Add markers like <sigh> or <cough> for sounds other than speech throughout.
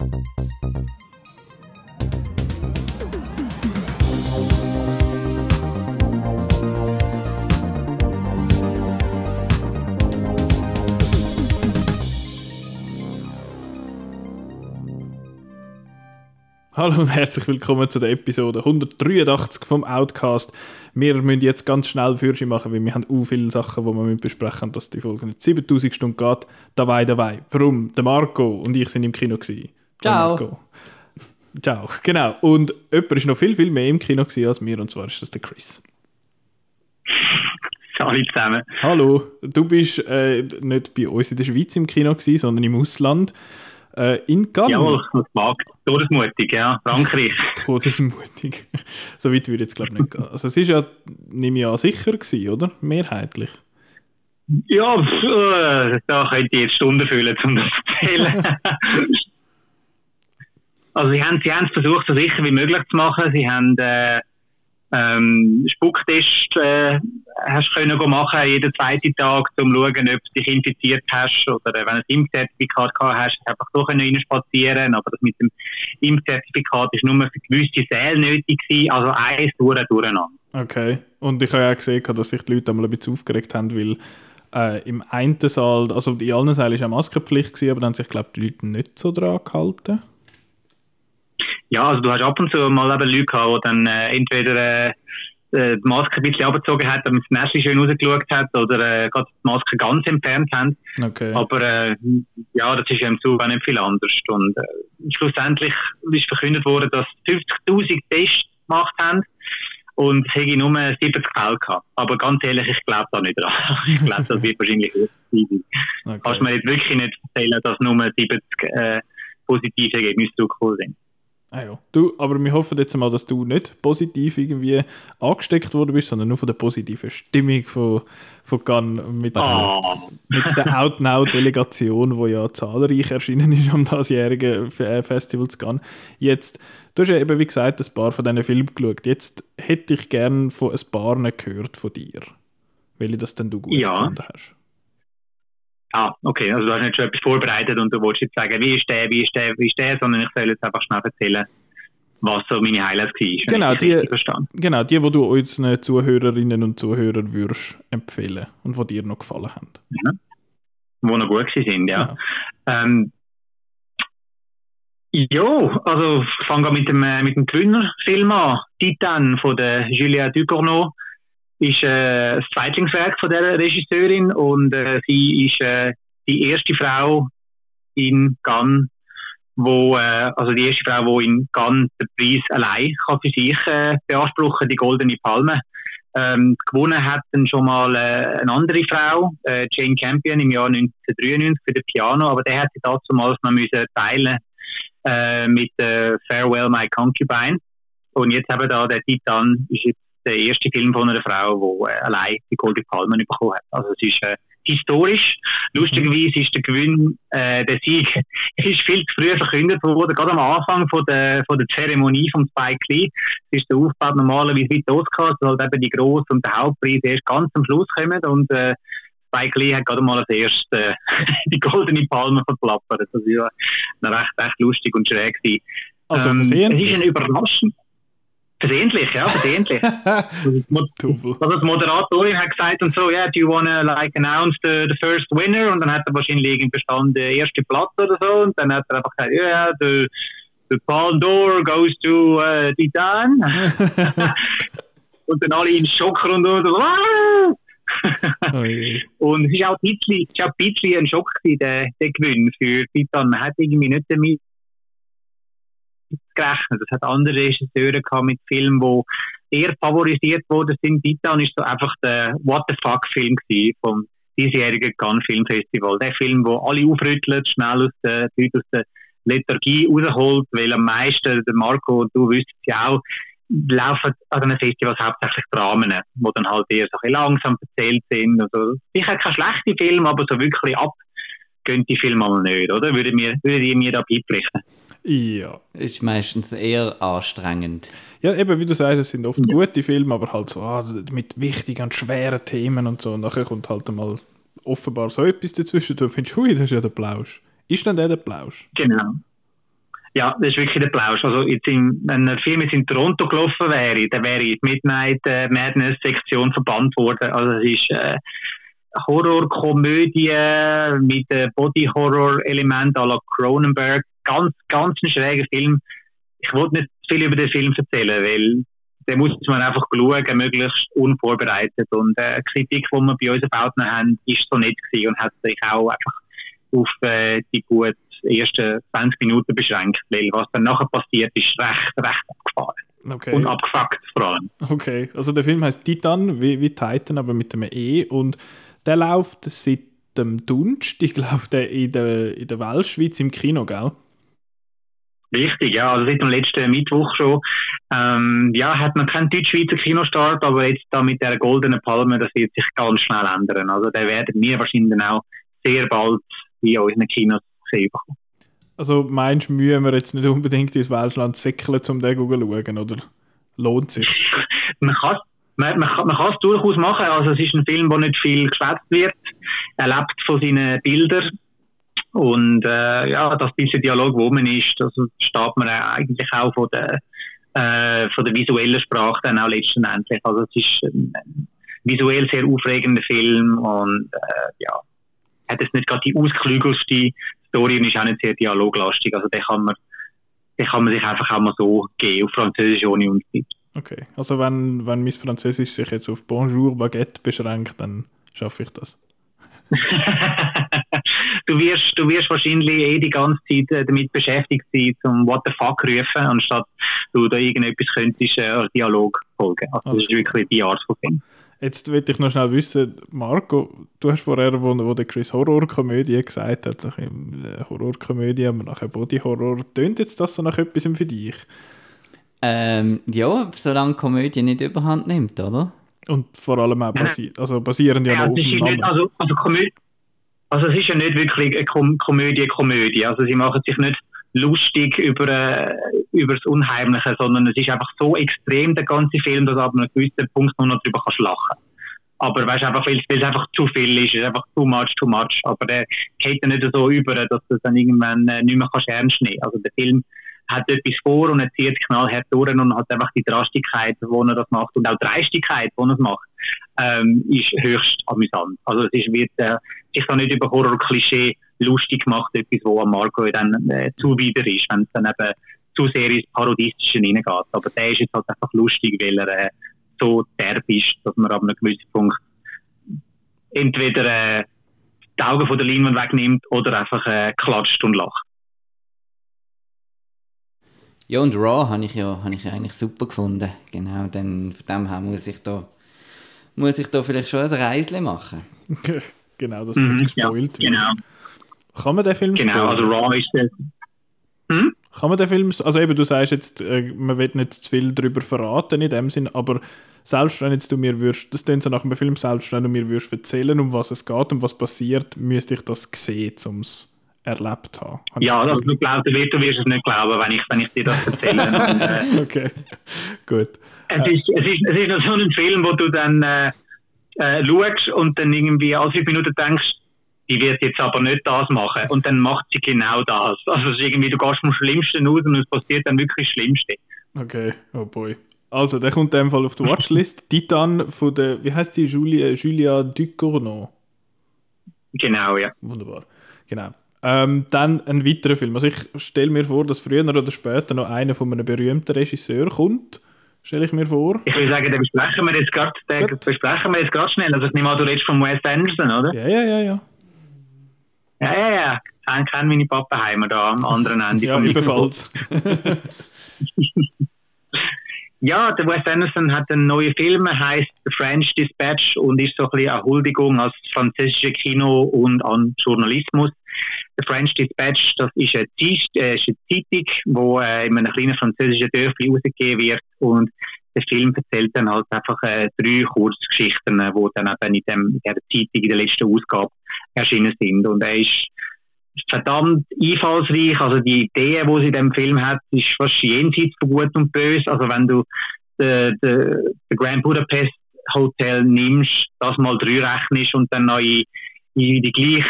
Hallo und herzlich willkommen zu der Episode 183 vom Outcast. Wir müssen jetzt ganz schnell Führerschein machen, weil wir haben u viele Sachen, die wir besprechen müssen, dass die Folge nicht 7000 Stunden geht. Dabei, dabei. Warum? Der Marco und ich sind im Kino. Gewesen. Ciao. Ciao, genau. Und jemand ist noch viel, viel mehr im Kino als wir, und zwar ist das der Chris. Hallo zusammen. Hallo, du bist äh, nicht bei uns in der Schweiz im Kino, gewesen, sondern im Ausland. Äh, in Cannes. Jawohl, das mag. Todesmutig, ja. Frankreich. <laughs> Todesmutig. so weit würde ich jetzt, glaube ich, nicht gehen. Also, es ist ja, nehme ich an, sicher gewesen, oder? Mehrheitlich. Ja, pff, äh, da könnte ich jetzt Stunden füllen, um das zu erzählen. <laughs> also, sie haben, sie haben es versucht, so sicher wie möglich zu machen. Sie haben äh, ähm, Spucktest äh, hast können machen jeden zweiten Tag, um zu schauen, ob du dich infiziert hast oder äh, wenn du ein Impfzertifikat gehabt hast, einfach so können spazieren. Aber das mit dem Impfzertifikat ist nur für gewisse Säle nötig gewesen, also eins durch, durcheinander. Okay. Und ich habe ja auch gesehen, dass sich die Leute einmal ein bisschen aufgeregt haben, weil äh, im einen Saal, also in allen Sälen war eine Maskenpflicht, aber dann haben sich, glaube ich, die Leute nicht so dran gehalten. Ja, also du hast ab und zu mal eben Leute gehabt, die dann äh, entweder äh, die Maske ein bisschen abgezogen haben, damit das Näschen schön rausgeschaut hat oder äh, die Maske ganz entfernt haben. Okay. Aber äh, ja, das ist ja im Zug auch nicht viel anders. Und äh, schlussendlich ist verkündet worden, dass 50'000 Tests gemacht haben und es hätte nur 70 Fälle gehabt. Aber ganz ehrlich, ich glaube da nicht dran. <laughs> ich glaube, das wird wahrscheinlich sein. Okay. Kannst du mir jetzt wirklich nicht erzählen, dass nur 70 äh, positive Ergebnisse zurückgekommen sind. Ah ja. Du, aber wir hoffen jetzt mal, dass du nicht positiv irgendwie angesteckt worden bist, sondern nur von der positiven Stimmung von, von Gun mit, oh. der, mit der Out-Now-Delegation, die ja zahlreich erschienen ist am diesjährigen Festival zu Gun. Jetzt, du hast ja eben, wie gesagt, ein paar von diesen Filmen geschaut. Jetzt hätte ich gerne von ein paar gehört von dir, welche das denn du gut ja. gefunden hast. Ah, okay, also du hast nicht schon etwas vorbereitet und du wolltest jetzt sagen, wie ist der, wie ist der, wie ist der, sondern ich soll jetzt einfach schnell erzählen, was so meine Highlights waren. Genau, die, genau, die, die du unseren Zuhörerinnen und Zuhörern würdest empfehlen und die dir noch gefallen haben. Ja. Die noch gut sind, ja. ja. Ähm, ja, also ich fange mit dem, äh, mit dem Gewinnerfilm an, Titan von der Julia Ducournau ist äh, das Zweitlingswerk von der Regisseurin und äh, sie ist äh, die erste Frau in Cannes, wo, äh, also die erste Frau, die in Cannes den Preis allein kann für sich äh, beanspruchen, die Goldene Palme. Ähm, gewonnen hat dann schon mal äh, eine andere Frau, Jane Campion, im Jahr 1993 für das Piano, aber der hat sie dazu mal müssen teilen mit Farewell My Concubine. Und jetzt haben da der Titan ist der erste Film von einer Frau, die äh, allein die Goldene Palme bekommen hat. Also es ist äh, historisch. Lustigerweise ist der Gewinn, äh, der Sieg, <laughs> ist viel zu früh verkündet worden, gerade am Anfang von der, von der Zeremonie von Spike Lee. Es ist der Aufbau normalerweise wie die Oscars, weil halt eben die grossen und der Hauptpreis erst ganz am Schluss kommen und äh, Spike Lee hat gerade mal als erstes <laughs> äh, die Goldene Palme verplappert. Das war recht, recht lustig und schräg. Also ähm, es ist ein Überraschung. Versehentlich, ja, versehentlich. <laughs> also die Moderatorin hat gesagt und so, ja, yeah, do you wanna like announce the, the first winner? Und dann hat er wahrscheinlich irgendwie bestanden der erste Platz oder so. Und dann hat er einfach gesagt, ja, yeah, the, the Palm d'Or goes to uh, Titan. <laughs> und dann alle in Schock und so, ah! oh <laughs> und es ist auch ein bisschen, ist auch ein, bisschen ein Schock gewesen, der, der Gewinn für Titan. Man hat irgendwie nicht damit gerechnet. Es hat andere Regisseure gehabt mit Filmen, die eher favorisiert worden sind. Titan ist so einfach der What the fuck Film vom diesjährigen Cannes Filmfestival. Der Film, wo alle aufrüttelt, schnell aus der, aus der Lethargie rausholt, weil am meisten, der Marco, du wüsstest ja auch, laufen an den Festivals hauptsächlich Dramen, die dann halt eher so ein langsam erzählt sind. Also, sicher kein schlechter Film, aber so wirklich ab gehen die Filme mal nicht, oder? Würde mir, mir da beipflichten. Ja. Ist meistens eher anstrengend. Ja, eben wie du sagst, es sind oft ja. gute Filme, aber halt so ah, mit wichtigen und schweren Themen und so. Und nachher kommt halt mal offenbar so etwas dazwischen. Du findest, hui, das ist ja der Plausch. Ist denn der der Plausch? Genau. Ja, das ist wirklich der Plausch. Also jetzt im, wenn ein Film jetzt in Toronto gelaufen wäre, dann wäre die Midnight äh, Madness Sektion verbannt worden. Also es ist äh, Horrorkomödie mit äh, Body Horror Element à la Cronenberg. Ganz, ganz ein schräger Film. Ich wollte nicht viel über den Film erzählen, weil den muss man einfach schauen, möglichst unvorbereitet. Und äh, die Kritik, die wir bei unseren Bauten haben, ist so nett gewesen und hat sich auch einfach auf äh, die gut ersten 20 Minuten beschränkt, weil was dann nachher passiert, ist recht, recht abgefahren. Okay. Und abgefuckt vor allem. Okay, also der Film heißt Titan, wie, wie Titan, aber mit einem E und der läuft seit dem Dunst, ich <laughs> glaube, der in der, in der Weltschweiz im Kino, gell? Richtig, ja, also seit dem letzten Mittwoch schon. Ähm, ja, hat man keinen deutsch-schweizer Kinostart, aber jetzt da mit der goldenen Palme, das wird sich ganz schnell ändern. Also der werden wir wahrscheinlich auch sehr bald in unseren Kinos sehen bekommen. Also meinst du, müssen wir jetzt nicht unbedingt ins Welschland säckeln, um den zu schauen, oder lohnt es sich? <laughs> man kann man, man, kann, man kann es durchaus machen. Also es ist ein Film, wo nicht viel geschwätzt wird. Er lebt von seinen Bildern. Und äh, ja, das bisschen Dialog, wo man ist, das steht man eigentlich auch von der, äh, von der visuellen Sprache dann auch letztendlich. Also es ist ein, ein visuell sehr aufregender Film und äh, ja, hat jetzt nicht gerade die ausklügelste Story und ist auch nicht sehr dialoglastig. Also den kann man, den kann man sich einfach auch mal so geben, auf Französisch ohne Untertitel. Okay, also wenn, wenn mein Französisch sich jetzt auf Bonjour Baguette beschränkt, dann schaffe ich das. <laughs> du, wirst, du wirst wahrscheinlich eh die ganze Zeit äh, damit beschäftigt sein, zum What the fuck rufen, anstatt du da irgendetwas könntest äh, Dialog folgen. Also das ist wirklich die Art von Film. Jetzt will ich noch schnell wissen, Marco, du hast vorher, wo, wo der Chris Horrorkomödie gesagt hat, so äh, Horrorkomödie, aber nachher Body-Horror, tönt jetzt das so nach etwas für dich? Ähm, ja, solange Komödie nicht überhand nimmt, oder? Und vor allem auch basi also basierend ja, ja noch auf dem Namen. Nicht, also, also, also es ist ja nicht wirklich eine Kom Komödie, Komödie. Also sie machen sich nicht lustig über, äh, über das Unheimliche, sondern es ist einfach so extrem, der ganze Film, dass ab einem gewissen Punkt nur noch drüber kannst lachen aber weißt einfach, weil es einfach zu viel ist, ist einfach too much, too much. Aber der geht dann nicht so über, dass du es dann irgendwann äh, nicht mehr kannst ernst nehmen. Also der Film hat etwas vor und er zieht knallhart durch und hat einfach die Drastigkeit, wo er das macht und auch die Dreistigkeit, wo er es macht, ähm, ist höchst amüsant. Also es ist, wird äh, sich da nicht über Horror-Klischee lustig gemacht, etwas, wo Marco dann äh, zuwider ist, wenn es dann eben zu sehr ins Parodistische hineingeht. Aber der ist jetzt halt einfach lustig, weil er äh, so derb ist, dass man ab einem gewissen Punkt entweder äh, die Augen von der Leinwand wegnimmt oder einfach äh, klatscht und lacht. Ja, und Raw habe ich ja habe ich eigentlich super gefunden. Genau, dann von dem her muss ich da, muss ich da vielleicht schon ein Reisle machen. <laughs> genau, das wird mhm, gespoilt. Ja, genau. Kann man den Film Genau, spoilern? also Raw ist der. Hm? Kann man den Film, also eben, du sagst jetzt, äh, man will nicht zu viel darüber verraten in dem Sinn, aber selbst wenn jetzt du mir würdest, das klingt so nach einem Film, selbst wenn du mir würdest erzählen, um was es geht und was passiert, müsste ich das sehen, um es erlebt habe. habe ja, also du, glaubst, du, wirst, du wirst es nicht glauben, wenn ich, wenn ich dir das erzähle. <laughs> Und, äh, okay, <laughs> gut. Es ist, es, ist, es ist so ein Film, wo du dann äh, äh, schaust und dann irgendwie alle fünf Minuten denkst, die wird jetzt aber nicht das machen. Und dann macht sie genau das. Also irgendwie, du gehst vom Schlimmsten aus und es passiert dann wirklich das Schlimmste. Okay, oh boy. Also, der kommt in dem Fall auf die Watchlist. <laughs> Titan von der, wie heißt die, Julia, Julia Ducournau? Genau, ja. Wunderbar. Genau. Ähm, dann ein weiterer Film. Also ich stelle mir vor, dass früher oder später noch einer von einem berühmten Regisseur kommt. Stelle ich mir vor. Ich würde sagen, den besprechen wir jetzt gerade, den besprechen wir jetzt gerade schnell. Also ich nehme an, du redest von Wes Anderson, oder? Ja, ja, ja, ja. Ja, ja, ja. Ich kenne meine Pappenheimer da am anderen Ende. ja, ebenfalls. <laughs> <laughs> Ja, der Wes Anderson hat einen neuen Film, heißt The French Dispatch und ist so ein bisschen eine Huldigung als französische Kino und an Journalismus. The French Dispatch, das ist eine, Zeit, äh, ist eine Zeitung, die äh, in einem kleinen französischen Dörfli rausgegeben wird und der Film erzählt dann halt einfach äh, drei Kurzgeschichten, die dann eben in, dem, in dieser Zeitung in der letzten Ausgabe erschienen sind. Und er ist verdammt einfallsreich. Also die Idee, die sie in dem Film hat, ist fast jenseits von Gut und Böse. Also wenn du den Grand Budapest Hotel nimmst, das mal drei rechnest und dann noch in, die gleiche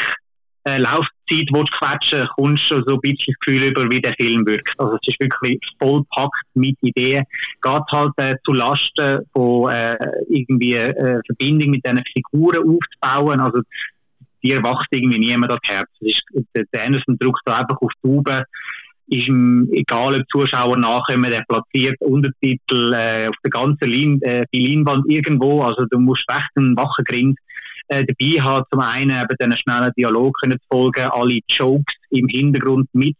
äh, Laufzeit willst quetschen, kommst du so ein bisschen das Gefühl über, wie der Film wirkt. Also es ist wirklich vollpackt mit Ideen. Geht halt äh, zu Lasten von äh, irgendwie äh, Verbindung mit diesen Figuren aufzubauen. Also dir wacht irgendwie niemand das Herz. Ist, der, der Anderson drückt da einfach auf die Tube ist ihm egal, ob Zuschauer nachkommen, der platziert Untertitel äh, auf der ganzen Lin äh, die Leinwand irgendwo. Also du musst recht einen wachen Grind äh, dabei haben. Zum einen eben diesen schnellen Dialog können zu folgen, alle Jokes im Hintergrund mit,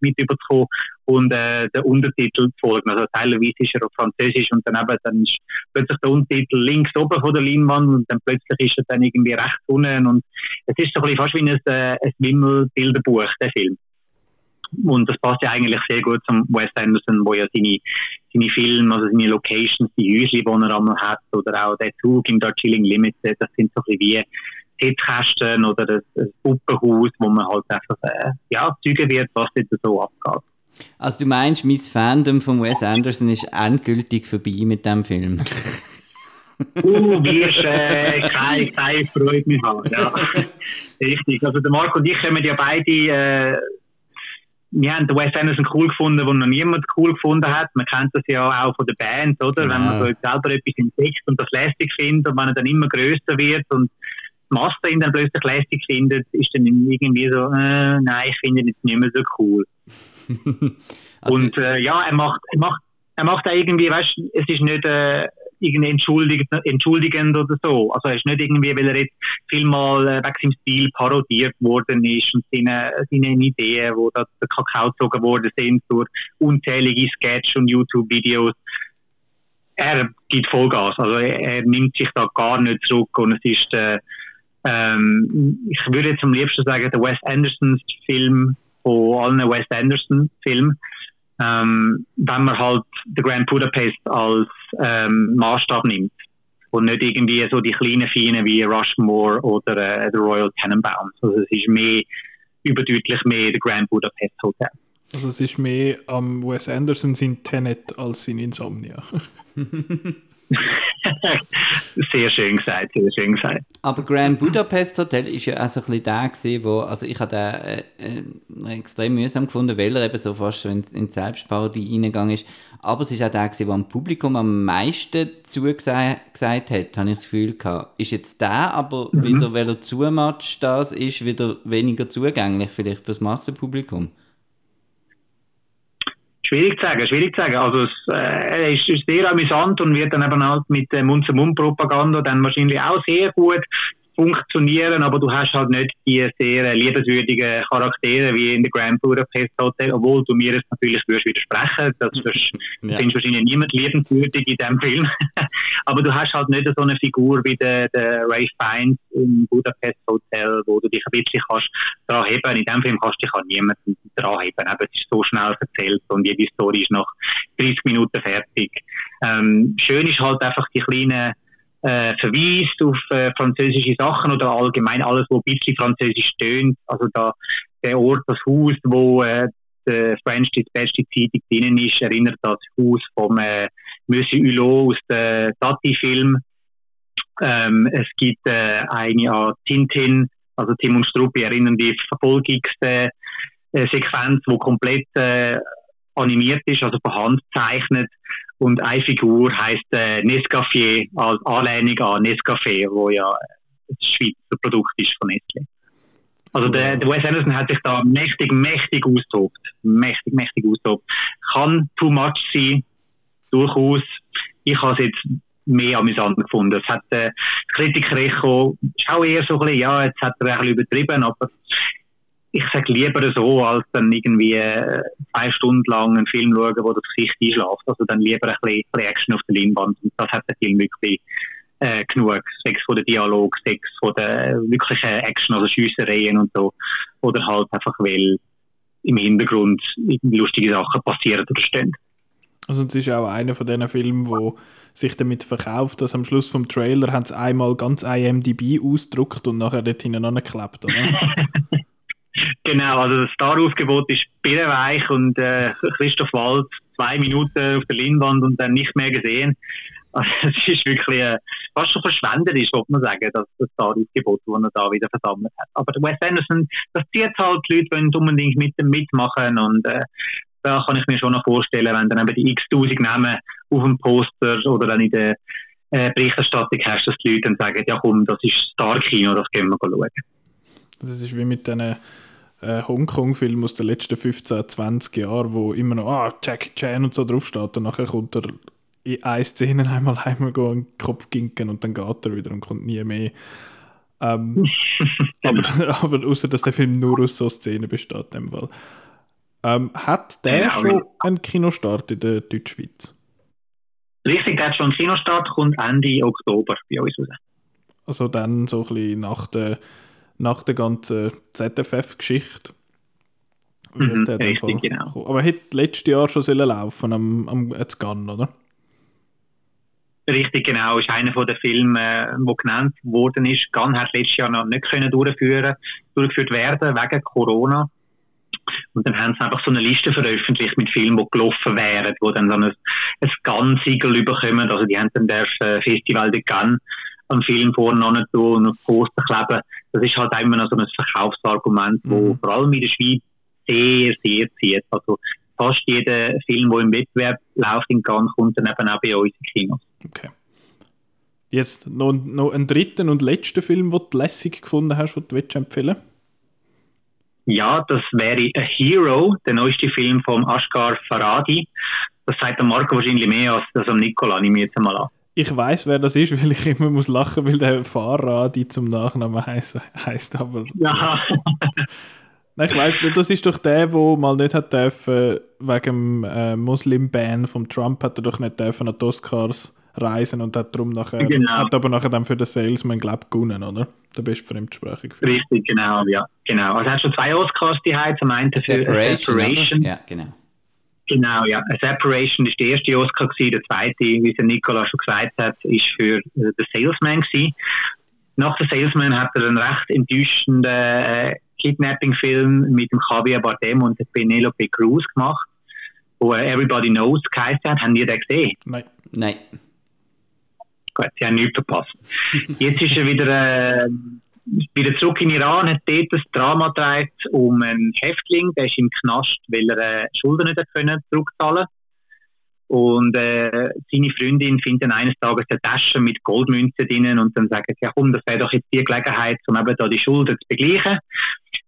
mit überzukommen und äh, den Untertitel zu folgen. Also teilweise ist er auf Französisch und dann eben dann ist plötzlich der Untertitel links oben von der Leinwand und dann plötzlich ist er dann irgendwie rechts unten und es ist so ein bisschen fast wie ein, äh, ein Wimmelbilderbuch, der Film. Und das passt ja eigentlich sehr gut zum Wes Anderson, wo ja seine, seine Filme, also seine Locations, die Häuschen, die er einmal hat, oder auch der Zug im Darjeeling Limited, das sind so ein bisschen wie Hitkästen oder das, das Puppenhaus, wo man halt einfach äh, ja, zeugen wird, was dort so abgeht. Also du meinst, mein Fandom von Wes Anderson ist endgültig vorbei mit dem Film? <laughs> du wirst äh, keine, keine Freude mehr haben. Ja. <laughs> Richtig. Also der Marco und ich kommen ja beide äh, wir haben den Wes Anderson cool gefunden, den noch niemand cool gefunden hat. Man kennt das ja auch von der Band, oder? Ja. Wenn man so selber etwas entdeckt und das lästig findet und wenn er dann immer größer wird und die Masse ihn dann plötzlich lästig findet, ist dann irgendwie so, äh, nein, ich finde ihn jetzt nicht mehr so cool. <laughs> also, und äh, ja, er macht, er macht, er macht auch irgendwie, weißt du, es ist nicht, äh, irgendwie entschuldigend, entschuldigend oder so. Also er ist nicht irgendwie, weil er jetzt vielmal äh, wegen seinem Stil parodiert worden ist und seine, seine Ideen, wo da der Kakao gezogen worden sind durch unzählige Sketch- und YouTube-Videos. Er gibt Vollgas, also er, er, nimmt sich da gar nicht zurück und es ist, äh, ähm, ich würde jetzt am liebsten sagen, der Wes Anderson Film von allen Wes Anderson Filmen ähm, wenn man halt den Grand Budapest als ähm, Maßstab nimmt und nicht irgendwie so die kleinen Feinen wie Rushmore oder äh, der Royal Tenenbaums. Also es ist mehr, überdeutlich mehr der Grand Budapest Hotel. Also es ist mehr am Wes Anderson sein Tenet als sein Insomnia. <laughs> <laughs> sehr schön gesagt, sehr schön gesagt. Aber Grand Budapest Hotel ist ja auch so ein bisschen der gewesen, wo, also ich habe den äh, extrem mühsam gefunden, weil er eben so fast schon in, in die Selbstparodie reingegangen ist. Aber es ist auch der gewesen, wo am Publikum am meisten zugesagt hat, habe ich das Gefühl gehabt. Ist jetzt der aber mhm. wieder, weil er zu much das ist, wieder weniger zugänglich vielleicht für das Massenpublikum? Schwierig zu sagen, schwierig zu sagen. Also es äh, ist, ist sehr amüsant und wird dann eben halt mit der Mund-zu-Mund-Propaganda dann wahrscheinlich auch sehr gut funktionieren, aber du hast halt nicht die sehr liebenswürdigen Charaktere wie in der Grand Budapest Hotel, obwohl du mir es natürlich würdest widersprechen, das <laughs> wirst, ja. findest wahrscheinlich niemand liebenswürdig in dem Film, <laughs> aber du hast halt nicht so eine Figur wie der, der Ray Fiennes im Budapest Hotel, wo du dich ein bisschen kannst dran heben. In dem Film kannst du dich an niemanden dran heben, aber es ist so schnell erzählt und jede Story ist nach 30 Minuten fertig. Ähm, schön ist halt einfach die kleinen äh, verweist auf äh, französische Sachen oder allgemein alles, wo ein bisschen französisch stöhnt. Also da der Ort, das Haus, wo äh, der French die beste Zeitung drinnen ist, erinnert das Haus vom äh, Monsieur Hulot aus dem Tati-Film. Ähm, es gibt äh, eine an Tintin, also Tim und Struppi erinnern die verfolgigste äh, wo komplett äh, animiert ist, also von Hand gezeichnet. Und eine Figur heißt äh, Nescafé als Anlehnung an Nescafé, wo ja das Schweizer Produkt ist von Nestlé. Also der, der Wes Anderson hat sich da mächtig, mächtig austobt. Mächtig, mächtig austobt. Kann too much sein, durchaus. Ich habe es jetzt mehr amüsant gefunden. Es hat äh, Kritiker auch eher so ein bisschen, ja, jetzt hat er ein bisschen übertrieben, aber ich sage lieber so, als dann irgendwie äh, zwei Stunden lang einen Film schauen, wo das Gesicht einschläft. Also dann lieber ein bisschen, Action auf der Leinwand. Und das hat der Film wirklich äh, genug. Sechs von der Dialog, sechs von der wirklichen Action, also Schiessereien und so. Oder halt einfach, weil im Hintergrund lustige Sachen passieren oder stehen. Also es ist auch einer von diesen Filmen, wo sich damit verkauft, dass am Schluss vom Trailer haben sie einmal ganz IMDb ausgedruckt und nachher dort hinten angeklebt, oder? <laughs> <laughs> Genau, also das Star-Aufgebot ist birrenweich und äh, Christoph Wald zwei Minuten auf der Leinwand und dann nicht mehr gesehen. <laughs> Also, es ist wirklich äh, fast schon verschwenderisch, muss man sagen, dass das Taraufgebot, das er da wieder versammelt hat. Aber Wes Anderson, das zieht halt die Leute, die unbedingt mit mitmachen und äh, da kann ich mir schon noch vorstellen, wenn dann eben die x-tausend Namen auf dem Poster oder dann in der äh, Berichterstattung hast, dass die Leute dann sagen, ja komm, das ist Star-Kino, das gehen wir schauen. Das ist wie mit diesen äh, Hongkong-Filmen aus den letzten 15, 20 Jahren, wo immer noch ah, Jackie Chan und so draufsteht und nachher kommt er in eine Szene einmal einmal in den Kopf ginken und dann geht er wieder und kommt nie mehr. Ähm, <laughs> aber, aber außer dass der Film nur aus so Szenen besteht, in dem Fall. Ähm, hat der ja, schon einen Kinostart in der Deutschschweiz? Richtig, der hat schon einen Kinostart, kommt Ende Oktober bei uns raus. Also dann so ein bisschen nach der, nach der ganzen ZFF-Geschichte. Mhm, richtig, genau. Aber hätte letztes Jahr schon sollen laufen am, am Gun, oder? Richtig, genau. Ist einer der Filme, der äh, genannt worden ist. Gun hat letztes Jahr noch nicht können durchführen, durchgeführt werden wegen Corona. Und dann haben sie einfach so eine Liste veröffentlicht mit Filmen, die gelaufen wären, wo dann so ein, ein Gun-Siegel bekommen. Also die haben dann das äh, Festival de Gun am Film vorne noch tun und auf Poster kleben. Das ist halt immer noch so ein Verkaufsargument, mhm. wo vor allem in der Schweiz sehr, sehr zieht. Also fast jeder Film, der im Wettbewerb läuft in Cannes, kommt dann eben auch bei uns in Kinos. Okay. Jetzt noch, noch einen dritten und letzten Film, den du lässig gefunden hast, den du empfehlen willst? Ja, das wäre A Hero, der neueste Film von Ashgar Faradi. Das sagt der Marco wahrscheinlich mehr als das am Nicola, nehme ich jetzt einmal an. Ich weiß, wer das ist, <laughs> weil ich immer muss lachen, weil der Faradi zum Nachnamen heißt, heißt aber. Ja. <laughs> Nein, ich weiß, das ist doch der, der mal nicht hat dürfen, wegen dem äh, Muslim-Ban von Trump hat er doch nicht dürfen an die Oscars reisen und hat darum nachher, genau. hat aber nachher dann für den Salesman, glaube ich, gewonnen, oder? Der beste Fremdsprachig. Richtig, genau, ja. Genau. Also er hat schon zwei Oscars die zum einen für Separation. Separation. Ja, genau. Genau, ja. A Separation ist der erste Oscar gewesen, der zweite, wie es Nicola schon gesagt hat, ist für äh, The Salesman gewesen. Nach The Salesman hat er einen recht enttäuschenden äh, Kidnapping-Film mit dem Javier Bardem und der Penelope Cruz gemacht, wo Everybody Knows geheißen hat. Haben die den gesehen? Nein. Nein. Gut, sie haben nichts verpasst. <laughs> Jetzt ist er wieder, äh, wieder zurück in Iran, hat dort ein Drama gedreht um einen Häftling, der ist im Knast, weil er äh, Schulden nicht können zurückzahlen. Und äh, seine Freundin findet dann eines Tages eine Tasche mit Goldmünzen drinnen und dann sagen sie, ja komm, das wäre doch jetzt die Gelegenheit, um eben da die Schulden zu begleichen.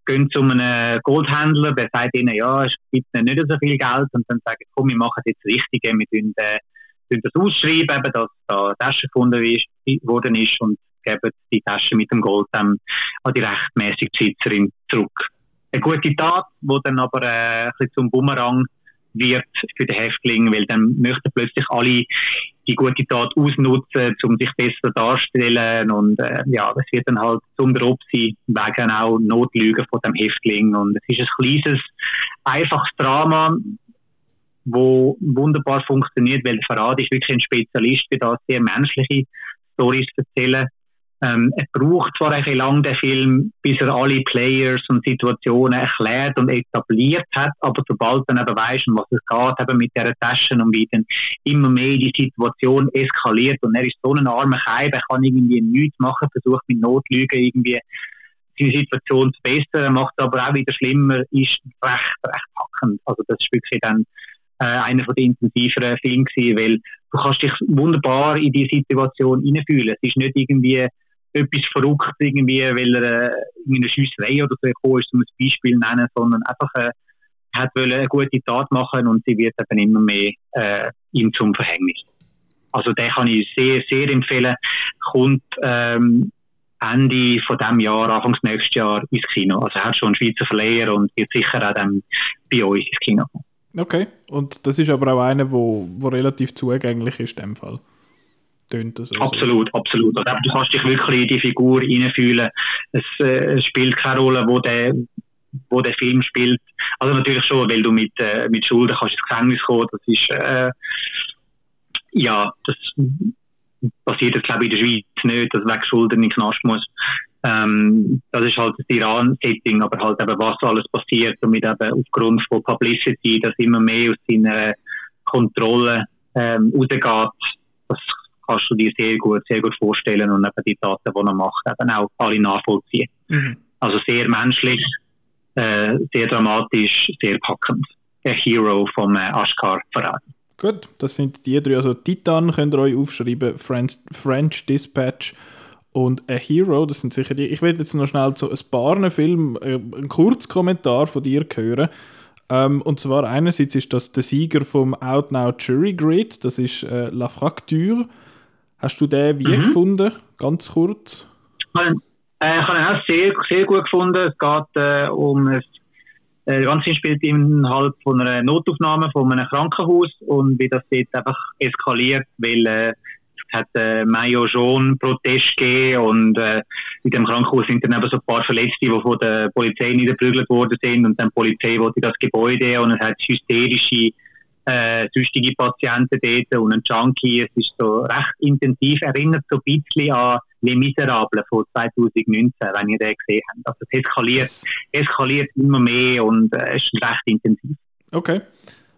Gehen zu einem Goldhändler, der sagt ihnen, ja, es gibt nicht so viel Geld. Und dann sagen, komm, wir machen jetzt das Richtige, wir tun, äh, das ausschreiben, eben, dass da eine Tasche gefunden ist, worden ist und geben die Tasche mit dem Gold dann an die rechtmäßige Besitzerin zurück. Eine gute Tat, die dann aber äh, ein bisschen zum Bumerang wird für den Häftling, weil dann möchten plötzlich alle die gute Tat ausnutzen, um sich besser darzustellen und äh, ja, das wird dann halt zum Drop sein, wegen auch Notlügen von dem Häftling und es ist ein kleines, einfaches Drama, wo wunderbar funktioniert, weil Verrat ist wirklich ein Spezialist für das, sehr menschliche Stories zu erzählen ähm, er braucht zwar ein lang den Film, bis er alle Players und Situationen erklärt und etabliert hat, aber sobald dann eben weiss, um was es geht, eben mit dieser Taschen und wie dann immer mehr die Situation eskaliert und er ist so ein armer Keib, er kann irgendwie nichts machen, versucht mit Notlügen irgendwie seine Situation zu bessern, macht aber auch wieder schlimmer, ist recht, recht packend. Also das ist wirklich dann äh, einer von den intensiveren Filmen gewesen, weil du kannst dich wunderbar in die Situation hineinfühlen. Es ist nicht irgendwie etwas verrückt irgendwie, weil er äh, in eine Schiesserei oder so gekommen ist, um ein Beispiel zu nennen, sondern einfach äh, hat eine gute Tat machen und sie wird eben immer mehr äh, ihm zum Verhängnis. Also den kann ich sehr, sehr empfehlen. Kommt ähm, Ende von dem Jahr, Anfangs nächstes Jahr ins Kino. Also er hat schon einen Schweizer Verleiher und wird sicher auch dann bei uns ins Kino. Okay, und das ist aber auch einer, wo, wo relativ zugänglich ist in dem Fall tönt das. Also. Absolut, absolut. Also, du kannst dich wirklich in die Figur hineinfühlen. Es, äh, es spielt keine Rolle, wo der, wo der Film spielt. Also natürlich schon, weil du mit, äh, mit Schulden kannst ins Gefängnis kommen. Das ist, äh, ja, das passiert jetzt glaube ich in der Schweiz nicht, dass wegen Schulden in den Knast muss. Ähm, das ist halt das Iran-Setting, aber halt eben, was alles passiert, damit eben aufgrund von Publicity, dass immer mehr aus seiner Kontrolle ähm, rausgeht, das kannst du dir sehr gut, sehr gut vorstellen und eben die Taten, die er macht, eben auch alle nachvollziehen. Mhm. Also sehr menschlich, äh, sehr dramatisch, sehr packend. Ein Hero vom äh, Ashkar Farad. Gut, das sind die drei. Also Titan könnt ihr euch aufschreiben, French, French Dispatch und A Hero, das sind sicher die. Ich werde jetzt noch schnell zu ein paar Filmen äh, einen Kurzkommentar von dir hören. Ähm, und zwar einerseits ist das der Sieger vom Out Now Jury Grid, das ist äh, La Fracture. Hast du den wie mhm. gefunden? Ganz kurz. Äh, ich habe ihn auch sehr, sehr gut gefunden. Es geht äh, um ein äh, das Ganze spielt innerhalb von einer Notaufnahme von einem Krankenhaus und wie das jetzt einfach eskaliert, weil äh, es hat äh, Mayo schon Protest gegeben und äh, in dem Krankenhaus sind dann eben so ein paar Verletzte, die von der Polizei niederprügelt worden sind und dann die Polizei wollte das Gebäude und es hat hysterische äh, süchtige Patienten dort und ein Junkie. Es ist so recht intensiv, erinnert so ein bisschen an Les Miserables von 2019, wenn ihr den gesehen habt. Also es eskaliert, eskaliert immer mehr und äh, es ist recht intensiv. Okay.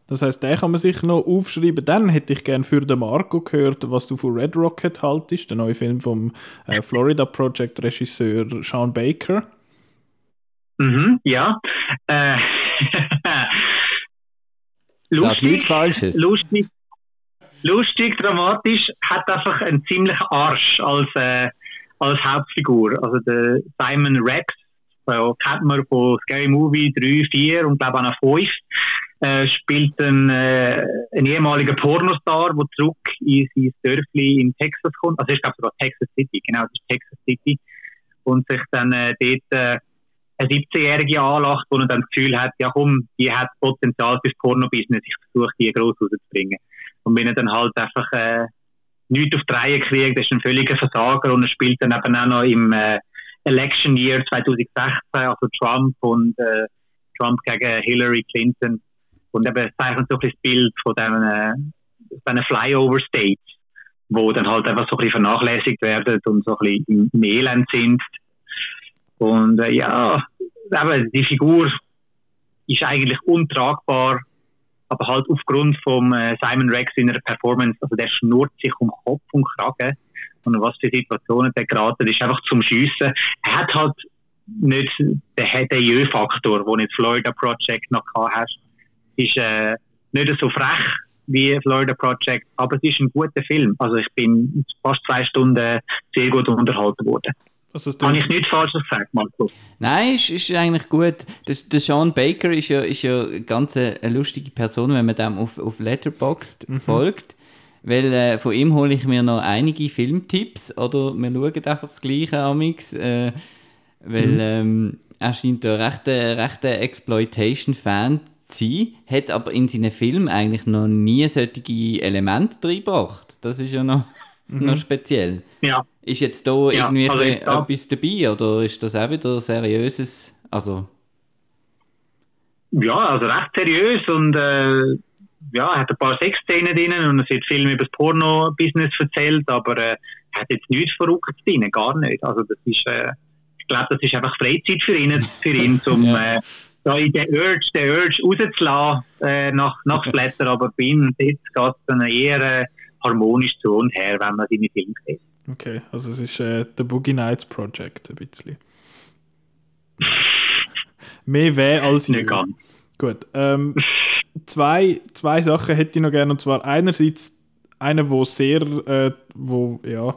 Das heißt, den kann man sich noch aufschreiben. Dann hätte ich gerne für den Marco gehört, was du von Red Rocket haltest, der neue Film vom äh, Florida Project Regisseur Sean Baker. Mhm, ja. Äh, <laughs> lustig, Falsches. lustig, lustig, dramatisch, hat einfach einen ziemlichen Arsch als, äh, als Hauptfigur. Also der Simon Rex, so kennt man von Scary Movie 3, 4 und glaube auch 5, äh, spielt ein, äh, ein ehemaliger Pornostar, der zurück in sein Dörfli in Texas kommt. Also ich glaube sogar Texas City, genau, das ist Texas City. Und sich dann äh, dort äh, eine 17-Jährige anlacht, er dann das Gefühl hat, ja komm, die hat Potenzial fürs Porno-Business, ich versuche die groß rauszubringen. Und wenn er dann halt einfach äh, nichts auf die Reihe kriegt, ist ein völliger Versager und er spielt dann eben auch noch im äh, Election Year 2016, also Trump und äh, Trump gegen Hillary Clinton. Und eben zeichnet so ein das Bild von diesen, äh, diesen Flyover-States, wo dann halt einfach so ein bisschen vernachlässigt werden und so ein bisschen im Elend sind. Und äh, ja, eben, die Figur ist eigentlich untragbar aber halt aufgrund von äh, Simon Rex in einer Performance, also der schnurrt sich um Kopf und Kragen und was für Situationen der geraten ist, einfach zum Schiessen. Er hat halt nicht den, Jö-Faktor, den jetzt Florida Project noch hast, ist äh, nicht so frech wie Florida Project, aber es ist ein guter Film. Also ich bin fast zwei Stunden sehr gut unterhalten worden. Also Habe ich nicht falsch gesagt, Marco? Nein, ist, ist eigentlich gut. Das, der Sean Baker ist ja, ist ja ganz eine, eine lustige Person, wenn man dem auf, auf Letterboxd mhm. folgt. Weil äh, von ihm hole ich mir noch einige Filmtipps oder wir schauen einfach das Gleiche amix. Äh, weil mhm. ähm, er scheint ein rechter rechte Exploitation-Fan zu sein, hat aber in seinen Filmen eigentlich noch nie solche Elemente reingebracht. Das ist ja noch, mhm. noch speziell. Ja. Ist jetzt da ja, irgendwie also etwas dabei oder ist das auch wieder seriöses? Also ja, also recht seriös und äh, ja, er hat ein paar Sexszenen drin und es wird viel über das Porno-Business erzählt, aber äh, er hat jetzt nichts Verrücktes drin, gar nicht. Also das ist, äh, ich glaube, das ist einfach Freizeit für ihn, für ihn <laughs> um ja. äh, da in den Urge, den Urge rauszulassen äh, nach, nach <laughs> Splatter, aber bei ihm geht es dann eher äh, harmonisch zu und her, wenn man seine Filme sieht. Okay, also es ist äh, der Boogie Nights Project ein bisschen. <laughs> Mehr weh als Nicht ganz. Gut. Ähm, zwei, zwei Sachen hätte ich noch gerne. Und zwar einerseits eine, wo sehr, äh, wo, ja,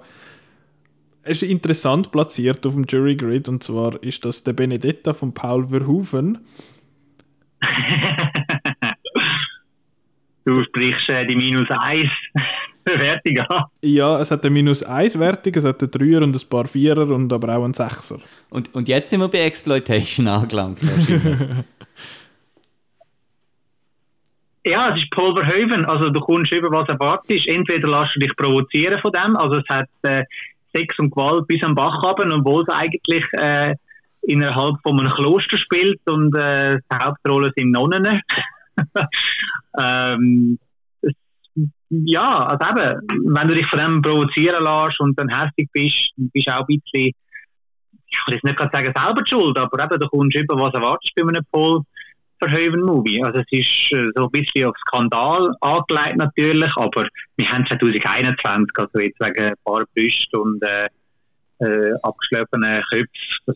es ist interessant platziert auf dem Jury Grid. Und zwar ist das der Benedetta von Paul Verhoeven. <laughs> du sprichst äh, die Minus 1. <laughs> Wertung an. Ja, es hat eine minus 1 Wertung, es hat einen 3er und ein paar 4er und aber auch einen 6er. Und, und jetzt sind wir bei Exploitation angelangt. <laughs> ja, es ist Paul Verhoeven. Also du kommst über was erwartest. Entweder lässt du dich provozieren von dem, also es hat äh, Sex und Gewalt bis am Bach haben, obwohl es eigentlich äh, innerhalb von einem Kloster spielt und äh, die Hauptrolle sind Nonnen. <laughs> ähm, ja, also eben, wenn du dich von dem provozieren lässt und dann hässlich bist, bist du auch ein bisschen, ich will jetzt nicht sagen, selber die schuld, aber eben, du kommst über was erwartest bei einem Pol. Verhoeven-Movie. Also es ist äh, so ein bisschen auf Skandal angelegt natürlich, aber wir haben 2021, also jetzt wegen ein paar Brüste und äh, äh, Köpfen, das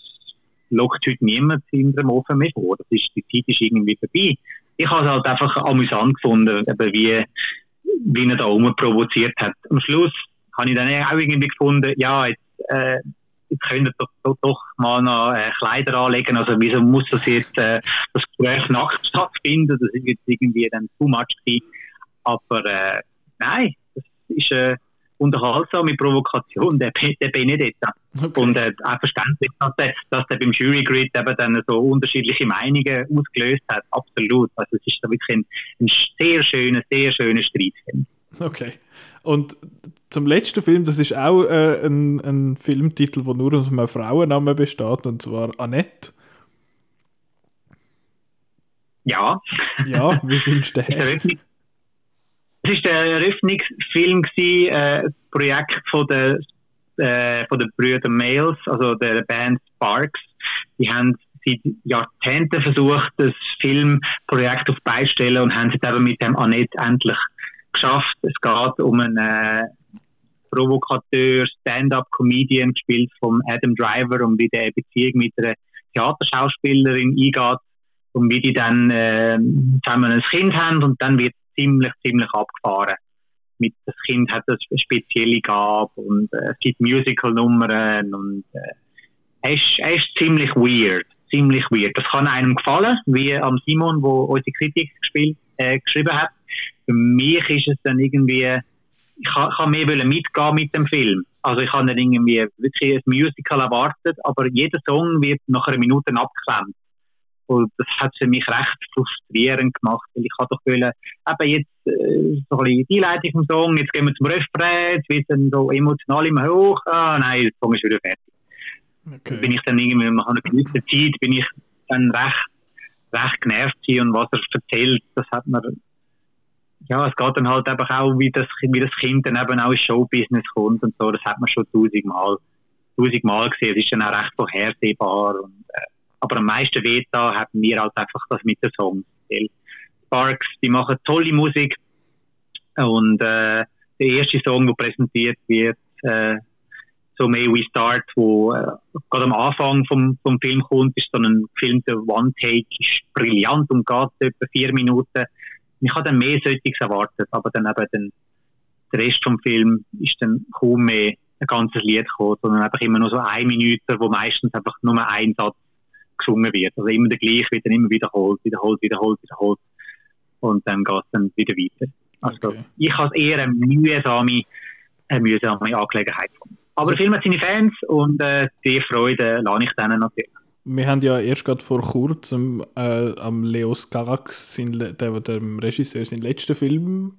lockt heute niemand in der Ofen mehr vor. Das ist, die Zeit ist irgendwie vorbei. Ich habe es halt einfach amüsant gefunden, eben wie, wie er da rumprovoziert hat. Am Schluss habe ich dann auch irgendwie gefunden, ja, jetzt, äh, jetzt könnt ihr doch, doch, doch mal noch äh, Kleider anlegen. Also wieso muss das jetzt äh, das Gespräch nackt <laughs> stattfinden? Das ist jetzt irgendwie dann too much gewesen. Aber äh, nein, das ist äh, unterhaltsame Provokation, der, der Benedetta. Okay. Und äh, auch verständlich, dass der, dass der beim Jury-Grid eben dann so unterschiedliche Meinungen ausgelöst hat. Absolut. Also es ist da wirklich ein, ein sehr schöner, sehr schöner Streitfilm. Okay. Und zum letzten Film, das ist auch äh, ein, ein Filmtitel, der nur aus einem Frauennamen besteht, und zwar Annette. Ja. Ja, wie findest du <laughs> den? Es war der Eröffnungsfilm, gewesen, äh, Projekt von der, äh, von den Brüdern Males, also der Band Sparks. Die haben seit Jahrzehnten versucht, das Filmprojekt auf beistellen und haben es eben mit dem Annette endlich geschafft. Es geht um einen äh, Provokateur, Stand-up-Comedian, gespielt von Adam Driver, und wie der Beziehung mit einer Theaterschauspielerin eingeht und wie die dann äh, zusammen ein Kind haben und dann wird ziemlich, ziemlich abgefahren. Mit, das Kind hat eine spezielle Gabe und äh, es gibt Musical-Nummern und äh, er, ist, er ist ziemlich weird. Ziemlich weird. Das kann einem gefallen, wie am Simon, wo unsere Kritik gespielt, äh, geschrieben hat. Für mich ist es dann irgendwie, ich kann, mehr mitgehen mit dem Film. Also ich habe dann irgendwie wirklich ein Musical erwartet, aber jeder Song wird nach einer Minute abgeklemmt. Und das hat für mich recht frustrierend gemacht, weil ich doch wollen, eben jetzt äh, so ein bisschen die Einleitung vom Song, jetzt gehen wir zum Refrain, jetzt wird dann so emotional immer hoch, ah nein, der Song ist wieder fertig. Okay. Bin ich dann irgendwie nach einer gewissen Zeit, bin ich dann recht, recht genervt und was er erzählt, das hat mir, ja, es geht dann halt einfach auch, wie das, wie das Kind dann eben auch ins Showbusiness kommt und so, das hat man schon tausendmal, tausendmal gesehen, es ist dann auch recht vorhersehbar und äh, aber am meisten weh haben wir halt einfach das mit den Songs. Sparks, die machen tolle Musik und äh, der erste Song, der präsentiert wird, äh, so May We Start, wo äh, gerade am Anfang vom, vom Film kommt, ist so ein Film, der One-Take ist brillant und geht etwa vier Minuten. Ich habe dann mehr solches erwartet, aber dann eben den, der Rest vom Film ist dann kaum mehr ein ganzes Lied gekommen, sondern einfach immer nur so eine Minute, wo meistens einfach nur ein Satz gesungen wird. Also immer der gleiche wird dann immer wiederholt, wiederholt, wiederholt, wiederholt. Und dann geht es dann wieder weiter. Also okay. ich habe eher eine mühsame, eine mühsame Angelegenheit gefunden. Aber der Film hat seine Fans und äh, die Freude lasse ich denen natürlich. Wir haben ja erst gerade vor kurzem äh, am Leos Carax, der, der dem Regisseur, seinen letzten Film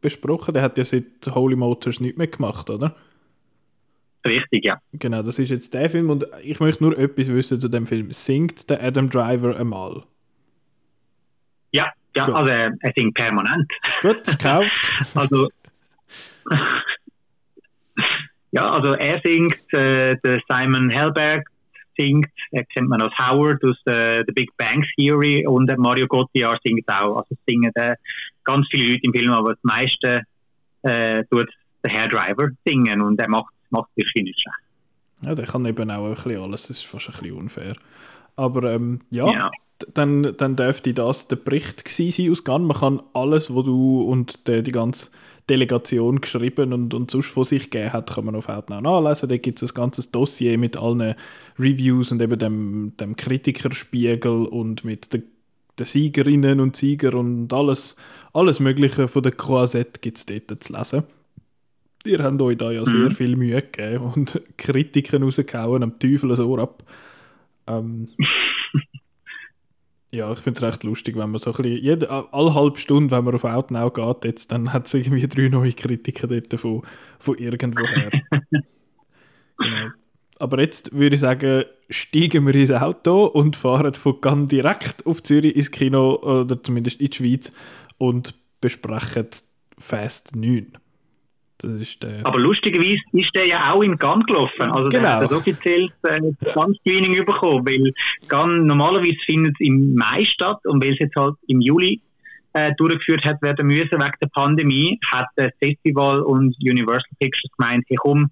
besprochen. Der hat ja seit Holy Motors nicht mehr gemacht, oder? Richtig, ja. Genau, das ist jetzt der Film und ich möchte nur etwas wissen zu dem Film. Singt der Adam Driver einmal? Ja, ja also er singt permanent. Gut, gekauft. <laughs> also, <laughs> ja, also er singt, äh, der Simon Helberg singt, er kennt man als Howard aus äh, The Big Bang Theory und der Mario Gottiar singt auch. Also singen äh, ganz viele Leute im Film, aber das meiste äh, tut der Hair Driver singen und er macht macht wirklich nicht schlecht. Ja, der kann eben auch ein bisschen alles, das ist fast ein bisschen unfair. Aber ähm, ja, ja. Dann, dann dürfte das der Bericht sein aus Ghana. Man kann alles, was du und die, die ganze Delegation geschrieben und, und sonst von sich gegeben hat, kann man auf Outnow nachlesen. Da gibt es ein ganzes Dossier mit allen Reviews und eben dem, dem Kritikerspiegel und mit den, den Siegerinnen und Sieger und alles, alles Mögliche von der Croisette gibt es dort zu lesen ihr habt euch da ja mhm. sehr viel Mühe gegeben und <laughs> Kritiken rausgehauen, am Teufel ein Ohr ab. Ähm, ja, ich finde es recht lustig, wenn man so ein bisschen, jede, alle halbe Stunde, wenn man auf Outnow geht, jetzt, dann hat es irgendwie drei neue Kritiker dort von, von irgendwoher. <laughs> genau. Aber jetzt würde ich sagen, steigen wir ins Auto und fahren von Cannes direkt auf Zürich ins Kino, oder zumindest in die Schweiz, und besprechen Fast 9. Das ist der. Aber lustigerweise ist der ja auch in Gunn gelaufen. Also der Genau. hat ein offizielles äh, Gunn-Screening bekommen, weil Gunn normalerweise findet es im Mai statt und weil es jetzt halt im Juli äh, durchgeführt hat werden müssen wegen der Pandemie, hat das Festival und Universal Pictures gemeint, hey komm,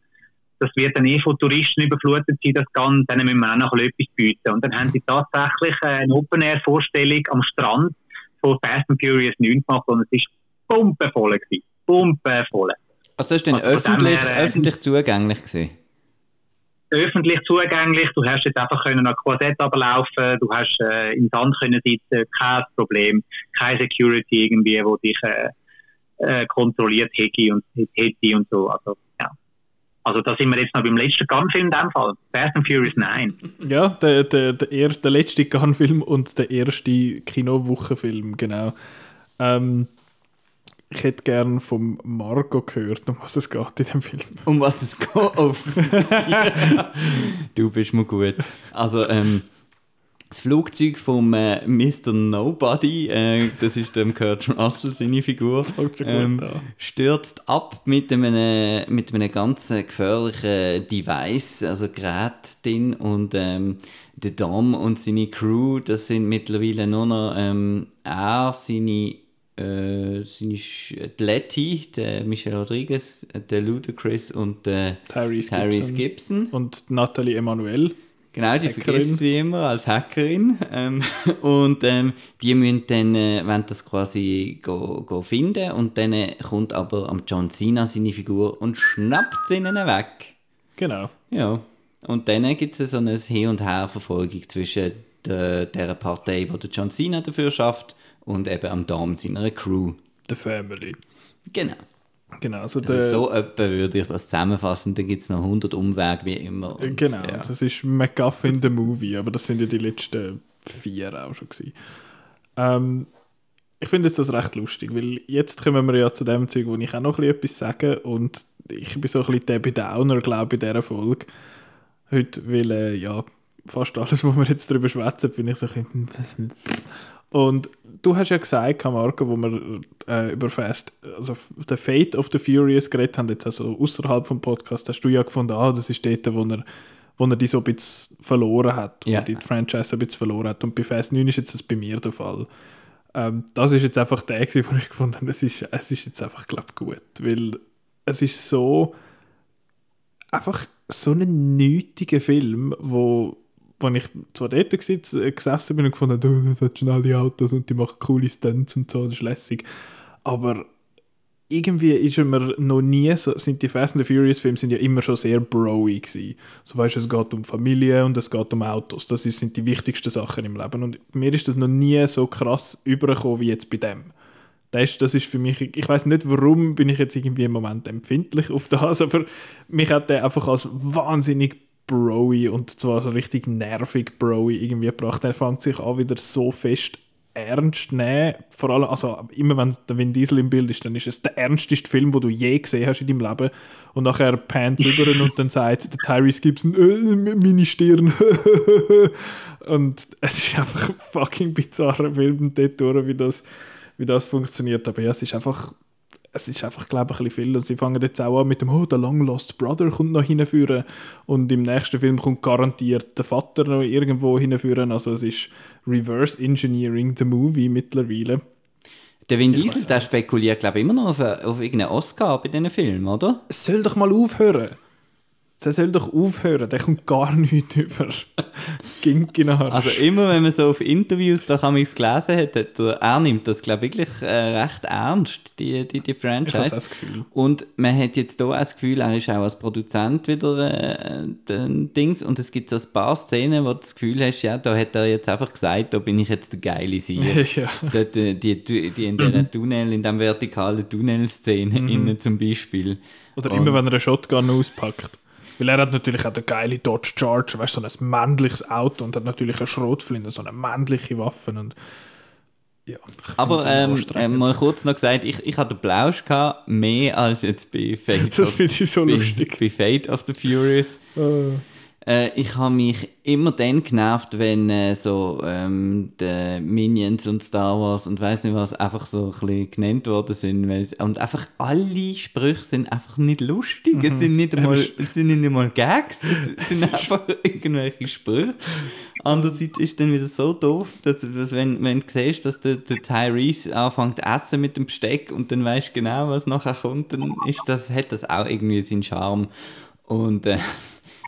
das wird dann eh von Touristen überflutet sein, das Gunn, denen müssen wir auch noch etwas bieten. Und dann haben sie tatsächlich äh, eine Open-Air-Vorstellung am Strand von Fast and Furious 9 gemacht und es ist pumpenvoll gewesen. Pumpenvoll. Also das ist dann Also öffentlich, her, äh, öffentlich zugänglich gewesen. öffentlich zugänglich. Du hast jetzt einfach können an Quartett ablaufen, du hast äh, im Sand können sitzen, kein Problem, keine Security irgendwie, wo dich äh, äh, kontrolliert hätte und hätte und so. Also ja. Also da sind wir jetzt noch beim letzten Gunfilm in dem Fall. Fast and Furious 9. Ja, der, der, der, er, der letzte Gunfilm und der erste Kinowochenfilm, genau. Ähm, ich hätte gern vom Marco gehört, um was es geht in dem Film. Um was es geht? Auf. <laughs> du bist mir gut. Also, ähm, das Flugzeug vom äh, Mr. Nobody, äh, das ist dem Kurt Russell, seine Figur, ähm, stürzt ab mit einem, mit einem ganz gefährlichen Device, also Gerät drin und ähm, der Dom und seine Crew, das sind mittlerweile nur noch ähm, er, seine äh, seine Sch die Letty, der Michelle Rodriguez, der Ludacris und der Tyrese Tyrese Gibson. Gibson. Und Nathalie Emanuel. Genau, die Hackerin. vergisst sie immer als Hackerin. Ähm, <laughs> und ähm, die müssen dann, äh, wollen das quasi go, go finden und dann äh, kommt aber am John Cena seine Figur und schnappt sie ihnen weg. Genau. Ja. Und dann gibt es so eine Hin- und Her-Verfolgung zwischen der, der Partei, die der John Cena dafür schafft, und eben am Dom seiner Crew. The Family. Genau. Genau, also Also der, so etwa würde ich das zusammenfassen. Dann gibt es noch 100 Umwege wie immer. Und, Genau, Ja. das ist MacGuffin the Movie, aber das sind ja die letzten vier auch schon gewesen. Ähm, ich finde jetzt das recht lustig, weil jetzt kommen wir ja zu dem Zeug, wo ich auch noch ein bisschen etwas sage und ich bin so ein bisschen Debbie Downer, glaube ich, in dieser Folge heute, weil äh, ja, fast alles, was wir jetzt darüber schwätzen, bin ich so ein bisschen <laughs> und du hast ja gesagt, Marco, wo wir äh, über Fast, also The Fate of the Furious geredet haben, jetzt also außerhalb vom Podcast, hast du ja gefunden, ah, das ist dort, wo er, wo er die so ein bisschen verloren hat, Ja. wo die Franchise ein bisschen verloren hat. Und bei Fast 9 ist jetzt das bei mir der Fall. Ähm, das ist jetzt einfach der, <laughs> gewesen, wo ich gefunden habe, es ist, es ist jetzt einfach, glaube ich, gut. Weil es ist so einfach so ein nötiger Film, wo, wo ich zwar dort äh, gesessen bin und gefunden habe, oh, das hat schnell die Autos und die machen coole Stunts und so, das ist lässig. Aber irgendwie ist mir noch nie so, sind die Fast and the Furious Filme sind ja immer schon sehr broy gewesen. So weißt du, es geht um Familie und es geht um Autos. Das sind die wichtigsten Sachen im Leben. Und mir ist das noch nie so krass übergekommen wie jetzt bei dem. Das ist, das ist für mich, ich weiß nicht, warum bin ich jetzt irgendwie im Moment empfindlich auf das, <laughs> aber mich hat der einfach als wahnsinnig broy und zwar so richtig nervig broy irgendwie gebracht. Er fängt sich an wieder so fest ernst nehmen. Vor allem, also immer wenn der Vin Diesel im Bild ist, dann ist es der ernsteste Film, den du je gesehen hast in deinem Leben. Und nachher pants <laughs> über und dann sagt der Tyrese Gibson, äh, meine Stirn. <laughs> und es ist einfach ein fucking bizarrer Film dort durch, wie das, wie das funktioniert. Aber ja, es ist einfach es ist einfach, glaube ich, ein bisschen viel. Und sie fangen jetzt auch an mit dem, oh, der Long Lost Brother kommt noch hinführen. Und im nächsten Film kommt garantiert der Vater noch irgendwo hinführen. Also es ist Reverse Engineering the Movie mittlerweile. Der Vin Diesel, der spekuliert, glaube ich, immer noch auf, eine- auf irgendeinen Oscar bei diesen Filmen, oder? Es soll doch mal aufhören. Der soll doch aufhören, der kommt gar nicht über. Gink in den Arsch. Also immer, wenn man so auf Interviews da kann gelesen hat, hat er, er nimmt das, glaube ich, wirklich äh, recht ernst, die, die, die ich habe Franchise. das Gefühl. Und man hat jetzt hier auch das Gefühl, er ist auch als Produzent wieder äh, ein Dings. Und es gibt so ein paar Szenen, wo du das Gefühl hast, ja, da hat er jetzt einfach gesagt, da bin ich jetzt der geile Sieger. <laughs> ja. Dort, äh, die, die, die in der Tunnel, in der vertikalen Tunnelszene innen zum Beispiel. Oder Und- immer, wenn er eine Shotgun auspackt. Weil er hat natürlich auch eine geile Dodge Charger, weißt du, so ein männliches Auto und hat natürlich eine Schrotflinte, so eine männliche Waffe. Und ja, Aber ähm, ähm, mal kurz noch gesagt, ich, ich hatte den Plausch gehabt, mehr als jetzt bei Fate, Das finde ich so bei, lustig. bei Fate of the Furious. Äh, Äh, ich habe mich immer dann genervt, wenn äh, so ähm, die Minions und Star Wars und weiß nicht was einfach so ein bisschen genannt worden sind. Und einfach alle Sprüche sind einfach nicht lustig. Mhm. Es sind nicht einmal, es sind nicht einmal Gags, es sind <laughs> einfach irgendwelche Sprüche. Andererseits ist es dann wieder so doof, dass, dass wenn, wenn du siehst, dass der, der Tyrese anfängt zu essen mit dem Besteck und dann weißt du genau, was nachher kommt, dann ist das, hat das auch irgendwie seinen Charme. Und äh,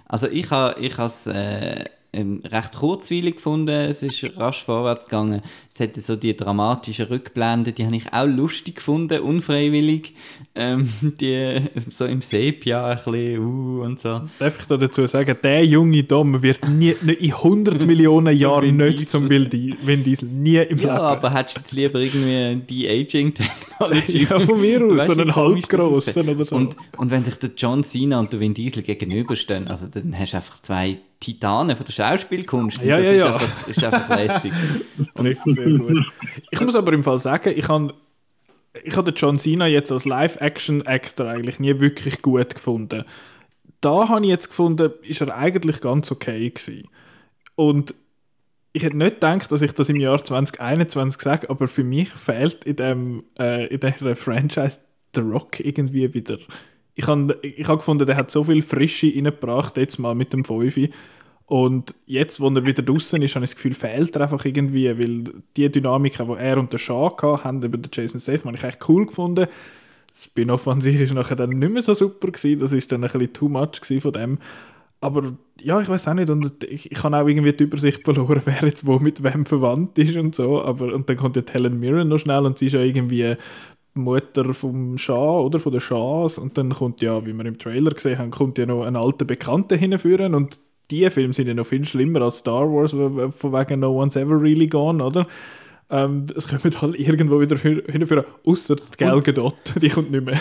also ich habe ich es äh, ähm, recht kurzweilig gefunden, es ist rasch vorwärts gegangen. Es hatte so die dramatischen Rückblenden, die habe ich auch lustig gefunden, unfreiwillig. Ähm, <laughs> die so im Sepia ein bisschen uh, und so. Darf ich da dazu sagen, der junge Dom wird nie, in 100 <laughs> Millionen Jahren nicht zum Vin Diesel, nie im ja, Leben. Ja, aber hättest du jetzt lieber irgendwie die Aging-Technology? <laughs> ja, von mir aus, so einen halbgrossen oder so. Und, und wenn sich der John Cena und der Vin Diesel gegenüberstehen, also dann hast du einfach zwei Titanen von der Schauspielkunst. Ja, ja, das ja. Ist einfach, ist einfach lässig. das trifft sehr gut. <laughs> Ich muss aber im Fall sagen, ich habe ich habe John Cena jetzt als Live-Action-Actor eigentlich nie wirklich gut gefunden. Da habe ich jetzt gefunden, ist er eigentlich ganz okay gewesen. Und ich hätte nicht gedacht, dass ich das im Jahr 2021 sage, aber für mich fehlt in, dem, äh, in dieser Franchise The Rock irgendwie wieder ich habe ich hab gefunden, der hat so viel Frische reingebracht, jetzt mal mit dem Fünfi. Und jetzt, wo er wieder draußen ist, habe ich das Gefühl, fehlt er einfach irgendwie, weil die Dynamik, die er und der Shaw haben, über den Jason Statham, habe ich echt cool gefunden. Das Spin-off an sich ist nachher dann nicht mehr so super gewesen, das ist dann ein bisschen too much von dem. Aber ja, ich weiß auch nicht, und ich, ich habe auch irgendwie die Übersicht verloren, <laughs> wer jetzt wo mit wem verwandt ist und so. Aber, und dann kommt ja Helen Mirren noch schnell und sie ist ja irgendwie Mutter vom Schah oder von der Schahs und dann kommt ja, wie wir im Trailer gesehen haben, kommt ja noch ein alter Bekannter hinführen und die Filme sind ja noch viel schlimmer als Star Wars, von wegen No One's Ever Really Gone, oder? Ähm, es kommt halt irgendwo wieder hinführen, außer die Gal Gadot, <laughs> die kommt nicht mehr.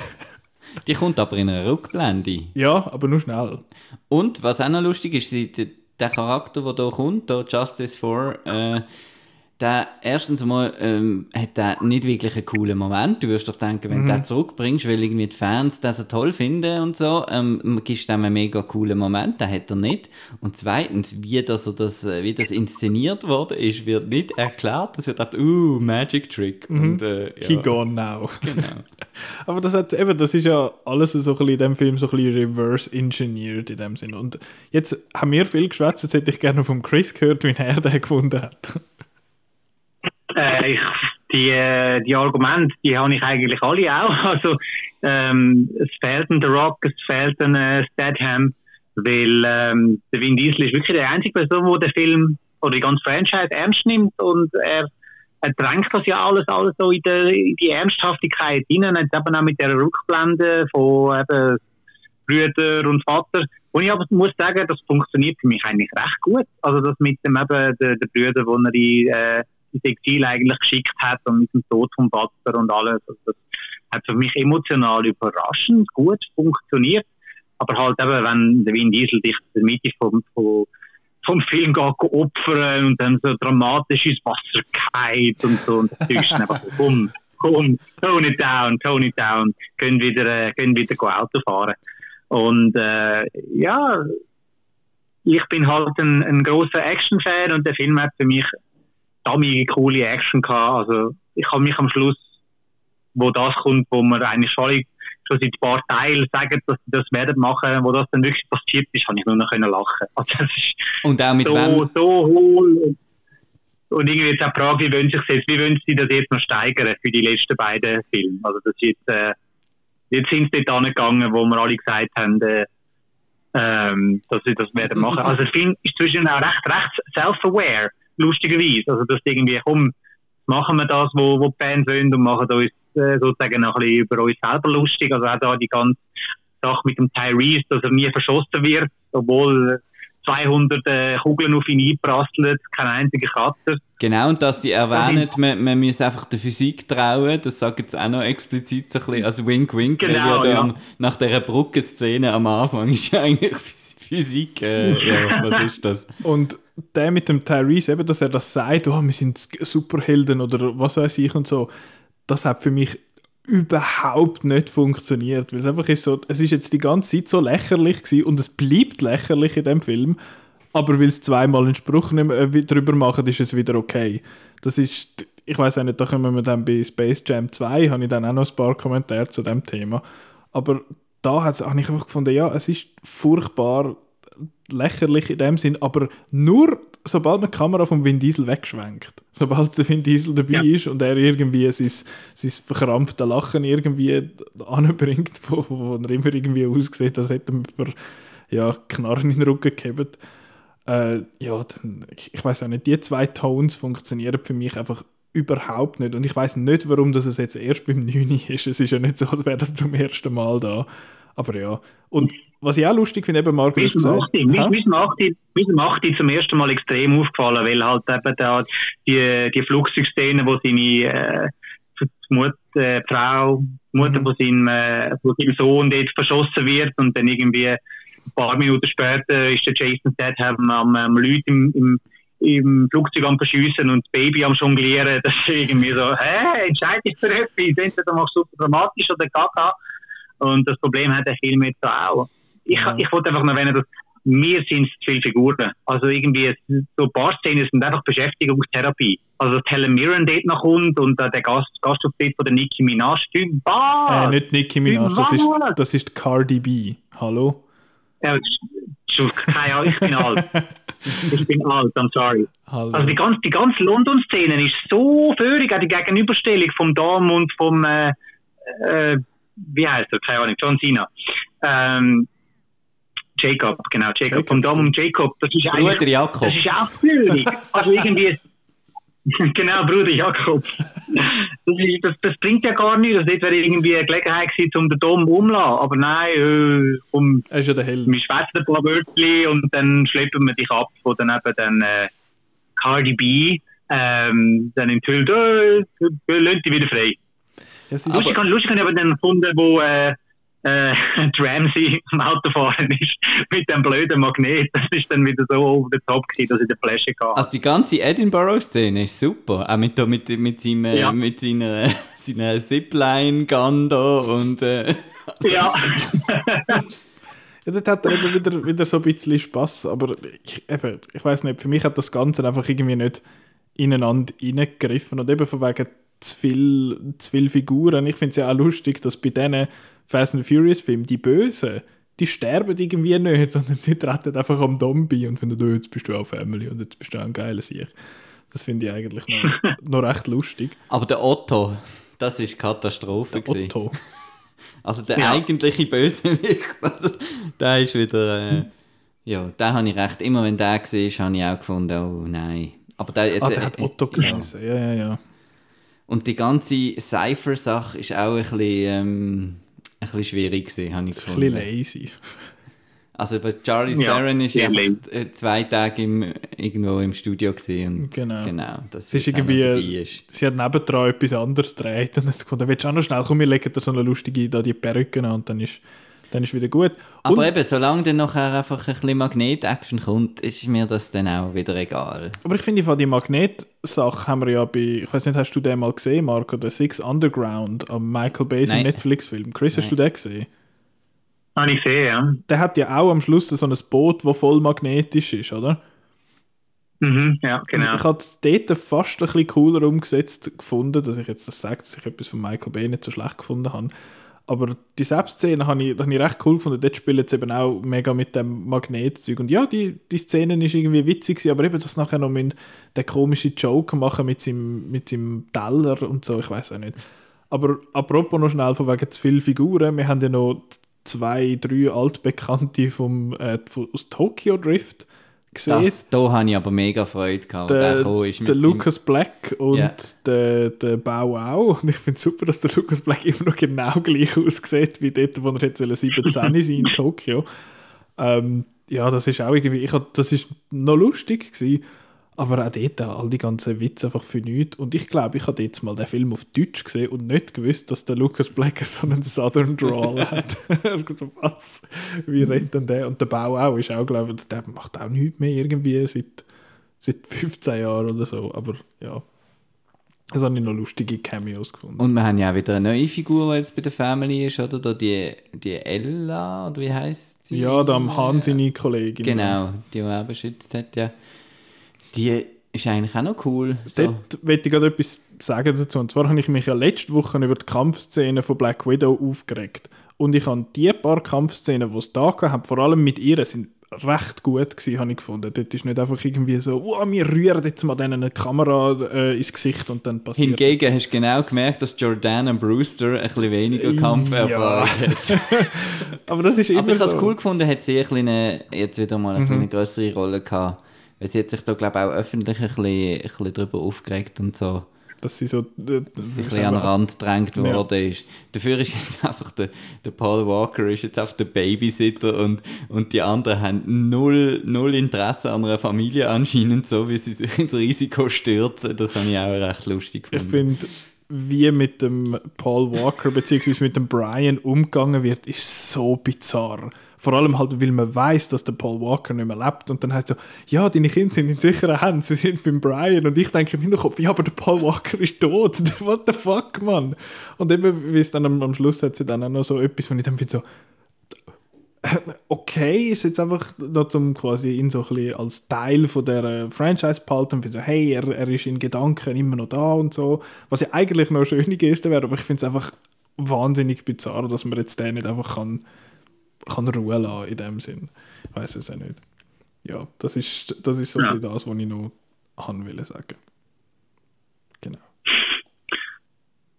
Die kommt aber in einer Rückblende. Ja, aber nur schnell. Und was auch noch lustig ist, der Charakter, der hier kommt, der Justice 4, äh, der, erstens mal ähm, hat er nicht wirklich einen coolen Moment. Du wirst doch denken, wenn mhm. du den zurückbringst, weil irgendwie die Fans das so toll finden und so, ähm, gibst du ihm einen mega coolen Moment. Den hat er nicht. Und zweitens, wie das, das, äh, wie das inszeniert worden ist, wird nicht erklärt. Es wird gedacht, uh, Magic Trick. Mhm. Und, äh, ja. He gone now. Genau. <laughs> Aber das, hat, eben, das ist ja alles so ein bisschen in dem Film so ein bisschen reverse engineered in dem Sinn. Und jetzt haben wir viel geschwätzt, jetzt hätte ich gerne von Chris gehört, wie er den gefunden hat. Äh, ich, die, äh, die Argumente, die habe ich eigentlich alle auch. <laughs> Also, ähm, es fehlt ein The Rock, es fehlt ein äh, Statham, weil ähm, der Vin Diesel ist wirklich der einzige Person, der den Film oder die ganze Franchise ernst nimmt und er, er drängt das ja alles, alles so in, der, in die Ernsthaftigkeit hinein, jetzt eben auch mit der Rückblende von eben Brüder und Vater. Und ich aber muss sagen, das funktioniert für mich eigentlich recht gut. Also das mit dem eben der, der Brüder, wo er die äh, ins Exil eigentlich geschickt hat und mit dem Tod vom Vater und alles. Also das hat für mich emotional überraschend gut funktioniert. Aber halt eben, wenn der Vin Diesel dich in der Mitte vom, vom, Film geht opfern und dann so dramatisch ins Wasser geht und so und das ist einfach so, komm, tone it down, tone it down, können wieder, äh, können wieder Auto fahren. Und äh, ja, ich bin halt ein, ein großer Action-Fan und der Film hat für mich dumme, coole Action gehabt. Also ich habe mich am Schluss, wo das kommt, wo man eigentlich schon, schon seit ein paar Teilen sagen, dass sie das werden machen, wo das dann wirklich passiert ist, habe ich nur noch können lachen. Also das ist und auch mit so, wem? so hohl. Und, irgendwie jetzt auch die Frage, wie wollen, sich jetzt, wie wollen sie das jetzt noch steigern für die letzten beiden Filme? Also das jetzt, äh, jetzt sind sie dort angegangen, wo wir alle gesagt haben, äh, ähm, dass sie das werden machen. Also der Film ist zwischen auch recht, recht self-aware lustigerweise. Also, dass irgendwie, komm, machen wir das, wo, wo die Fans wollen und machen uns äh, sozusagen noch ein bisschen über uns selber lustig. Also auch da die ganze Sache mit dem Tyrese, dass er nie verschossen wird, obwohl 200 äh, Kugeln auf ihn einprasseln, kein einziger Kratzer. Genau, und dass sie erwähnen, man, man muss einfach der Physik trauen, das sagen sie auch noch explizit so ein bisschen als Wink-Wink, genau, weil ja, ja. Am, nach dieser Brückenszene am Anfang ist ja eigentlich Physik, äh, ja, was ist das? Und der mit dem Tyrese, eben, dass er das sagt, oh, wir sind Superhelden oder was weiß ich und so, das hat für mich überhaupt nicht funktioniert. Weil es einfach ist so, es ist jetzt die ganze Zeit so lächerlich gewesen und es bleibt lächerlich in dem Film, aber weil es zweimal einen Spruch nicht mehr, äh, drüber machen, ist es wieder okay. Das ist, ich weiß auch nicht, da kommen wir dann bei Space Jam 2, habe ich dann auch noch ein paar Kommentare zu dem Thema. Aber da habe ich einfach gefunden, ja, es ist furchtbar lächerlich in dem Sinn, aber nur sobald man die Kamera vom Vin Diesel wegschwenkt, sobald der Vin Diesel dabei ja. ist und er irgendwie sein, sein verkrampfte Lachen irgendwie anbringt, wo, wo er immer irgendwie aussieht, als hätte man ja, Knarren in den Rücken gehabt. Äh, ja, dann, ich, ich weiß auch nicht, die zwei Tones funktionieren für mich einfach überhaupt nicht. Und ich weiß nicht, warum das es jetzt erst beim 9 ist. Es ist ja nicht so, als wäre das zum ersten Mal da. Aber ja. Und was ich auch lustig finde, eben Marco, du hast gesagt... Mir ist Machti zum ersten Mal extrem aufgefallen, weil halt eben da die, die Flugzeugszene, wo seine äh, Mutter, äh, Frau, Mutter mhm. von, seinem, äh, von seinem Sohn dort verschossen wird und dann irgendwie ein paar Minuten später ist der Jason Statham am, am Leute im, im im Flugzeug am Verschiessen und das Baby am Jonglieren, <laughs> das ist irgendwie so, hä, entscheide dich für etwas, entweder machst du super dramatisch oder gaga. Und das Problem hat der Film jetzt auch. Ich, ja. ich wollte einfach noch erwähnen, dass mir sind zu viele Figuren. Also irgendwie so ein paar Szenen sind einfach Beschäftigungstherapie. Also dass Helen Mirren dort noch kommt und äh, der Gast, Gastauftritt von der Nicki Minaj. Äh, nicht Nicki Minaj, das ist, das ist Cardi B. Hallo? Ja, keine Ahnung, ich bin alt. <laughs> Ich bin alt, I'm sorry. Hallo. Also die ganze, die ganze London-Szene ist so führig, auch die Gegenüberstellung vom Dom und vom, äh, äh, wie heißt er, keine Ahnung, John Cena. Ähm, Jacob, genau, Jacob, Jacob vom Dom und Jacob. Das ist Bruder Jakob. Das ist auch führig. Also irgendwie... <laughs> genau, Bruder Jakob. Das, ist, das, das, bringt ja gar nichts. Das wäre irgendwie eine Gelegenheit gewesen, um den Dom umzulassen. Aber nein, äh, um, er ist ja der Held. Wir schwätzen ein paar Wörter und dann schleppen wir dich ab, wo dann eben dann äh, Cardi B ähm, dann enthüllt, äh, lönt dich wieder frei. Ja, lustig, lustig habe ich aber dann gefunden, wo äh, äh, <laughs> Ramsey am Autofahren ist mit dem blöden Magnet. Das ist dann wieder so over the top gewesen, dass ich den Flasche hatte. Also die ganze Edinburgh-Szene ist super. Auch mit, mit, mit, seinem, ja. mit seiner, <laughs> seiner Zipline-Gun da und... Äh, also. Ja. <laughs> Ja, dort hat er eben wieder, wieder so ein bisschen Spass, aber ich, eben, ich weiß nicht, für mich hat das Ganze einfach irgendwie nicht ineinander reingegriffen und eben von wegen zu viel, zu viel Figuren. Ich finde es ja auch lustig, dass bei diesen Fast and Furious Filmen die Bösen, die sterben irgendwie nicht, sondern sie treten einfach am Dom bei und finden, oh, jetzt bist du auch Family und jetzt bist du auch ein geiler Sieg. Das finde ich eigentlich noch, <laughs> noch recht lustig. Aber der Otto, das ist Katastrophe. Der Otto. <laughs> Also der ja. eigentliche Bösewicht, <laughs> also, der ist wieder... Äh, ja, den habe ich recht. Immer wenn der war, habe ich auch gefunden, oh nein. Aber der, ah, der, der hat Otto geheißen, ja. ja, ja, Und die ganze Cypher-Sache ist auch ein bisschen, ähm, ein bisschen schwierig gewesen, habe ich gefunden. Ein bisschen lazy. Also bei Charlie ja, Theron ist ja äh, zwei Tage im, irgendwo im Studio gesehen genau. genau das ist irgendwie, ist. sie hat nebendran etwas anderes gedreht und hat gefunden, willst du auch noch schnell kommen, wir legen da so eine lustige da die Perücke an und dann ist dann ist wieder gut. Aber und, eben, solange dann nachher einfach ein bisschen Magnet-Action kommt, ist mir das dann auch wieder egal. Aber ich finde, von die Magnet-Sache haben wir ja bei, ich weiß nicht, hast du den mal gesehen, Marco, der Six Underground am Michael Bay Netflix-Film. Chris, Nein. hast du den gesehen? Habe ich gesehen, ja. Der hat ja auch am Schluss so ein Boot, das voll magnetisch ist, oder? Mhm, ja, genau. ich habe es dort fast ein bisschen cooler umgesetzt gefunden, dass ich jetzt das sage, dass ich etwas von Michael Bay nicht so schlecht gefunden habe. Aber die Selbstszene habe ich, hab ich recht cool gefunden. Dort spielen sie eben auch mega mit dem Magnetzeug. Und ja, die, die Szene ist irgendwie witzig, aber eben das nachher noch mit den komischen Joke machen mit seinem, mit seinem Teller und so, ich weiß auch nicht. Aber apropos noch schnell von wegen zu vielen Figuren, wir haben ja noch zwei, drei Altbekannte vom, äh, aus Tokyo Drift gesehen. Das, da habe ich aber mega Freude gehabt. Der, der, Lucas Black und yeah. der, der Bau auch. Und ich finde es super, dass der Lucas Black immer noch genau gleich aussieht wie dort, wo er jetzt 17 sein in Tokio. Ähm, ja, das ist auch irgendwie, ich das ist noch lustig gewesen. Aber auch dort all die ganzen Witze einfach für nichts. Und ich glaube, ich habe jetzt mal den Film auf Deutsch gesehen und nicht gewusst, dass der Lucas Black <laughs> so einen Southern Drawl hat. <laughs> <laughs> Was? Wie redet denn der? Und der Bau auch ist auch, glaube ich, der macht auch nichts mehr irgendwie seit, seit 15 Jahren oder so. Aber ja. Das habe ich noch lustige Cameos gefunden. Und wir haben ja auch wieder eine neue Figur, die jetzt bei der Family ist, oder? Da die, die Ella, oder wie heißt sie? Ja, da am Hahn seine Kollegin. Genau, die, die er beschützt hat, ja. Die ist eigentlich auch noch cool. So. Dort möchte ich gerade etwas sagen dazu. Und zwar habe ich mich ja letzte Woche über die Kampfszene von Black Widow aufgeregt. Und ich habe die paar Kampfszenen, die es da gab, vor allem mit ihr, sind recht gut gewesen, habe ich gefunden. Dort ist nicht einfach irgendwie so, oh, wir rühren jetzt mal denen eine Kamera äh, ins Gesicht und dann passiert Hingegen hast du genau gemerkt, dass Jordana Brewster ein bisschen weniger Kampferfahrung Ja. hat. <laughs> Aber das ist immer Aber ich habe es so. cool gefunden, hat sie ein bisschen eine, jetzt wieder mal eine Mhm. größere Rolle gehabt. Weil sie hat sich da, glaube ich, auch öffentlich ein bisschen, ein bisschen drüber aufgeregt und so. Dass sie so... Äh, Dass sie ein bisschen an den Rand gedrängt Ja. worden ist. Dafür ist jetzt <laughs> einfach der, der Paul Walker ist jetzt einfach der Babysitter und, und die anderen haben null, null Interesse an einer Familie anscheinend, so wie sie sich ins Risiko stürzen. Das habe ich auch recht lustig Ich gefunden. finde, wie mit dem Paul Walker bzw. mit dem Brian umgegangen wird, ist so bizarr. Vor allem halt, weil man weiß, dass der Paul Walker nicht mehr lebt. Und dann heißt so, ja, deine Kinder sind in sicheren Händen, sie sind beim Brian. Und ich denke im Hinterkopf, ja, aber der Paul Walker ist tot. <laughs> What the fuck, Mann? Und eben, wie es dann am, am Schluss hat sie dann auch noch so etwas, wo ich dann finde so, <laughs> okay, ist jetzt einfach da zum quasi ihn so ein bisschen als Teil von der äh, Franchise behalten und so, hey, er, er ist in Gedanken immer noch da und so, was ja eigentlich noch eine schöne Geste wäre, aber ich finde es einfach wahnsinnig bizarr, dass man jetzt den nicht einfach kann, kann Ruhe lassen in dem Sinn. Ich weiß es auch nicht. Ja, das ist, das ist so Ja. ein bisschen das, was ich noch haben will sagen. Genau.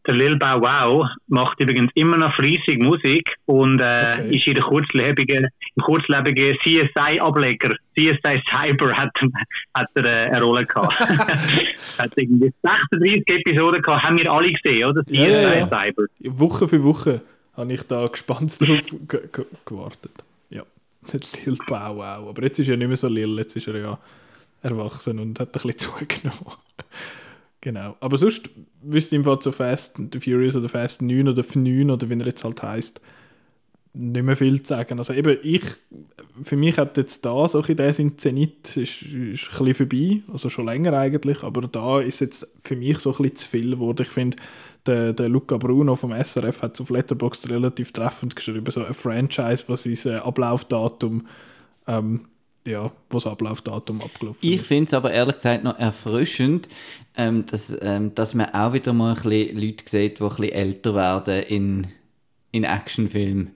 Der Lil Bow Wow macht übrigens immer noch fleissig Musik und äh, Okay. ist in der kurzlebigen, im kurzlebigen CSI-Ableger, CSI Cyber, hat, hat er äh, eine Rolle gehabt. <laughs> <laughs> hat irgendwie 36 Episoden gehabt, haben wir alle gesehen, oder? CSI Ja, ja. Cyber. Woche für Woche habe ich da gespannt drauf ge ge gewartet. Ja, <laughs> der Lil Bow Wow. Aber jetzt ist er nicht mehr so Lil, jetzt ist er ja erwachsen und hat ein bisschen zugenommen. Genau. Aber sonst wüsste ich im Fall so Fast the Furious oder Fast 9 oder F9 oder wie er jetzt halt heißt nicht mehr viel zu sagen. Also eben, ich, für mich hat jetzt da so ein bisschen Zenit ist, ist ein bisschen vorbei, also schon länger eigentlich, aber da ist jetzt für mich so ein bisschen zu viel geworden. Ich finde, der, der Luca Bruno vom SRF hat auf Letterboxd relativ treffend geschrieben, so ein Franchise, was sein äh, Ablaufdatum, ähm, ja, wo das Ablaufdatum abgelaufen Ich finde es aber ehrlich gesagt noch erfrischend, ähm, dass, ähm, dass man auch wieder mal ein bisschen Leute sieht, die ein bisschen älter werden in, in Actionfilmen.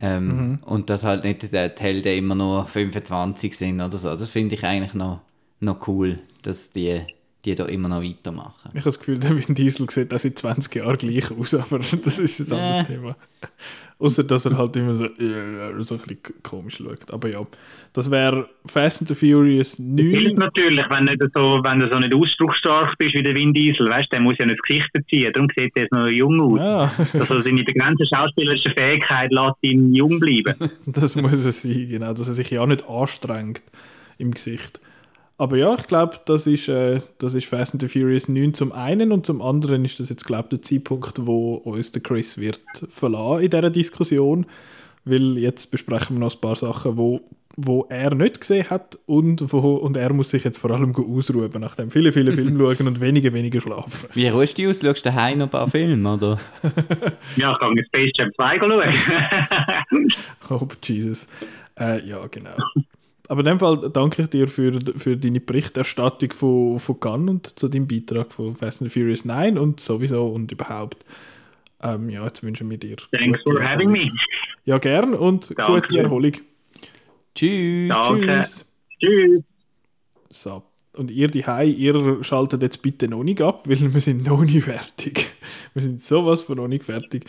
Ähm, Mhm. Und dass halt nicht die Helden immer nur 25 sind oder so. Das finde ich eigentlich noch, noch cool, dass die, die da immer noch weitermachen. Ich habe das Gefühl, <laughs> der Vin Diesel sieht auch seit 20 Jahren gleich aus, aber das ist ein anderes Äh. Thema. Außer dass er halt immer so, äh, so ein bisschen komisch schaut. Aber ja, das wäre Fast and the Furious Hilft 9. natürlich, wenn, nicht so, wenn du so nicht ausdrucksstark bist wie der Vin Diesel, weißt, der muss ja nicht das Gesicht verziehen, darum sieht er jetzt noch jung aus. Ja, <laughs> Also seine begrenzte schauspielerische Fähigkeit lässt ihn jung bleiben. <laughs> das muss es sein, genau. Dass er sich ja nicht anstrengt im Gesicht. Aber ja, ich glaube, das, ist, äh, das ist Fast and the Furious 9 zum einen und zum anderen ist das jetzt, glaube ich, der Zeitpunkt, wo uns der Chris wird verlassen in dieser Diskussion. Weil jetzt besprechen wir noch ein paar Sachen, wo, wo er nicht gesehen hat und, wo, und er muss sich jetzt vor allem gut ausruhen, nachdem viele, viele <laughs> Filme schauen und weniger, weniger schlafen. Wie ruhst du aus? Schaust du daheim noch ein paar Filme, oder? <laughs> Ja, ich kann jetzt Space Jam 2 schauen. <laughs> Oh, Jesus. Äh, ja, genau. Aber in dem Fall danke ich dir für, für deine Berichterstattung von, von Cannes und zu deinem Beitrag von Fast and the Furious 9 und sowieso und überhaupt. Ähm, ja, jetzt wünschen wir dir. Thanks gute for having Erholung. me. Ja, gern und Danke. gute Erholung. Tschüss! Danke. Tschüss. Tschüss. So. Und ihr die ihr schaltet jetzt bitte noch nicht ab, weil wir sind noch nicht fertig. <laughs> Wir sind sowas von noch nicht fertig.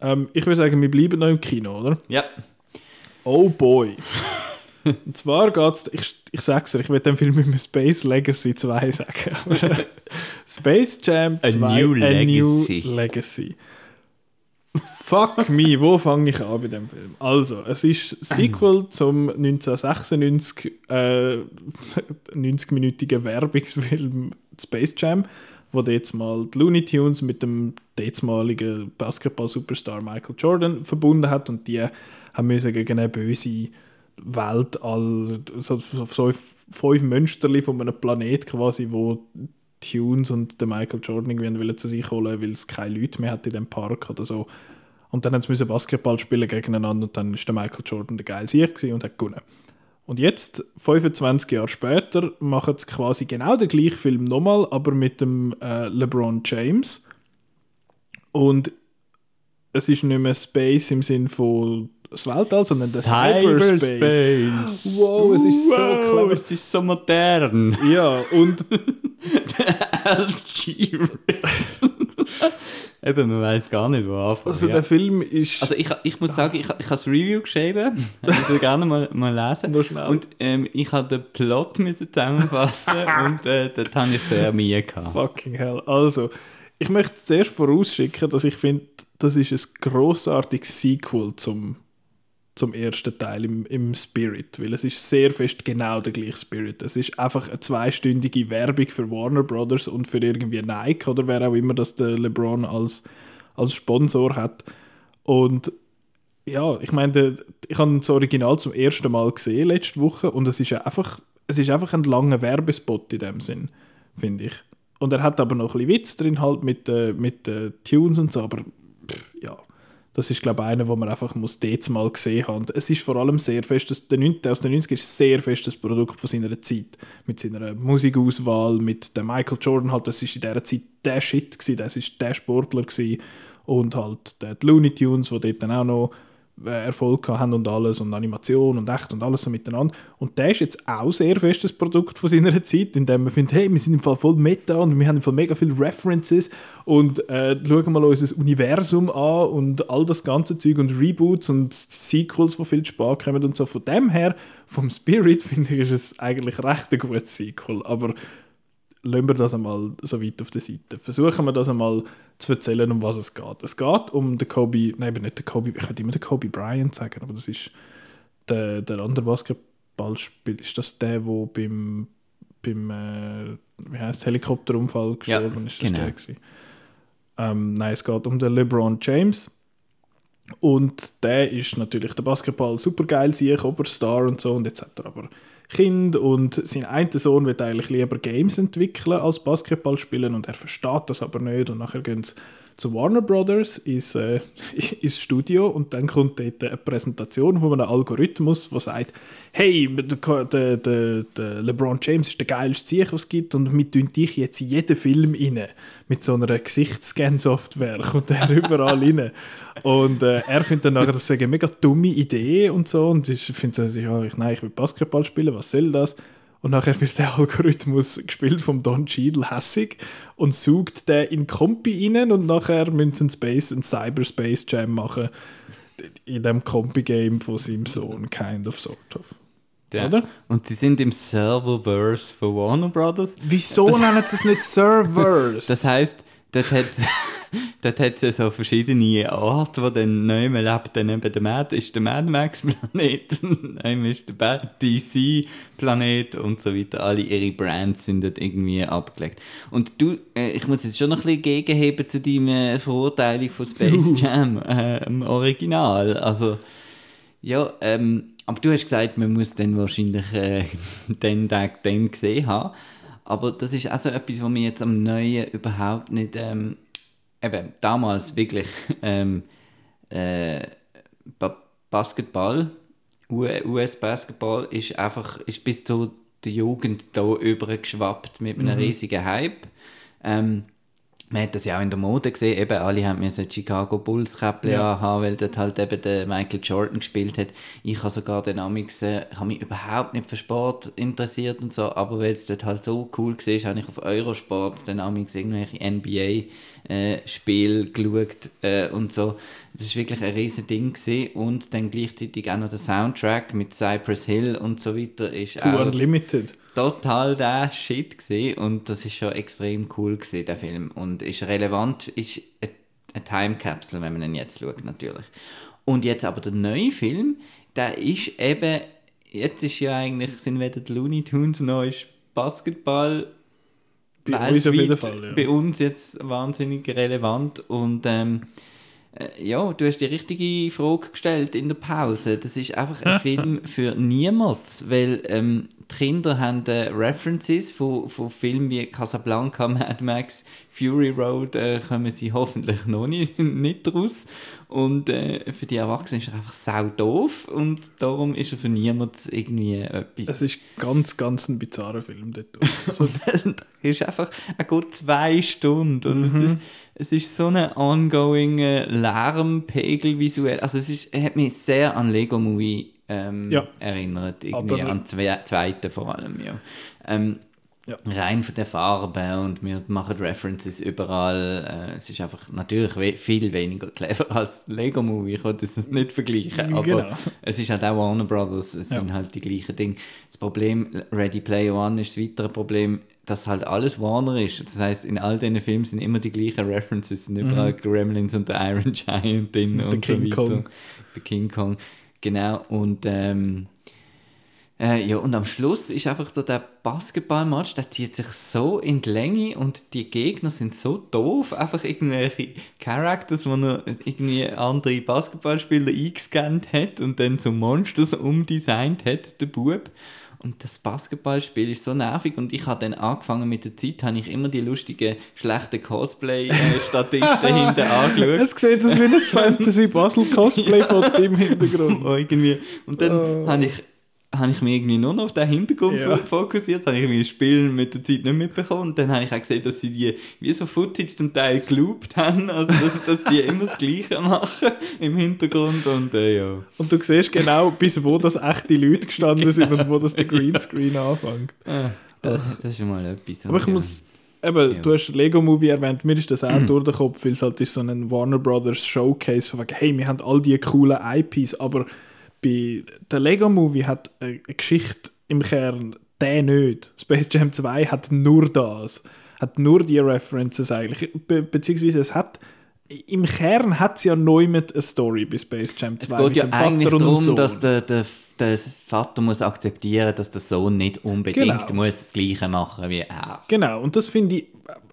Ähm, ich würde sagen, wir bleiben noch im Kino, oder? Ja, Oh boy. <laughs> <laughs> Und zwar geht's, ich, ich sag's dir, ich will den Film mit Space Legacy 2 sagen. <laughs> Space Jam A 2 New A Legacy. New Legacy. Fuck me, wo fange ich an bei dem Film? Also, es ist Sequel <clears throat> zum 1996 äh, <laughs> 90-minütigen Werbungsfilm Space Jam, wo jetzt mal die Looney Tunes mit dem damaligen Basketball-Superstar Michael Jordan verbunden hat und die haben müssen gegen eine böse Welt all so, so, fünf Mönsterli von einem Planet quasi, wo Tunes und den Michael Jordan irgendwie zu sich holen, weil es keine Leute mehr hat in dem Park oder so. Und dann haben sie Basketball spielen gegeneinander und dann ist der Michael Jordan der geile Sieg und hat gewonnen. Und jetzt, 25 Jahre später, machen sie quasi genau den gleichen Film nochmal, aber mit dem äh, LeBron James. Und es ist nicht mehr Space im Sinn von das Weltall, sondern der Cyberspace. Cyberspace. Wow, es ist so Wow, clever. Es ist so modern. Ja, und <laughs> LG. Eben, man weiß gar nicht, wo anfangen. also ja. der Film ist... Also ich, ich muss sagen, ich, ich habe das Review geschrieben, ich würde gerne mal, mal lesen. Nur schnell. Und ähm, ich habe den Plot müssen zusammenfassen <laughs> und äh, dort habe ich sehr Mühe gehabt. Fucking hell. Also, ich möchte zuerst vorausschicken, dass ich finde, das ist ein grossartiges Sequel zum, zum ersten Teil im, im Spirit, weil es ist sehr fest genau der gleiche Spirit. Es ist einfach eine zweistündige Werbung für Warner Brothers und für irgendwie Nike oder wer auch immer das der LeBron als, als Sponsor hat. Und ja, ich meine, ich habe das Original zum ersten Mal gesehen letzte Woche und es ist einfach, es ist einfach ein langer Werbespot in dem Sinn, finde ich. Und er hat aber noch ein bisschen Witz drin halt mit, äh, mit äh, Tunes und so, aber pff, ja, das ist glaube ich einer, wo man einfach muss jetzt mal gesehen haben. Es ist vor allem sehr fest, das, der 9, aus den 90 ist sehr fest das Produkt von seiner Zeit. Mit seiner Musikauswahl, mit dem Michael Jordan halt, das ist in dieser Zeit der Shit gewesen, das ist der Sportler gewesen. Und halt die Looney Tunes, die dort dann auch noch Erfolg haben und alles und Animation und echt und alles so miteinander. Und der ist jetzt auch sehr festes Produkt von seiner Zeit, in dem man findet, hey, wir sind im Fall voll Meta und wir haben im Fall mega viele References und äh, schauen mal unser Universum an und all das ganze Zeug und Reboots und Sequels, die viel spät kommen und so. Von dem her, vom Spirit, <laughs> finde ich, ist es eigentlich recht ein gutes Sequel, aber lassen wir das einmal so weit auf der Seite. Versuchen wir das einmal zu erzählen, um was es geht. Es geht um den Kobe, nein, eben nicht den Kobe, ich würde immer den Kobe Bryant sagen, aber das ist der, der andere Basketballspieler. Ist das der, der beim, beim äh, wie heißt Helikopterunfall gestorben ist? Das genau. der gewesen? ähm, nein, es geht um den LeBron James. Und der ist natürlich der Basketball supergeil, sich Oberstar und so. Und er aber Kind und sein einer Sohn will eigentlich lieber Games entwickeln als Basketball spielen und er versteht das aber nicht. Und nachher gehen sie zu Warner Brothers ins, äh, <laughs> ins Studio und dann kommt dort eine Präsentation von einem Algorithmus, der sagt, hey, der, der, der, LeBron James ist der geilste Sieg, was es gibt und wir tun dich jetzt in jeden Film rein. Mit so einer Gesichtsscan-Software <laughs> kommt er überall rein. Und äh, er findet dann nachher, das sei eine mega dumme Idee und so und ich finde ja, ich, nein, ich will Basketball spielen, was soll das? Und nachher wird der Algorithmus gespielt vom Don Cheadle hässig und sucht den in Kompi rein und nachher müssen sie einen Space, einen Cyberspace Jam machen in dem Kompi-Game von seinem Sohn, kind of, sort of. Ja. Oder? Und sie sind im Serververse von Warner Brothers. Wieso nennen sie es nicht <laughs> Servers? Das heisst, dort hat es <laughs> dort hat's ja so verschiedene Orte, wo dann neu lebt. Dann eben der Mad ist der Mad Max Planet, <laughs> neu ist der Bad DC Planet und so weiter. Alle ihre Brands sind dort irgendwie abgelegt. Und du, äh, ich muss jetzt schon noch ein bisschen gegenheben zu deiner Verurteilung von Space Jam äh, im Original. Also, ja, ähm, aber du hast gesagt, man muss dann wahrscheinlich äh, <laughs> den Tag dann gesehen haben. Aber das ist also etwas, was mir jetzt am Neuen überhaupt nicht, ähm, eben damals wirklich <laughs> ähm, äh, ba Basketball, US-Basketball ist einfach ist bis zu der Jugend da übergeschwappt mit einem riesigen Hype. Ähm, man hat das ja auch in der Mode gesehen, eben alle haben mir so Chicago Bulls Käppchen Ja. anhaben, weil dort halt eben der Michael Jordan gespielt hat. Ich habe sogar den Amix, äh, habe mich überhaupt nicht für Sport interessiert und so, aber weil es dort halt so cool war, habe ich auf Eurosport den Amix irgendwelche NBA-Spiele geschaut äh, und so. Das ist wirklich ein riesen Ding gewesen. und dann gleichzeitig auch noch der Soundtrack mit Cypress Hill und so weiter ist To auch Unlimited. Total der Shit gesehen und das ist schon extrem cool gesehen der Film und ist relevant, ist eine- Time Capsule, wenn man ihn jetzt schaut natürlich. Und jetzt aber der neue Film, der ist eben jetzt ist ja eigentlich sind weder die Looney Tunes noch ist Basketball Bei uns auf jeden weltweit Fall, ja. bei uns jetzt wahnsinnig relevant und ähm, äh, ja, du hast die richtige Frage gestellt in der Pause. Das ist einfach ein <laughs> Film für niemals, weil ähm, die Kinder haben äh, References von, von Filmen wie Casablanca, <laughs> Mad Max, Fury Road, äh, kommen sie hoffentlich noch nicht, <laughs> nicht raus. Und äh, für die Erwachsenen ist er einfach sau doof und darum ist er für niemals irgendwie etwas. Es ist ganz, ganz ein bizarrer Film dort. Also, das ist einfach, er geht zwei Stunden und Mhm. es ist es ist so ein ongoing äh, Lärmpegel visuell. Also es ist, hat mich sehr an Lego Movie ähm, Ja. erinnert, irgendwie Aber- an den zweiten vor allem, ja. Ähm, Ja. Rein von der Farbe und wir machen References überall. Äh, es ist einfach natürlich we viel weniger clever als Lego Movie. Ich wollte es nicht vergleichen, aber Genau. es ist halt auch Warner Brothers. Es Ja. sind halt die gleichen Dinge. Das Problem, Ready Player One ist das weitere Problem, dass halt alles Warner ist. Das heißt, in all diesen Filmen sind immer die gleichen References, es sind überall Gremlins und der Iron <laughs> Giant drin Mhm. Der und King so weiter. Kong. Der King Kong, genau. Und ähm, äh, ja, und am Schluss ist einfach so der Basketballmatch, der zieht sich so in die Länge und die Gegner sind so doof, einfach irgendwelche Characters, wo er irgendwie andere Basketballspieler eingescannt hat und dann zu Monsters umdesignt hat, der Bub. Und das Basketballspiel ist so nervig und ich habe dann angefangen mit der Zeit, habe ich immer die lustigen, schlechten Cosplay-Statisten <laughs> hinten angeschaut. Es sieht aus wie ein <laughs> Fantasy Basel Cosplay von im Hintergrund. Oh, irgendwie. Und dann habe ich, habe ich mich irgendwie nur noch auf den Hintergrund Ja. fokussiert, habe ich das Spiel mit der Zeit nicht mitbekommen und dann habe ich auch gesehen, dass sie die wie so Footage zum Teil geloopt haben, also dass, dass die immer das Gleiche machen im Hintergrund und äh, ja. Und du siehst genau, bis wo das echte Leute gestanden sind und wo das der Greenscreen anfängt. Das, das ist schon mal etwas. Aber ich ja. muss, eben, Ja. du hast Lego Movie erwähnt, mir ist das auch <clears throat> durch den Kopf, weil es halt ist so ein Warner Brothers Showcase von wegen, hey, wir haben all die coolen IPs, aber bei der Lego Movie hat eine Geschichte im Kern der nicht. Space Jam 2 hat nur das, hat nur die References eigentlich, Be beziehungsweise es hat im Kern hat es ja neu mit eine Story bei Space Jam 2 Es geht mit ja dem Vater eigentlich darum, dass der, der, der Vater muss akzeptieren dass der Sohn nicht unbedingt Genau. muss das Gleiche machen wie er. Genau, und das finde ich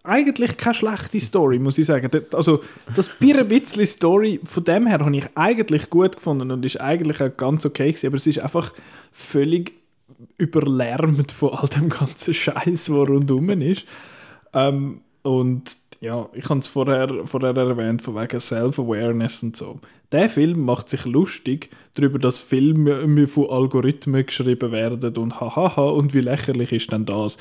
eigentlich keine schlechte Story, muss ich sagen. Also, das bisschen Story von dem her habe ich eigentlich gut gefunden und ist eigentlich auch ganz okay gewesen, aber es ist einfach völlig überlärmt von all dem ganzen Scheiß, der rundum ist. Ähm, und ja, ich habe es vorher, vorher erwähnt, von wegen Self-Awareness und so. Der Film macht sich lustig darüber, dass Filme von Algorithmen geschrieben werden und hahaha und wie lächerlich ist denn das.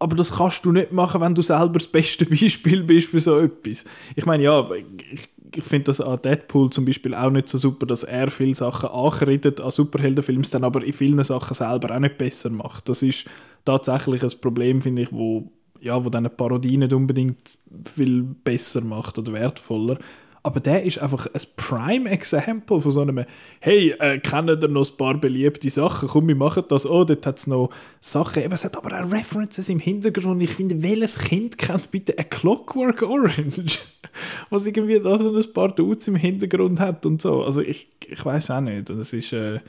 Aber das kannst du nicht machen, wenn du selber das beste <laughs> Beispiel bist für so etwas. Ich meine, ja, ich, ich finde das an Deadpool zum Beispiel auch nicht so super, dass er viele Sachen ankreidet an Superheldenfilms, dann aber in vielen Sachen selber auch nicht besser macht. Das ist tatsächlich ein Problem, finde ich, wo, ja, wo diese Parodie nicht unbedingt viel besser macht oder wertvoller. Aber der ist einfach ein Prime-Example von so einem, hey, äh, kennen ihr noch ein paar beliebte Sachen? Komm, wir machen das. Oh, dort hat es noch Sachen. Eben, es hat aber auch References im Hintergrund. Ich finde, welches Kind kennt bitte A Clockwork Orange? <laughs> Was irgendwie da so ein paar Dudes im Hintergrund hat und so. Also ich, ich weiß auch nicht. Und es ist, äh,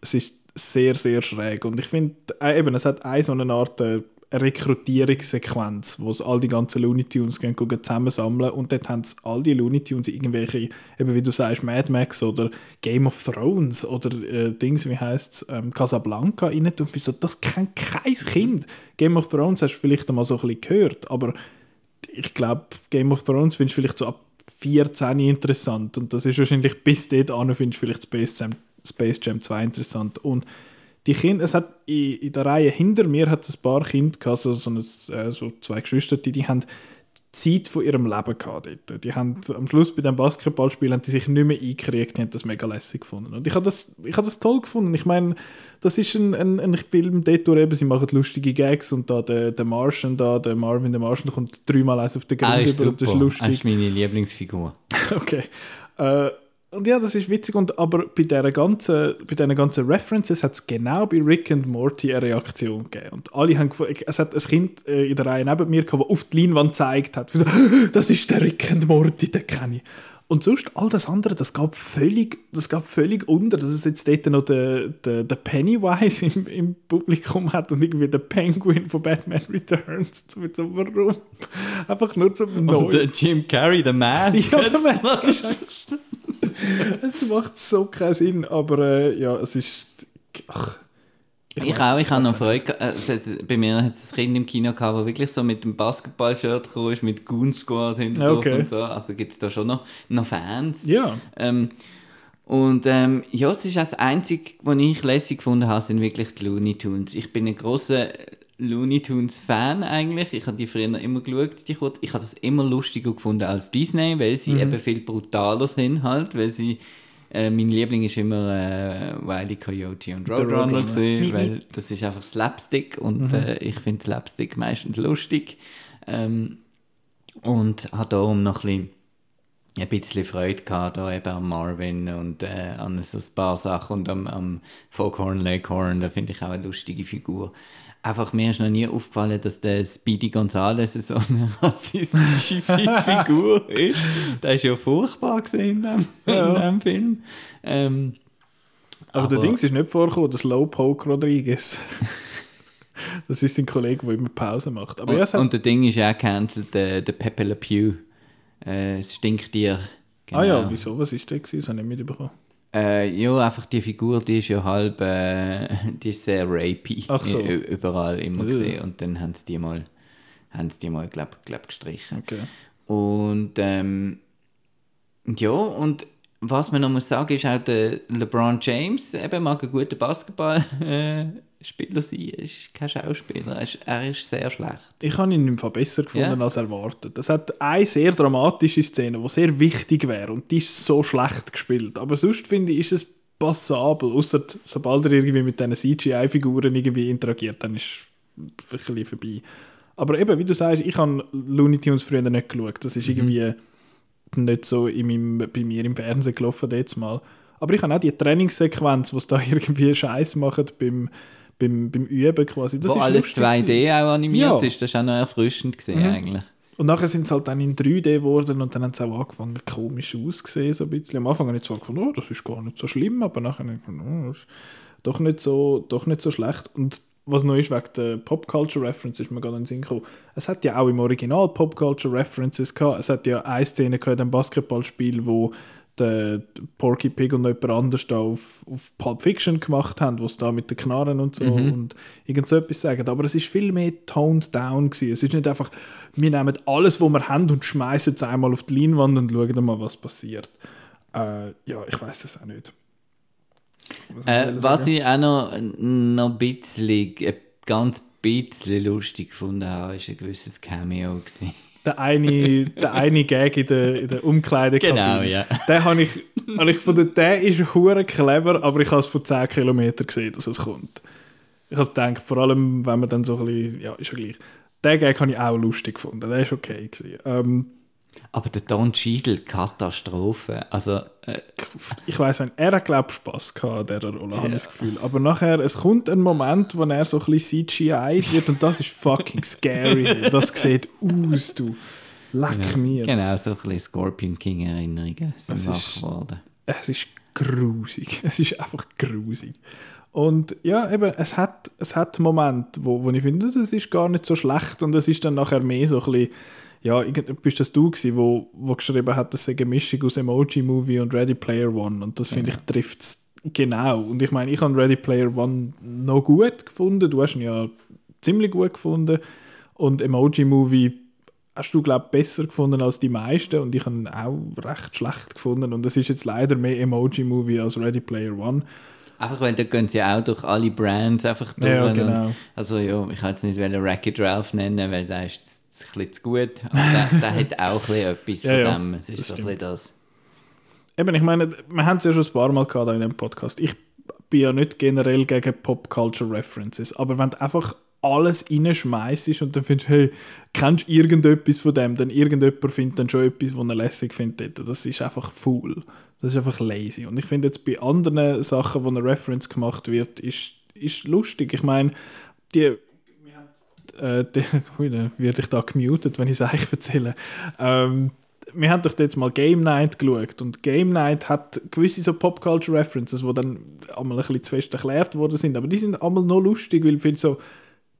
es ist sehr, sehr schräg. Und ich finde, äh, eben, es hat eine so eine Art äh, Rekrutierungssequenz, wo es all die ganzen Looney Tunes gehen, gehen zusammensammeln und dort haben sie all die Looney Tunes irgendwelche, eben wie du sagst, Mad Max oder Game of Thrones oder äh, Dings, wie heißt es, ähm, Casablanca rein und so, das kennt kein Kind. Game of Thrones hast du vielleicht einmal so ein bisschen gehört, aber ich glaube, Game of Thrones findest du vielleicht so ab 14 interessant und das ist wahrscheinlich bis dort an findest du vielleicht Space Jam, Space Jam 2 interessant und die Kinder, es hat in, in der Reihe hinter mir hat es ein paar Kinder gehabt, so, so, ein, äh, so zwei Geschwister, die, die haben die Zeit von ihrem Leben gehabt dort. Die haben am Schluss bei dem Basketballspiel haben die sich nicht mehr eingekriegt, die haben das mega lässig gefunden. Und ich habe das, ich habe das toll gefunden. Ich meine, das ist ein, ein, ein Film dort, wo eben, sie machen lustige Gags und da der, der Martian da, der Marvin, der Martian, kommt dreimal eins auf den Grund Ah, über und das ist lustig. Das ist meine Lieblingsfigur. <laughs> Okay. Äh, und ja, das ist witzig. Und, aber bei diesen ganzen, bei diesen ganzen References hat es genau bei Rick und Morty eine Reaktion gegeben. Und alle haben es hat ein Kind äh, in der Reihe neben mir gehabt, das auf die Leinwand gezeigt hat. <laughs> Das ist der Rick und Morty, den kenne ich. Und sonst, all das andere, das gab völlig, das gab völlig unter, dass es jetzt dort noch den, den, den Pennywise im, im Publikum hat und irgendwie den Penguin von Batman Returns. <laughs> So, warum? Einfach nur zum Neuen. Und der Jim Carrey, der Mask. <laughs> Ja, der Mask <laughs> Es macht so keinen Sinn, aber äh, ja, es ist... Ach, ich, ich auch, ich habe noch Freude äh, Bei mir hat es ein Kind im Kino gehabt, das wirklich so mit dem Basketball-Shirt gekommen ist, mit Goon Squad hinter okay. und so. Also gibt es da schon noch, noch Fans. Ja. Ähm, und ähm, ja, es ist das Einzige, was ich lässig gefunden habe, sind wirklich die Looney Tunes. Ich bin ein großer Looney Tunes Fan eigentlich. Ich habe die früher immer geschaut, die kurz. Ich habe das immer lustiger gefunden als Disney, weil sie mhm. eben viel brutaler sind halt, weil sie äh, mein Liebling ist immer äh, Wiley Coyote und Roadrunner, gewesen, weil das ist einfach Slapstick und mhm. äh, ich finde Slapstick meistens lustig. Ähm, und habe darum noch ein bisschen, ein bisschen Freude gehabt, da eben an Marvin und äh, an so ein paar Sachen und am, am Foghorn Leghorn, da finde ich auch eine lustige Figur einfach mir ist noch nie aufgefallen, dass der Speedy Gonzales so eine <laughs> rassistische Figur ist. Der ist ja furchtbar gesehen in dem, ja. in dem Film. Ähm, aber, aber, der Dings ist nicht vorgekommen, das Slowpoke Rodriguez. <laughs> das ist sein Kollege, der immer Pause macht. Aber und, ja, und der Ding ist auch gecancelt, der, der Pepe Le Pew. Äh, das Stinktier. Genau. Ah ja, genau. wieso? Was ist der gewesen? Das habe ich nicht mitbekommen. Äh, ja, einfach die Figur, die ist ja halb, äh, <laughs> die ist sehr rapey. Ach so. Überall immer ja. gesehen. Und dann haben sie die mal, haben sie die mal, glaub, glaub gestrichen. Okay. Und, ähm, ja, und was man noch muss sagen, ist auch der LeBron James, eben mag ein guter Basketball, <laughs> äh, Spieler sein, er ist kein Schauspieler, er ist, er ist sehr schlecht. Ich habe ihn im Fall besser gefunden yeah. als erwartet. Es hat eine sehr dramatische Szene, die sehr wichtig wäre und die ist so schlecht gespielt. Aber sonst finde ich, ist es passabel, außer sobald er irgendwie mit diesen CGI-Figuren irgendwie interagiert, dann ist es ein bisschen vorbei. Aber eben, wie du sagst, ich habe Looney Tunes früher nicht geschaut. Das ist mhm. irgendwie nicht so in meinem, bei mir im Fernsehen gelaufen jetzt mal. Aber ich habe auch die Trainingssequenz, wo es da <laughs> irgendwie Scheiß macht beim beim, beim Üben quasi. Das Wo ist alles 2D auch animiert ja. ist, das war auch noch erfrischend gesehen mhm. eigentlich. Und nachher sind sie halt dann in 3D geworden und dann haben sie auch angefangen, komisch auszusehen, so ein bisschen. Am Anfang habe ich so gefunden, oh, das ist gar nicht so schlimm, aber nachher habe ich gefunden, oh, das ist doch nicht so, doch nicht so schlecht. Und was noch ist, wegen der Pop-Culture Reference ist mir gerade in den Sinn gekommen. Es hat ja auch im Original Pop-Culture References gehabt. Es hat ja eine Szene gehabt in einem Basketballspiel, wo der Porky Pig und jemand anders da auf, auf Pulp Fiction gemacht haben, wo es da mit den Knarren und so mhm. und irgend so etwas sagen. Aber es ist viel mehr toned down gewesen. Es ist nicht einfach, wir nehmen alles, was wir haben und schmeißen es einmal auf die Leinwand und schauen dann mal, was passiert. Äh, ja, ich weiß es auch nicht. Was, äh, was ich auch noch, noch ein bisschen, ganz bisschen lustig gefunden habe, ist ein gewisses Cameo gewesen der eine, der eine Gag in der, in der Umkleidekabine. Genau, ja. Den habe ich, hab ich gefunden, der ist hure clever, aber ich habe es von 10 Kilometern gesehen, dass es kommt. Ich habe gedacht, vor allem, wenn man dann so ein bisschen, ja, ist ja gleich. Den Gag habe ich auch lustig gefunden, der ist okay gewesen. Ähm, aber der Don Cheadle, Katastrophe. Also, äh, ich weiß nicht, er hat, glaube ich, Spass gehabt an dieser Rolle, ja. habe ich das Gefühl. Aber nachher, es kommt ein Moment, wo er so ein bisschen CGI wird und das ist fucking scary. <laughs> das sieht aus, du. Leck ja, mir. Genau, so ein bisschen Scorpion King-Erinnerungen sind wach geworden. Es ist grusig. <laughs> Es ist einfach grusig. Und ja, eben, es hat, es hat Momente, wo, wo ich finde, es ist gar nicht so schlecht und es ist dann nachher mehr so ein bisschen ja, bist das du gewesen, wo, wo geschrieben hat, das sei eine Mischung aus Emoji Movie und Ready Player One und das finde ja. ich trifft es genau. Und ich meine, ich habe Ready Player One noch gut gefunden, du hast ihn ja ziemlich gut gefunden und Emoji Movie hast du, glaube ich, besser gefunden als die meisten und ich habe ihn auch recht schlecht gefunden und es ist jetzt leider mehr Emoji Movie als Ready Player One. Einfach weil da gehen sie auch durch alle Brands einfach durch. Ja, genau. Und, also ja, ich kann jetzt nicht Racket Ralph nennen, weil der ist ein bisschen zu gut. Aber der, der hat auch ein etwas <laughs> von ja, dem. Es ist so ein bisschen das. Eben, ich meine, wir haben es ja schon ein paar Mal gehabt in dem Podcast. Ich bin ja nicht generell gegen Pop-Culture References, aber wenn du einfach alles reinschmeißt und dann findest du, hey, kennst du irgendetwas von dem, dann irgendjemand findet dann schon etwas, was er lässig findet. Das ist einfach fool. Das ist einfach lazy. Und ich finde jetzt bei anderen Sachen, wo eine Reference gemacht wird, ist, ist lustig. Ich meine, die äh, <laughs> dann werde ich da gemutet, wenn ich es euch erzähle. Ähm, wir haben doch jetzt mal Game Night geschaut und Game Night hat gewisse so Pop-Culture-References, die dann einmal ein bisschen zu fest erklärt worden sind, aber die sind einmal noch lustig, weil ich finde so,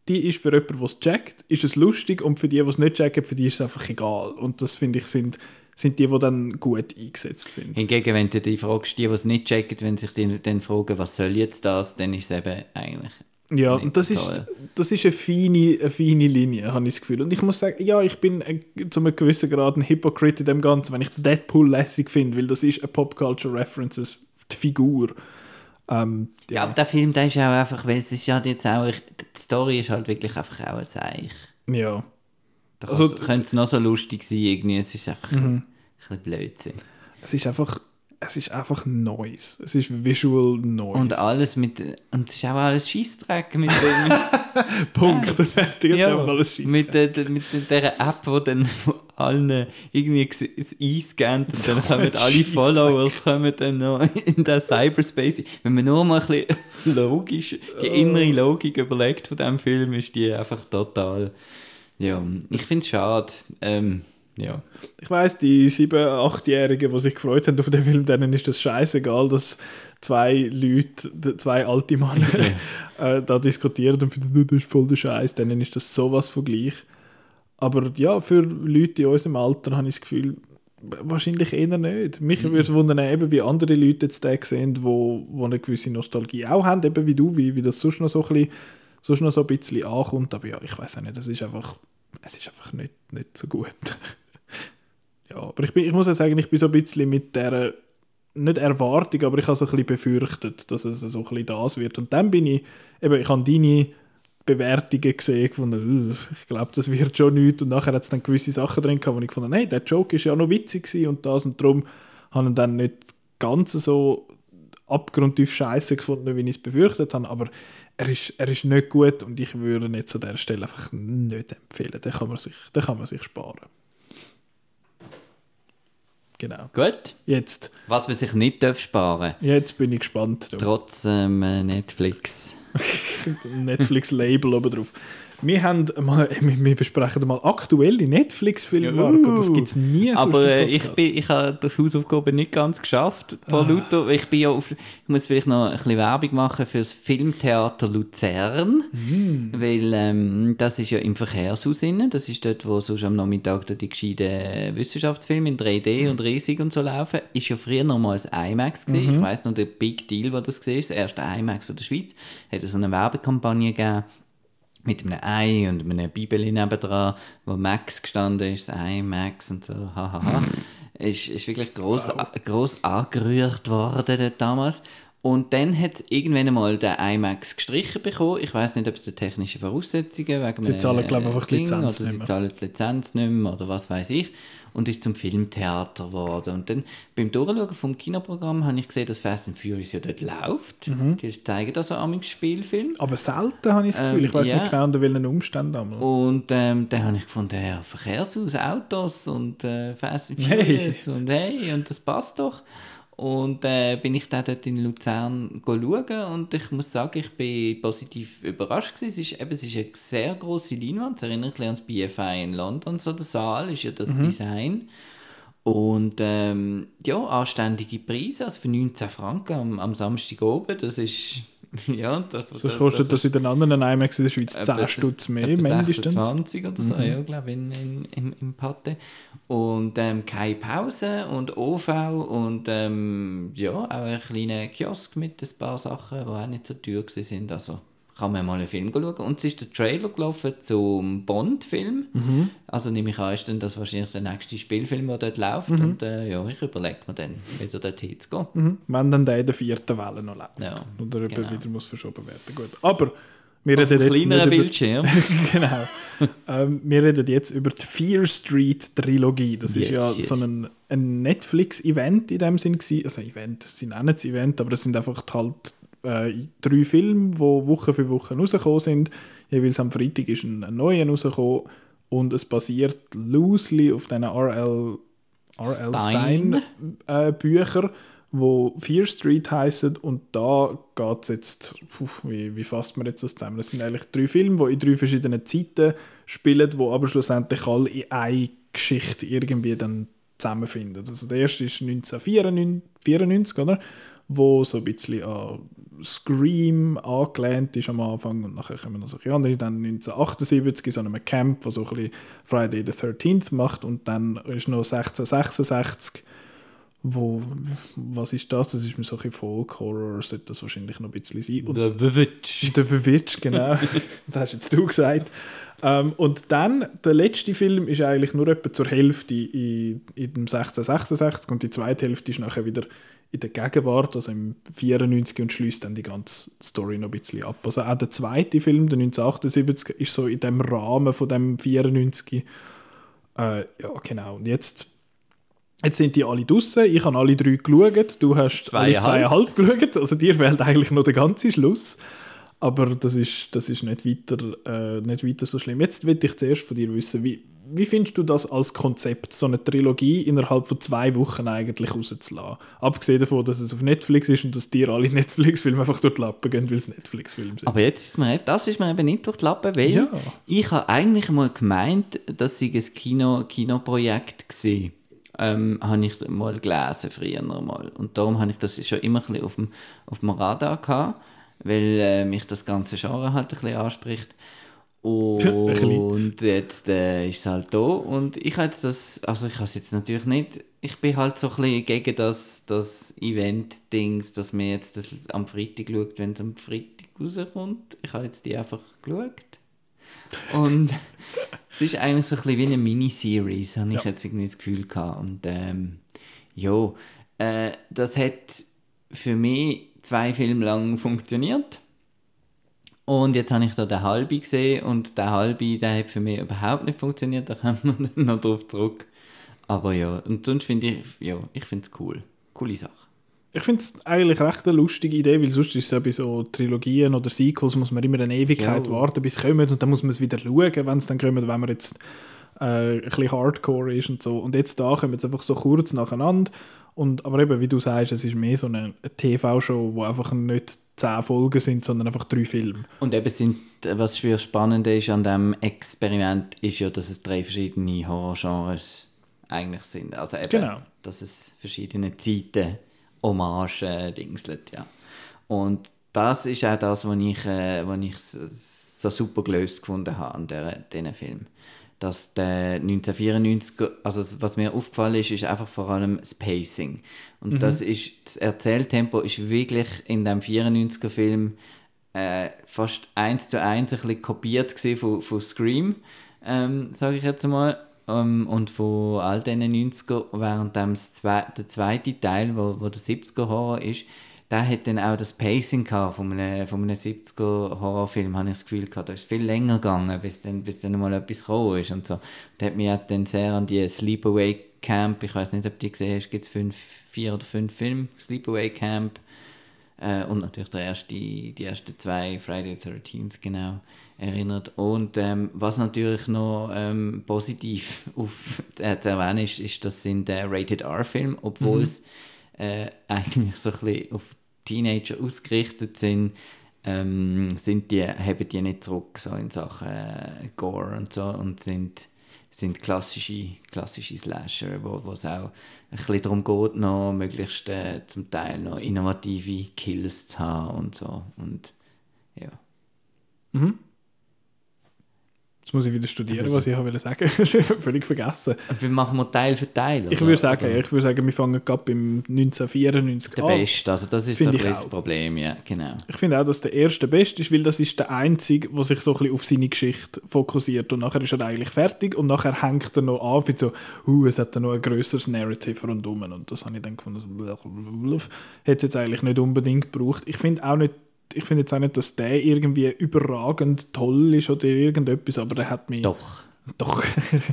die ist für jemanden, der es checkt, ist es lustig und für die, die es nicht checken, für die ist es einfach egal. Und das finde ich sind, sind die, die dann gut eingesetzt sind. Hingegen, wenn du die fragst, die, die es nicht checken, wenn sich die dann fragen, was soll jetzt das, dann ist es eben eigentlich Ja, und das so ist, das ist eine feine, eine feine Linie, habe ich das Gefühl. Und ich muss sagen, ja, ich bin äh, zu einem gewissen Grad ein Hypocrite in dem Ganzen, wenn ich Deadpool lässig finde, weil das ist eine Pop-Culture-References, die Figur. Ähm, Ja, aber der Film, der ist auch einfach, weil es ist halt jetzt auch, die Story ist halt wirklich einfach auch ein Seich. ja. Da Also, könnte es noch so lustig sein, irgendwie, es ist einfach ein bisschen Blödsinn. Es ist einfach, es ist einfach Neues. Es ist Visual Noise. Und alles mit, und es ist auch alles Scheissdreck mit, mit, <laughs> Punkt. Fertig. Ja, haben wir alles Scheisse. mit, der, der- mit der App, wo dann <laughs> allen irgendwie das einscannt und dann <laughs> kommen alle. Followers kommen dann noch in den Cyberspace. Wenn man nur mal ein bisschen logisch, die innere Logik überlegt von diesem Film, ist die einfach total, ja, ich finde es schade. Ähm, ja. Ich weiß, die 7-, 8-Jährigen, die sich gefreut haben auf den Film, denen ist das scheißegal, dass zwei Leute, zwei alte Männer, <laughs> <laughs> äh, da diskutieren und finden, das ist voll der Scheiß, denen ist das sowas von gleich. Aber ja, für Leute in unserem Alter habe ich das Gefühl, wahrscheinlich eher nicht. Mich würde es wundern, eben wie andere Leute jetzt den sehen, wo, wo eine gewisse Nostalgie auch haben, eben wie du, wie, wie das sonst noch so ein bisschen, sonst noch so ein bisschen ankommt. Aber ja, ich weiß auch nicht, es ist einfach, es ist einfach nicht, nicht so gut. <laughs> Ja, aber ich, bin, ich muss ja sagen, ich bin so ein bisschen mit der, nicht Erwartung, aber ich habe so ein bisschen befürchtet, dass es so ein bisschen das wird. Und dann bin ich, eben, ich habe deine Bewertungen gesehen, von, ich glaube, das wird schon nichts. Und nachher hat es dann gewisse Sachen drin gehabt, wo ich gefunden hey, der Joke ist ja noch witzig und das und darum habe ich dann nicht ganz so abgrundtief scheiße gefunden, wie ich es befürchtet habe, aber er ist, er ist nicht gut und ich würde ihn jetzt an dieser Stelle einfach nicht empfehlen. Den kann man sich, den kann man sich sparen. Genau. Gut. Jetzt, Was man sich nicht darf sparen jetzt bin ich gespannt. Du. trotz ähm, äh, Netflix. <laughs> Netflix-Label oben drauf. Wir, haben mal, <laughs> wir besprechen mal aktuelle Netflix-Filme, Marco. Das gibt es nie Aber äh, ich, bin, ich habe das Hausaufgabe nicht ganz geschafft. Von Luther. Ich, bin ja auf, ich muss vielleicht noch ein bisschen Werbung machen für das Filmtheater Luzern. Weil ähm, das ist ja im Verkehrshaus innen. Das ist dort, wo sonst am Nachmittag die gescheiten Wissenschaftsfilme in 3D und riesig und so laufen. Ist ja früher noch mal ein IMAX gewesen. Ich weiss noch, der Big Deal, wo das war, das erste IMAX von der Schweiz. Hat so eine Werbekampagne gegeben mit einem Ei und einem Bibel nebendran, wo Max gestanden ist, das Ei Max und so, hahaha. ist, ist wirklich gross, gross angerührt worden dort damals. Und dann hat irgendwann einmal der IMAX gestrichen bekommen. Ich weiß nicht, ob es die technischen Voraussetzungen wegen Sie zahlen, glaube ich, äh, einfach die Lizenz oder nicht sie mehr. zahlen die Lizenz nicht mehr oder was weiß ich. Und ist zum Filmtheater geworden. Und dann beim Durchschauen vom Kinoprogramm habe ich gesehen, dass Fast and Furious ja dort läuft. Mhm. Die zeigen da so am Spielfilm. Aber selten habe ich das Gefühl. Ähm, ich weiß ja. nicht genau, unter welchen Umständen. einmal. Und ähm, dann habe ich gefunden, ja, Verkehrshaus, Autos und äh, Fast and Hey. Furious und hey, und das passt doch. Und äh, bin ich dann dort in Luzern schauen und ich muss sagen, ich bin positiv überrascht gewesen. Es ist, eben, es ist eine sehr große Leinwand, es erinnert bisschen an das BFI in London, so der Saal, ist ja das Mhm. Design. Und ähm, ja, anständige Preise, also für 19 Franken am, am Samstag oben, das ist, <laughs> ja... Das, Sonst kostet das in den anderen IMAX in der Schweiz 10 Etwa- Stutz mehr, mindestens. 26 oder so, ja, glaube ich, in, in, im, im Patte. Und ähm, keine Pause und OV und ähm, ja, auch ein kleiner Kiosk mit ein paar Sachen, die auch nicht so teuer sind. Also kann man mal einen Film schauen. Und es ist der Trailer gelaufen zum Bond-Film. Also nehme ich an, ist dann das wahrscheinlich der nächste Spielfilm, der dort läuft. Und äh, ja, ich überlege mir dann, wieder dorthin zu gehen. Mhm. Wenn dann der in der vierten Welle noch läuft. Ja, Oder genau. wieder muss verschoben werden. Gut. Aber wir Auf reden jetzt nicht über, Bildschirm. <laughs> genau. ähm, wir reden jetzt über die Fear Street Trilogie. Das ist Yes, ja yes. so ein, ein Netflix-Event in dem Sinn gewesen. Also Event, sie nennen es Event, aber es sind einfach halt äh, drei Filme, die Woche für Woche rausgekommen sind. Jeweils am Freitag ist ein, ein neuer rausgekommen und es basiert loosely auf diesen R.L. R.L. Stein. Stein äh, Bücher, wo Fear Street heißen und da geht es jetzt, puh, wie, wie fasst man jetzt das zusammen? Das sind eigentlich drei Filme, die in drei verschiedenen Zeiten spielen, wo aber schlussendlich alle in eine Geschichte irgendwie dann zusammenfinden. Also der erste ist 1994, oder? Wo so ein bisschen an Scream angelehnt ist am Anfang und nachher kommen noch solche andere. Dann 1978 in so einem Camp, wo so ein bisschen Friday the 13th macht und dann ist noch 1666 wo, was ist das? Das ist mir so ein Folk Horror, sollte das wahrscheinlich noch ein bisschen sein. Und The Vivitch. The Vivitch, genau. <laughs> das hast jetzt du gesagt. Ähm, und dann, der letzte Film ist eigentlich nur etwa zur Hälfte in, in dem 1666 und die zweite Hälfte ist nachher wieder in der Gegenwart, also im 94 und schließt dann die ganze Story noch ein bisschen ab. Also auch der zweite Film, der 1978, ist so in dem Rahmen von dem 94. Äh, ja, genau. Und jetzt Jetzt sind die alle draußen. Ich habe alle drei geschaut. Du hast zweieinhalb. alle zweieinhalb geschaut. Also dir fehlt eigentlich noch der ganze Schluss. Aber das ist, das ist nicht, weiter, äh, nicht weiter so schlimm. Jetzt will ich zuerst von dir wissen, wie, wie findest du das als Konzept, so eine Trilogie innerhalb von zwei Wochen eigentlich rauszulassen? Abgesehen davon, dass es auf Netflix ist und dass dir alle <laughs> Netflix-Filme einfach durch die Lappen gehen, weil es Netflix-Filme sind. Aber jetzt ist mir, das ist mir eben nicht durch die Lappen, weil Ja. ich habe eigentlich mal gemeint, dass ich ein Kino, Kinoprojekt war. Ähm, habe ich mal gelesen früher mal. Und darum habe ich das schon immer ein bisschen auf dem, auf dem Radar gehabt, weil äh, mich das ganze Genre halt ein bisschen anspricht. Und jetzt äh, ist es halt da und ich habe jetzt das, also ich habe es jetzt natürlich nicht, ich bin halt so ein bisschen gegen das, das Event-Dings, dass man jetzt das am Freitag schaut, wenn es am Freitag rauskommt. Ich habe jetzt die einfach geschaut. Und <laughs> es ist eigentlich so ein bisschen wie eine Miniseries, habe ich Ja. jetzt irgendwie das Gefühl gehabt. Und ähm, ja, äh, das hat für mich zwei Filme lang funktioniert. Und jetzt habe ich da den halben gesehen und der halbe, der hat für mich überhaupt nicht funktioniert, da kommen wir <laughs> dann noch drauf zurück. Aber ja, und sonst finde ich, ja, ich finde es cool. Coole Sache. Ich finde es eigentlich recht eine lustige Idee, weil sonst ist es ja bei so Trilogien oder Sequels, muss man immer eine Ewigkeit Ja. warten, bis es kommt und dann muss man es wieder schauen, wenn es dann kommt, wenn man jetzt äh, ein bisschen Hardcore ist und so. Und jetzt da kommen es einfach so kurz nacheinander. Und, aber eben, wie du sagst, es ist mehr so eine, TV-Show, wo einfach nicht zehn Folgen sind, sondern einfach drei Filme. Und eben sind, was für Spannende ist an diesem Experiment, ist ja, dass es drei verschiedene Horrorgenres eigentlich sind. Also eben, Genau. dass es verschiedene Zeiten Hommage äh, dingselt, ja. Und das ist auch das, was ich, äh, was ich so, super gelöst gefunden habe an diesen Film. Dass der 1994, also was mir aufgefallen ist, ist einfach vor allem das Pacing. Und das ist, das Erzähltempo ist wirklich in dem 94er Film äh, fast eins zu eins ein bisschen kopiert von, von Scream, ähm, sage ich jetzt mal. Ähm, und von all diesen 90er, während dem der zweite Teil, wo, wo der 70er Horror ist, der hat dann auch das Pacing gehabt von einem, von einem 70er Horrorfilm, habe ich das Gefühl gehabt. Da ist viel länger gegangen, bis dann, bis dann mal etwas gekommen ist und so. Und hat mich dann sehr an die Sleepaway Camp, ich weiß nicht, ob du die gesehen hast, gibt es fünf, vier oder fünf Filme, Sleepaway Camp, äh, und natürlich der erste, die ersten zwei, Friday the 13th, genau, erinnert. Und ähm, was natürlich noch ähm, positiv <laughs> auf, äh, zu erwähnen ist, ist, das sind äh, Rated R-Filme, obwohl es äh, <laughs> eigentlich so ein bisschen auf Teenager ausgerichtet sind, ähm, sind die, haben die nicht zurück so in Sachen äh, Gore und so und sind, sind klassische, klassische Slasher, wo es auch ein bisschen darum geht, noch möglichst äh, zum Teil noch innovative Kills zu haben und so. Und ja. Jetzt muss ich wieder studieren, was ich wollte sagen. <laughs> Völlig vergessen. Und wir machen wir Teil für Teil. Ich würde sagen, Oder ich würde sagen, wir fangen gerade beim 1994 Der an. Beste, also das ist bisschen das. Problem, ja, genau. Ich finde auch, dass der erste beste ist, weil das ist der einzige, der sich so ein bisschen auf seine Geschichte fokussiert und nachher ist er eigentlich fertig und nachher hängt er noch an, wie so, uh, es hat dann noch ein grösseres Narrative rundum und das habe ich dann gefunden, <laughs> hätte es jetzt eigentlich nicht unbedingt gebraucht. Ich finde auch nicht, ich finde jetzt auch nicht, dass der irgendwie überragend toll ist oder irgendetwas, aber der hat mich... Doch. Doch.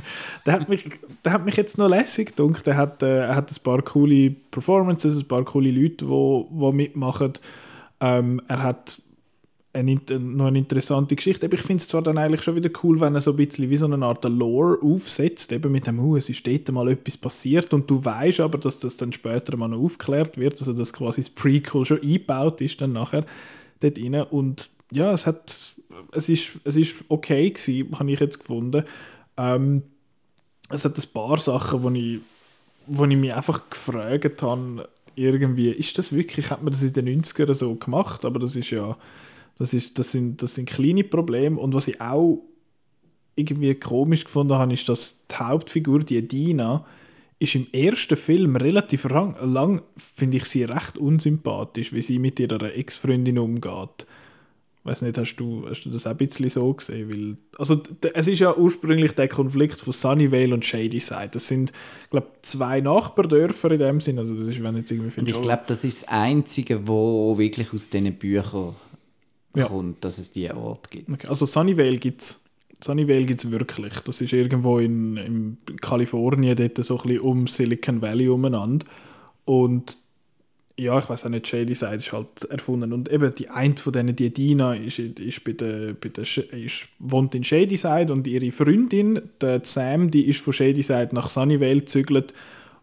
<laughs> der, hat mich, der hat mich jetzt noch lässig gedacht. Der hat, äh, er hat ein paar coole Performances, ein paar coole Leute, die wo, wo mitmachen. Ähm, er hat eine, noch eine interessante Geschichte. Aber ich finde es zwar dann eigentlich schon wieder cool, wenn er so ein bisschen wie so eine Art Lore aufsetzt, eben mit dem, uh, es ist dort mal etwas passiert und du weißt aber, dass das dann später mal noch aufgeklärt wird, also dass quasi das Prequel schon eingebaut ist dann nachher dort rein. Und ja, es hat, es ist, es ist okay gewesen, habe ich jetzt gefunden. Ähm, es hat ein paar Sachen, die ich wo ich mich einfach gefragt habe, irgendwie, ist das wirklich, hat man das in den 90ern so gemacht, aber das ist ja, das, ist, das, sind, das sind kleine Probleme und was ich auch irgendwie komisch gefunden habe, ist, dass die Hauptfigur, die Dina, ist im ersten Film relativ lang, lang finde ich sie recht unsympathisch, wie sie mit ihrer Ex-Freundin umgeht. Weiß nicht, hast du, hast du das auch ein bisschen so gesehen? Weil, also, es ist ja ursprünglich der Konflikt von Sunnyvale und Shadyside. Das sind, glaube zwei Nachbardörfer in dem Sinn. Also, das ist, wenn jetzt irgendwie und ich glaube, das ist das Einzige, wo wirklich aus diesen Büchern ja. kommt, dass es diese Ort gibt. Okay, also, Sunnyvale gibt es Sunnyvale gibt es wirklich. Das ist irgendwo in, in Kalifornien, dort so ein bisschen um Silicon Valley umeinander. Und ja, ich weiß auch nicht, Shady Side ist halt erfunden. Und eben die eine von denen, die Dina, ist, ist bei der, bei der, ist, wohnt in Shady Side und ihre Freundin, der Sam, die ist von Shady Side nach Sunnyvale gezügelt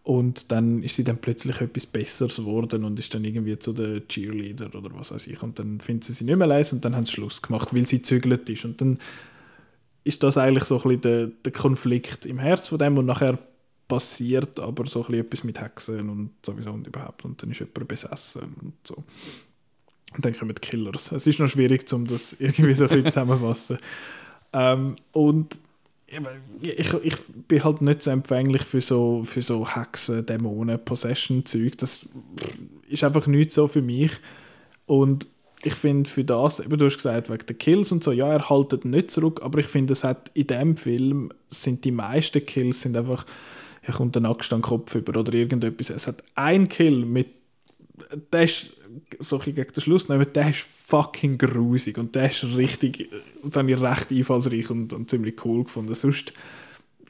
und dann ist sie dann plötzlich etwas Besseres geworden und ist dann irgendwie zu der Cheerleader oder was weiß ich. Und dann findet sie sie nicht mehr leise und dann haben sie Schluss gemacht, weil sie zügelt ist. Und dann ist das eigentlich so ein bisschen der, der Konflikt im Herz von dem und nachher passiert aber so ein bisschen etwas mit Hexen und sowieso und überhaupt und dann ist jemand besessen und so. Und dann kommen die Killers. Es ist noch schwierig, um das <laughs> irgendwie so ein bisschen zusammenfassen. Ähm, und ich, ich bin halt nicht so empfänglich für so, für so Hexen, Dämonen, Possession-Zeug. Das ist einfach nicht so für mich. Und ich finde für das, eben du hast gesagt, wegen der Kills und so, ja, er haltet nicht zurück, aber ich finde, es hat in dem Film sind die meisten Kills sind einfach, er kommt ein Axt an den Kopf über oder irgendetwas. Es hat ein Kill mit, der ist, so gegen den Schluss nehmen, der ist fucking grusig und der ist richtig, das habe ich recht einfallsreich und, und ziemlich cool gefunden. Sonst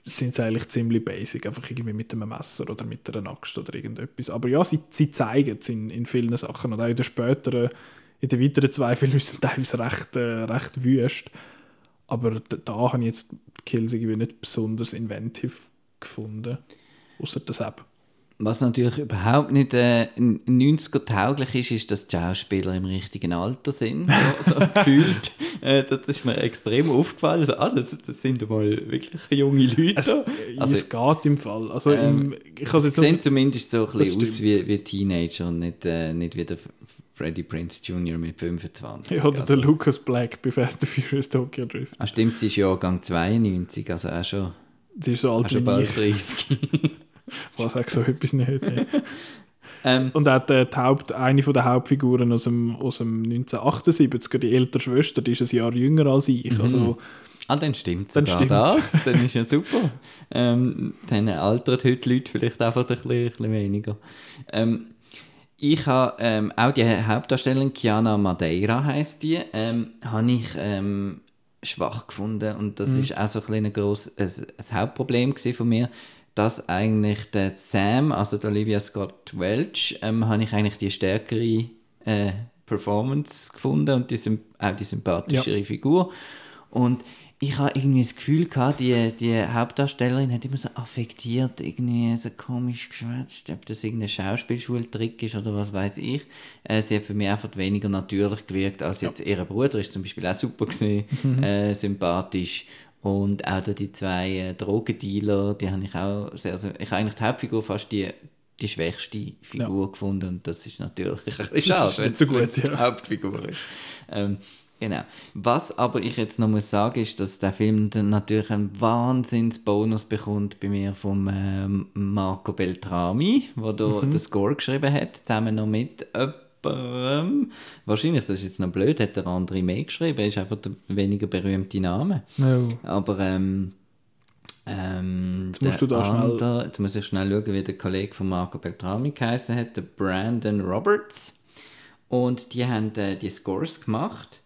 sind sie eigentlich ziemlich basic, einfach irgendwie mit einem Messer oder mit einer Axt oder irgendetwas. Aber ja, sie, sie zeigen es in, in vielen Sachen und auch in den späteren in den weiteren zwei Filmen sind teilweise recht, äh, recht wüst. Aber da, habe ich jetzt die Kills irgendwie nicht besonders inventiv gefunden. Außer das App. Was natürlich überhaupt nicht äh, 90er-tauglich ist, ist, dass die Schauspieler im richtigen Alter sind, so, so <laughs> gefühlt. Äh, das ist mir extrem aufgefallen. Also, ah, das, das sind mal wirklich junge Leute. Es, also, es geht im Fall. Also, ähm, im, ich jetzt sehen zumindest so ein bisschen aus wie, wie Teenager und nicht, äh, nicht wie der Freddie Prince Jr. mit 25. Ja, oder also. der Lucas Black bei Fast and Furious Tokyo Drift. Ah, stimmt, sie ist Jahrgang 92, also auch schon, sie ist so alt wie bald 30. <laughs> Was auch so etwas nicht. <laughs> ähm, Und auch die, die Haupt, eine der Hauptfiguren aus dem, aus dem 1978, die ältere Schwester, die ist ein Jahr jünger als ich. Mhm. Also, Ah, dann stimmt dann sogar stimmt's. das. Dann ist ja super. ähm, dann altert heute die Leute vielleicht einfach ein bisschen, ein bisschen weniger. Ähm, ich habe ähm, auch die Hauptdarstellerin Kiana Madeira heißt die, ähm, habe ich ähm, schwach gefunden und das mhm. ist auch so ein, ein, gross, ein, ein Hauptproblem von mir, dass eigentlich der Sam, also der Olivia Scott Welch, ähm, habe ich eigentlich die stärkere äh, Performance gefunden und die, auch die sympathischere ja. Figur und ich habe irgendwie das Gefühl gehabt, die, die Hauptdarstellerin hat immer so affektiert, irgendwie so komisch geschwätzt, ob das irgendein Schauspielschultrick ist oder was weiß ich. Äh, sie hat für mich einfach weniger natürlich gewirkt als jetzt ja. ihr Bruder, ist zum Beispiel auch super gesehen, <laughs> mhm. äh, sympathisch. Und auch die zwei äh, Drogendealer, die habe ich auch sehr, sehr ich habe eigentlich die Hauptfigur fast die die schwächste Figur ja. gefunden und das ist natürlich ein bisschen schade, wenn es so gut, ja. Hauptfigur ist. Ähm, Genau. Was aber ich jetzt noch muss sagen, ist, dass der Film dann natürlich einen Wahnsinnsbonus bekommt bei mir vom ähm, Marco Beltrami, der da mhm. den Score geschrieben hat, zusammen noch mit jemandem. Wahrscheinlich, das ist jetzt noch blöd, hat der andere mehr geschrieben, ist einfach der weniger berühmte Name. No. Aber ähm, ähm, jetzt musst du da andere, schnell... Jetzt muss ich schnell schauen, wie der Kollege von Marco Beltrami geheißen hat, der Brandon Roberts. Und die haben äh, die Scores gemacht.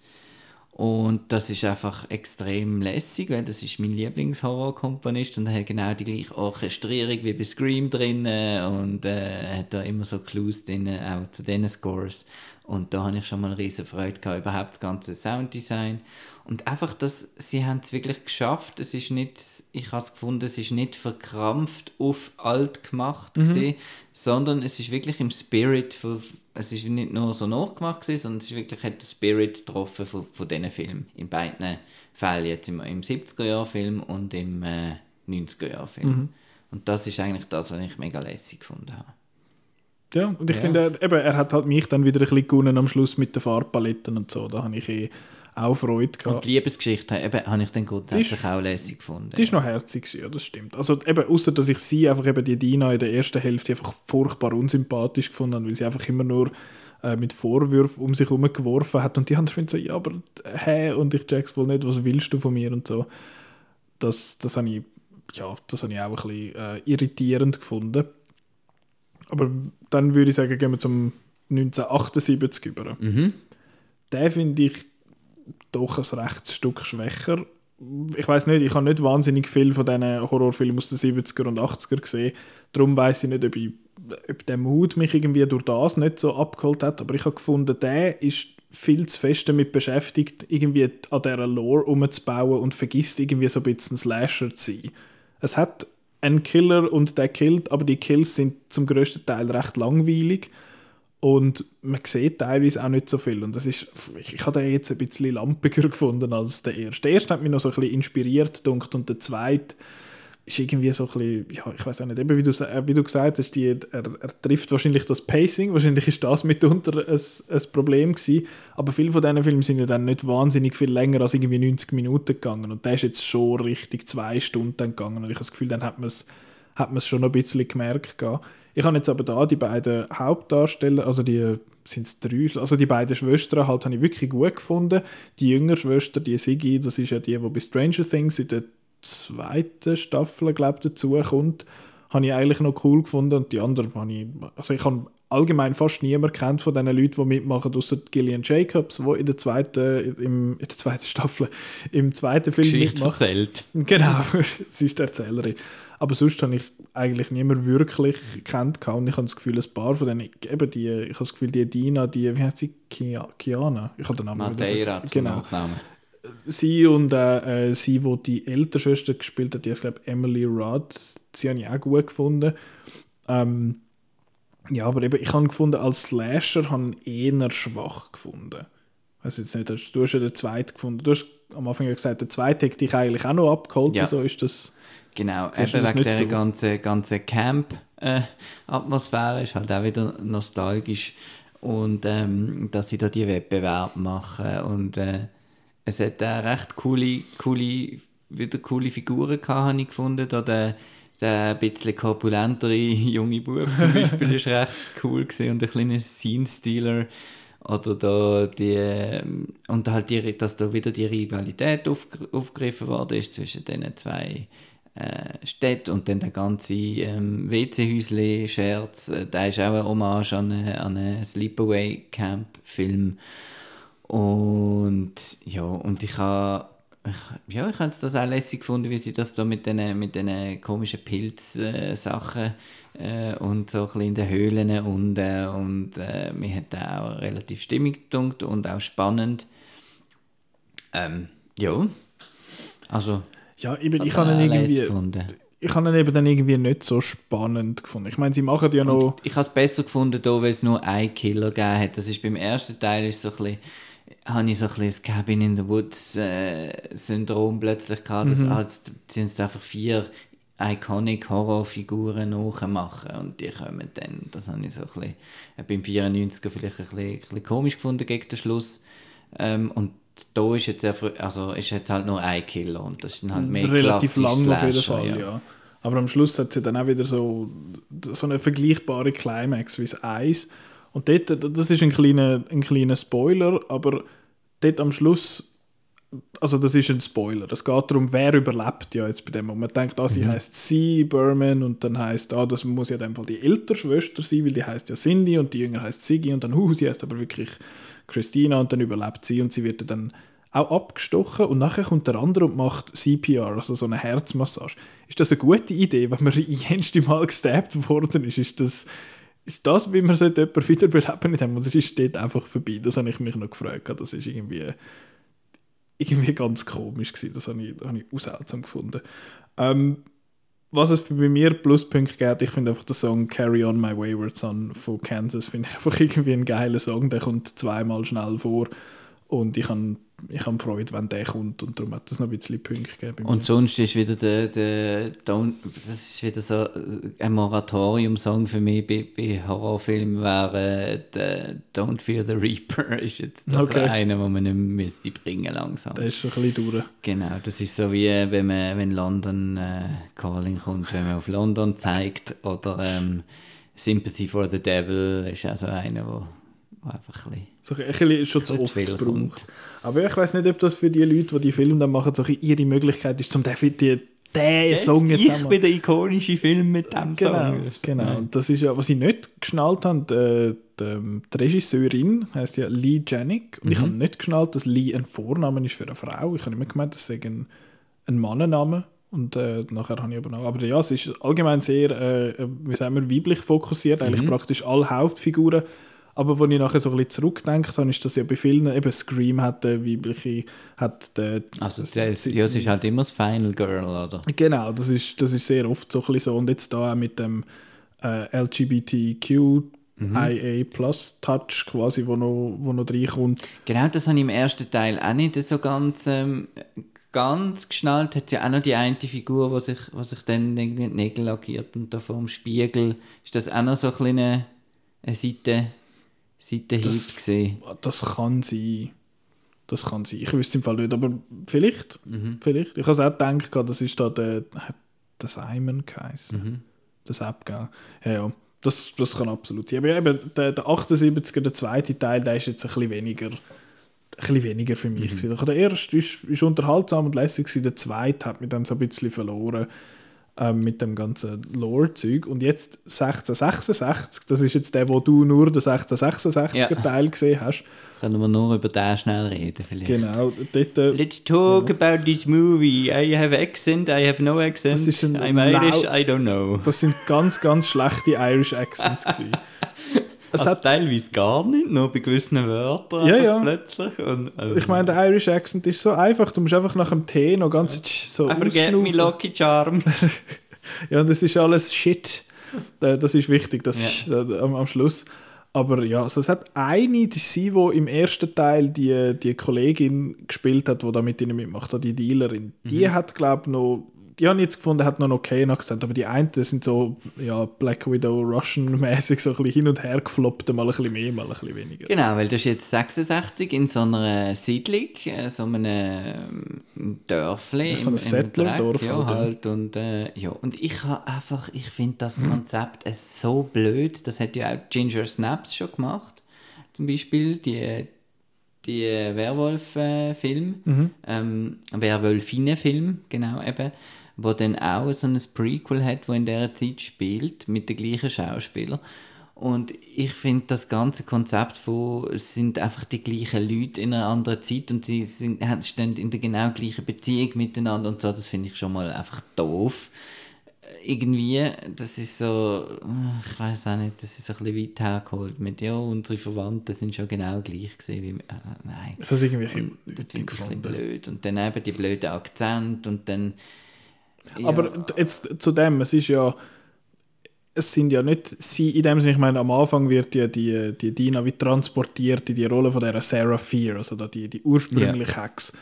Und das ist einfach extrem lässig, weil das ist mein Lieblingshorror-Komponist und er hat genau die gleiche Orchestrierung wie bei Scream drin und äh, hat da immer so Clues drin, auch zu diesen Scores. Und da habe ich schon mal eine riesen Freude gehabt, überhaupt das ganze Sounddesign. Und einfach, dass sie haben es wirklich geschafft. Es ist nicht, ich habe es gefunden, es ist nicht verkrampft auf alt gemacht mhm. Gewesen, sondern es ist wirklich im Spirit von, es ist nicht nur so nachgemacht gewesen, sondern es ist wirklich hat den Spirit getroffen von, von diesen Filmen. In beiden Fällen, jetzt im, im 70er-Jahr-Film und im äh, 90er-Jahr-Film. Mhm. Und das ist eigentlich das, was ich mega lässig gefunden habe. Ja, und ich ja. finde, eben, er hat halt mich dann wieder ein bisschen gewonnen am Schluss mit den Farbpaletten und so. Da habe ich eh auch Freude gehabt. Und die Liebesgeschichte eben, habe ich dann grundsätzlich auch lässig gefunden. Die ist noch herzig, ja, das stimmt. Also eben, außer dass ich sie einfach eben die Dina in der ersten Hälfte einfach furchtbar unsympathisch gefunden habe, weil sie einfach immer nur äh, mit Vorwürfen um sich herum geworfen hat und die anderen so, ja, aber hä, und ich check's wohl nicht, was willst du von mir und so. Das, das habe ich, ja, das habe ich auch ein bisschen äh, irritierend gefunden. Aber dann würde ich sagen, gehen wir zum 1978 über. Mhm. Den finde ich doch ein rechtes Stück schwächer. Ich weiß nicht, ich habe nicht wahnsinnig viel von diesen Horrorfilmen aus den 70er und 80er gesehen. Darum weiß ich nicht, ob, ich, ob der Mut mich irgendwie durch das nicht so abgeholt hat. Aber ich habe gefunden, der ist viel zu fest damit beschäftigt, irgendwie an dieser Lore umzubauen und vergisst irgendwie so ein bisschen Slasher zu sein. Es hat einen Killer und der killt, aber die Kills sind zum größten Teil recht langweilig und man sieht teilweise auch nicht so viel. Und das ist, ich, ich habe den jetzt ein bisschen lampiger gefunden als der erste. Der erste hat mich noch so ein bisschen inspiriert dunkt und der zweite ist irgendwie so ein bisschen, ja, ich weiß auch nicht, eben wie du, wie du gesagt hast, die, er, er trifft wahrscheinlich das Pacing, wahrscheinlich ist das mitunter ein, ein Problem gewesen, aber viele von diesen Filmen sind ja dann nicht wahnsinnig viel länger als irgendwie 90 Minuten gegangen und der ist jetzt schon richtig zwei Stunden gegangen und ich habe das Gefühl, dann hat man es hat schon ein bisschen gemerkt. Gehabt. Ich habe jetzt aber da die beiden Hauptdarsteller, also die sind es drei, also die beiden Schwestern halt habe ich wirklich gut gefunden. Die jüngere Schwester, die Sigi, das ist ja die, die bei Stranger Things in der zweiten Staffel, glaube ich, dazukommt, habe ich eigentlich noch cool gefunden und die anderen habe ich, also ich habe allgemein fast niemand kennt von den Leuten, die mitmachen, außer Gillian Jacobs, die in der zweiten, im, in der zweiten Staffel, im zweiten Film Geschichte mitmacht. erzählt. Genau, <laughs> sie ist die Erzählerin. Aber sonst habe ich eigentlich niemand wirklich kennt und ich habe das Gefühl, ein paar von denen, eben die, ich habe das Gefühl, die Dina, die, wie heißt sie, Kiana? Ich habe den Namen Madeira genau. Nachnamen. Sie und äh, äh sie, die die ältere Schwester gespielt hat, die ist, glaube Emily Rudd, sie habe ich auch gut gefunden. Ähm, ja, aber eben, ich habe gefunden, als Slasher habe ich eher schwach gefunden. Ich jetzt nicht, du hast ja den zweiten gefunden. Du hast am Anfang gesagt, der zweite hätte dich eigentlich auch noch abgeholt, ja. so ist das... Genau, eben wegen dieser so? ganzen, ganzen Camp-Atmosphäre ist halt auch wieder nostalgisch. Und ähm, dass sie da die Wettbewerb machen. Und äh, es hat auch recht coole, coole, wieder coole Figuren gehabt, habe ich gefunden. Da der, der ein bisschen korpulentere <laughs> junge Bub zum <laughs> Beispiel ist recht cool gewesen und ein kleiner Scene-Stealer oder da die ähm, und halt die, dass da wieder die Rivalität auf, aufgegriffen worden ist zwischen diesen zwei äh, und dann der ganze ähm, WC-Häusle-Scherz, äh, der ist auch ein Hommage an einen Sleepaway-Camp-Film. Und ja, und ich habe ich, ja, ich das auch lässig gefunden, wie sie das da mit den, mit den komischen Pilz-Sachen äh, und so ein in den Höhlen und, äh, und äh, mir hat auch relativ stimmig gedunkt und auch spannend. Ähm, ja, also ja, eben, ich habe ihn irgendwie. Gefunden. Ich habe ihn eben dann irgendwie nicht so spannend gefunden. Ich meine, sie machen ja noch. Und ich habe es besser gefunden, da, weil es nur ein Killer gegeben hat. Das ist beim ersten Teil ist so ein bisschen, habe ich so ein bisschen das Cabin in the Woods äh, Syndrom plötzlich gehabt. Mhm. Das sind es einfach vier iconic Horrorfiguren nachmachen und die kommen dann, das habe ich so ein bisschen, äh, beim 94er vielleicht ein bisschen, ein bisschen komisch gefunden gegen den Schluss ähm, und da ist jetzt, also ist jetzt halt nur ein Killer und das ist halt mehr Relativ lang auf jeden Fall, ja. ja. Aber am Schluss hat sie dann auch wieder so, so eine vergleichbare Climax wie das Eis. Und dort, das ist ein kleiner, ein kleiner Spoiler, aber dort am Schluss, also das ist ein Spoiler. Es geht darum, wer überlebt ja jetzt bei dem. Und man denkt, ah, sie mhm. heißt Sie, Berman, und dann heißt, ah, das muss ja in dem Fall die ältere Schwester sein, weil die heißt ja Cindy und die jüngere heißt Siggy und dann, uh, sie heißt aber wirklich Christina und dann überlebt sie und sie wird dann auch abgestochen und nachher kommt der andere und macht CPR, also so eine Herzmassage. Ist das eine gute Idee, wenn man <laughs> jenste Mal gestabbt worden ist? Ist das, ist das wie man sollte jemanden wiederbeleben in dem, oder ist dort einfach vorbei? Das habe ich mich noch gefragt. Das ist irgendwie, irgendwie ganz komisch gewesen. Das habe ich, das habe ich auch seltsam gefunden. Ähm, was es bei mir Pluspunkte gibt, ich finde einfach den Song Carry On My Wayward Son von Kansas, finde ich <laughs> einfach irgendwie ein geiler Song, der kommt zweimal schnell vor. Und ich habe ich habe Freude, wenn der kommt und darum hat es noch ein bisschen Punkte gegeben. Und sonst ist wieder der, der Don't, das ist wieder so ein Moratorium-Song für mich bei, bei Horrorfilmen wäre der Don't Fear the Reaper <laughs> ist jetzt das Okay. einer, den man nicht müsste bringen langsam. Der ist schon ein bisschen durch. Genau, das ist so wie wenn man wenn London äh, Calling kommt, wenn man auf London zeigt oder ähm, Sympathy for the Devil ist also einer, wo, wo einfach ein bisschen So ein bisschen schon zu oft gebraucht. Aber ich weiß nicht, ob das für die Leute, die die Filme dann machen, so ihre Möglichkeit ist, zum den, die, den Song jetzt ich bin der ikonische Film mit dem Genau, Song. genau. Und das ist ja, was ich nicht geschnallt habe, die, die, die Regisseurin heißt ja Lee Janik. Und ich Mhm. habe nicht geschnallt, dass Lee ein Vorname ist für eine Frau. Ich habe immer gemeint, das sei ein, ein Mannenname. Und äh, nachher habe ich aber noch. Aber ja, es ist allgemein sehr, äh, wie sagen wir, weiblich fokussiert. Mhm. Eigentlich praktisch alle Hauptfiguren. Aber wenn ich nachher so ein bisschen zurückdenke, dann ist das ja bei vielen, eben Scream hat eine weibliche, hat der, Also das, ja, es ist halt immer das Final Girl, oder? Genau, das ist, das ist sehr oft so ein bisschen so. Und jetzt da auch mit dem äh, LGBTQ IA Plus Touch quasi, wo noch, wo noch reinkommt. Genau, das habe ich im ersten Teil auch nicht so ganz, ähm, ganz geschnallt. Hat ja auch noch die eine Figur, die sich, wo sich dann irgendwie die Nägel lackiert und da vor dem Spiegel. Ist das auch noch so ein kleiner eine Seite, Seitenhieb Das- gesehen? Das kann sein. Das kann sein. Ich wüsste im Fall nicht, aber vielleicht. vielleicht. Ich habe es auch gedacht, das ist da der, der Simon geheißen. Das App, gell? Ja, ja. Das, das kann absolut sein. Aber eben, der, der 78er, der zweite Teil, der ist jetzt ein bisschen weniger, ein bisschen weniger für mich. gewesen. Der erste ist, ist unterhaltsam und lässig, der zweite hat mich dann so ein bisschen verloren ähm, mit dem ganzen Lore-Zeug. Und jetzt 1666, das ist jetzt der, wo du nur den 1666er Ja. Teil gesehen hast. Können wir nur über den schnell reden vielleicht? Genau, dort, äh, Let's talk about this movie. I have accent, I have no accent. I'm Irish, I don't know. das sind ganz, ganz schlechte Irish Accents <laughs> gewesen. Es Also hat, teilweise gar nicht, nur bei gewissen Wörtern Ja, ja. plötzlich. Und, also, ich meine, der Irish Accent ist so einfach, du musst einfach nach dem T noch ganz tsch so I forget me lucky charms. <laughs> Ja, und das ist alles Shit. Das ist wichtig, das Ja. ist am, am Schluss. Aber ja, also es hat eine, die sie, die im ersten Teil die, die Kollegin gespielt hat, die da mit ihnen mitmacht, die Dealerin, die Mhm. hat, glaube ich, noch, die habe jetzt gefunden, hat noch einen okayen Akzent, aber die einen sind so, ja, Black Widow, Russian-mäßig, so ein bisschen hin und her gefloppt, mal ein bisschen mehr, mal ein bisschen weniger. genau, weil das ist jetzt 66 in so einer Siedlung, äh, so einem ähm, Dörfli. So ein im- im Settler-Dorf Ja, halt. Und, äh, ja. und ich habe einfach, ich finde das Konzept äh, so blöd. Das hat ja auch Ginger Snaps schon gemacht. Zum Beispiel die, die Werwolf-Film, ähm, Werwolfine-Film, genau eben, wo dann auch so ein Prequel hat, wo in dieser Zeit spielt, mit den gleichen Schauspielern. Und ich finde das ganze Konzept von, es sind einfach die gleichen Leute in einer anderen Zeit und sie sind, stehen in der genau gleichen Beziehung miteinander und so, das finde ich schon mal einfach doof. Irgendwie, das ist so, ich weiß auch nicht, das ist ein bisschen weit hergeholt mit, ja, unsere Verwandten sind schon genau gleich gesehen wie, äh, nein. Irgendwie Und das finde ich ein bisschen blöd. Und dann eben die blöden Akzent und dann... Aber jetzt zu dem, es ist ja, es sind ja nicht sie, in dem Sinne, ich meine, am Anfang wird ja die, die Dina wie transportiert in die Rolle von der Sarah Fear, also da die, die ursprüngliche Hex.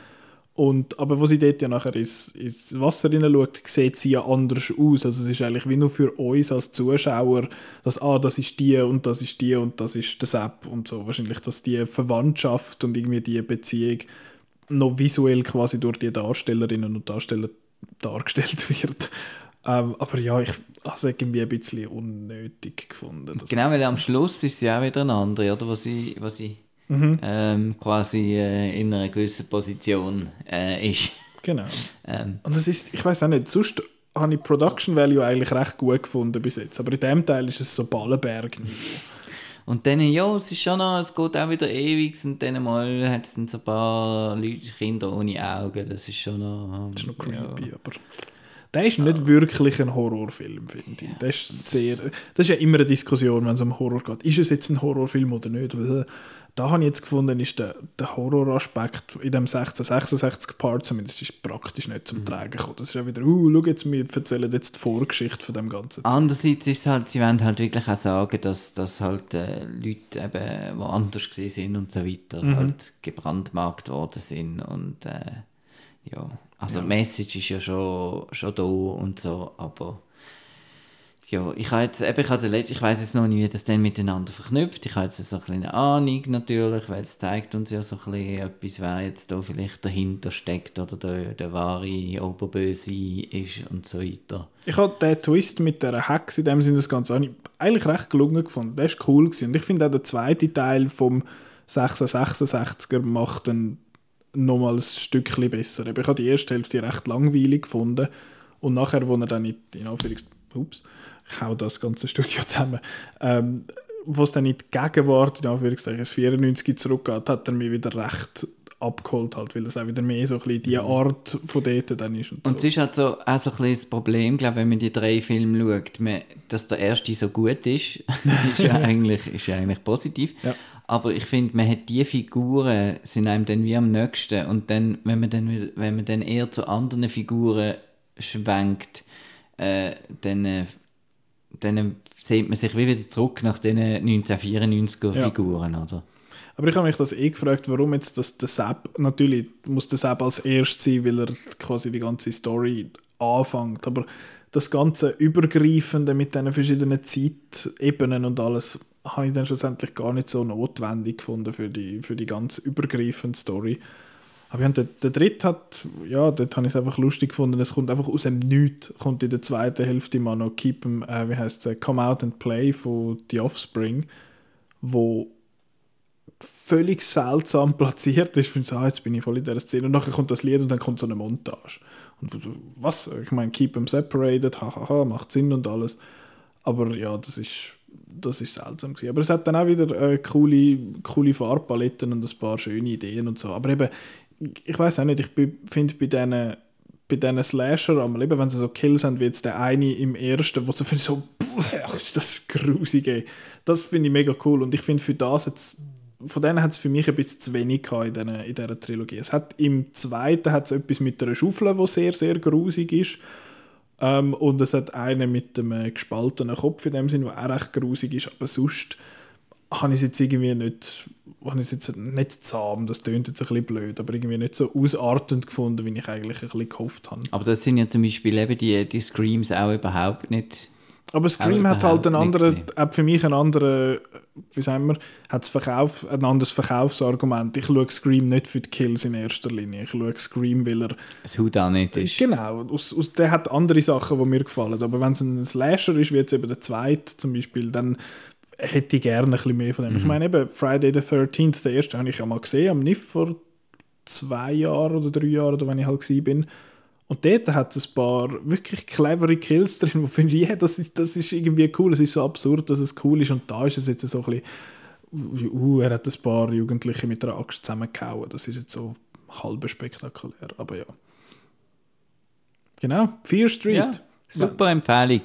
Und, aber wo sie dort ja nachher ins, ins Wasser hineinschaut, sieht sie ja anders aus. Also es ist eigentlich wie nur für uns als Zuschauer, dass, ah, das ist die und das ist die und das ist das App und so. Wahrscheinlich, dass die Verwandtschaft und irgendwie die Beziehung noch visuell quasi durch die Darstellerinnen und Darsteller dargestellt <laughs> wird. Ähm, aber ja, ich habe es irgendwie ein bisschen unnötig gefunden. Genau, weil am Schluss ist sie auch wieder eine andere, oder? Wo sie, wo sie ähm, quasi äh, in einer gewissen Position äh, ist. Genau. <laughs> Ähm, Und das ist, ich weiß auch nicht, sonst habe ich Production Value eigentlich recht gut gefunden bis jetzt. Aber in dem Teil ist es so ballenberg und dann, ja, es ist schon noch, es geht auch wieder ewig und dann mal hat es dann so ein paar Leute, Kinder ohne Augen, das ist schon noch... ähm, Das ist noch creepy, aber Der ist nicht wirklich ein Horrorfilm, finde ich. Das ist, sehr, das ist ja immer eine Diskussion, wenn es um Horror geht. Ist es jetzt ein Horrorfilm oder nicht? Da habe ich jetzt gefunden, ist der, der Horroraspekt in dem 1666-Part zumindest ist praktisch nicht zum mhm. Tragen gekommen. Das ist ja wieder, uh, schau jetzt, wir erzählen jetzt die Vorgeschichte von dem Ganzen. Andererseits ist es halt, sie wollen halt wirklich auch sagen, dass, dass halt äh, Leute eben, die anders gesehen sind und so weiter, mhm. halt gebrandmarkt worden sind und äh, ja, also ja. Message ist ja schon, schon da und so, aber ja, ich habe jetzt, eben, ich, habe letzt, ich weiß jetzt noch nicht, wie das dann miteinander verknüpft. Ich habe jetzt so ein eine Ahnung natürlich, weil es zeigt uns ja so ein bisschen etwas, wer jetzt da vielleicht dahinter steckt oder der, der wahre Oberböse ist und so weiter. Ich habe den Twist mit der Hex in dem Sinne das Ganze eigentlich recht gelungen gefunden. Der ist cool gewesen. Und ich finde auch der zweite Teil vom 666er macht dann nochmal ein Stückchen besser. Ich habe die erste Hälfte recht langweilig gefunden und nachher, wo er dann in, in Anführungszeichen, ups, ich hau das ganze Studio <laughs> zusammen, ähm, wo es dann in die Gegenwart, in Anführungszeichen, das 94 zurückgeht, hat er mich wieder recht abgeholt, halt, weil es auch wieder mehr so ein bisschen die mhm. Art von dort dann ist. Und, so. und es ist halt so, auch so ein bisschen das Problem, glaube wenn man die drei Filme schaut, man, dass der erste so gut ist, <laughs> ist ja <laughs> eigentlich, ist ja eigentlich positiv. Ja. Aber ich finde, man hat die Figuren, sind einem dann wie am nächsten und dann, wenn man dann, wenn man dann eher zu anderen Figuren schwenkt, äh, dann äh, dann sieht man sich wie wieder zurück nach den 1994er ja. Figuren, oder? Aber ich habe mich das eh gefragt, warum jetzt das der Sepp, natürlich muss der Sepp als erstes sein, weil er quasi die ganze Story anfängt, aber das ganze Übergreifende mit den verschiedenen Zeitebenen und alles habe ich dann schlussendlich gar nicht so notwendig gefunden für die, für die ganz übergreifende Story. Aber ja, der, der dritte hat, ja, dort habe ich es einfach lustig gefunden, es kommt einfach aus dem Nichts, kommt in der zweiten Hälfte mal noch Keep 'em, äh, wie heißt es, Come Out and Play von The Offspring, wo völlig seltsam <laughs> platziert ist. Ich finde, ah, jetzt bin ich voll in dieser Szene. Und nachher kommt das Lied und dann kommt so eine Montage. Und was? Ich meine, Keep 'em Separated, hahaha, macht Sinn und alles. Aber ja, das ist, das ist seltsam gewesen. Aber es hat dann auch wieder äh, coole, coole Farbpaletten und ein paar schöne Ideen und so. Aber eben, ich weiß auch nicht, ich finde bei diesen bei diesen Slasher, aber eben, wenn sie so Kills haben, wie jetzt der eine im ersten, wo so für so, ach, ist das grusig, Das finde ich mega cool und ich finde für das jetzt, von denen hat es für mich ein bisschen zu wenig in, diesen, in dieser Trilogie. Es hat im zweiten hat es etwas mit einer Schaufel, wo sehr, sehr grusig ist ähm, und es hat einen mit einem gespaltenen Kopf in dem Sinn, der auch recht grusig ist, aber sonst habe ich es jetzt irgendwie nicht, habe ich jetzt nicht zahm, das tönt jetzt ein bisschen blöd, aber irgendwie nicht so ausartend gefunden, wie ich eigentlich ein bisschen gehofft habe. Aber das sind ja zum Beispiel eben die, die Screams auch überhaupt nicht... Aber Scream hat halt einen anderen, hat für mich einen anderen, wie sagen wir, hat Verkauf, ein anderes Verkaufsargument. Ich schaue Scream nicht für die Kills in erster Linie. Ich schaue Scream, weil er... Es Hut auch nicht ist. Genau, aus, aus, der hat andere Sachen, die mir gefallen. Aber wenn es ein Slasher ist, wie jetzt eben der zweite zum Beispiel, dann hätte ich gerne ein bisschen mehr von dem. Mhm. Ich meine eben, Friday the 13th, der erste habe ich ja mal gesehen, am NIF vor zwei Jahren oder drei Jahren, oder wenn ich halt war. bin. Und dort hat es ein paar wirklich clevere Kills drin, wo ich <laughs> finde, yeah, das, ist, das ist irgendwie cool, es ist so absurd, dass es cool ist. Und da ist es jetzt so ein bisschen, uh, er hat ein paar Jugendliche mit einer Axt zusammengehauen. Das ist jetzt so halb spektakulär, aber ja. Genau, Fear Street. Ja, super Empfehlung.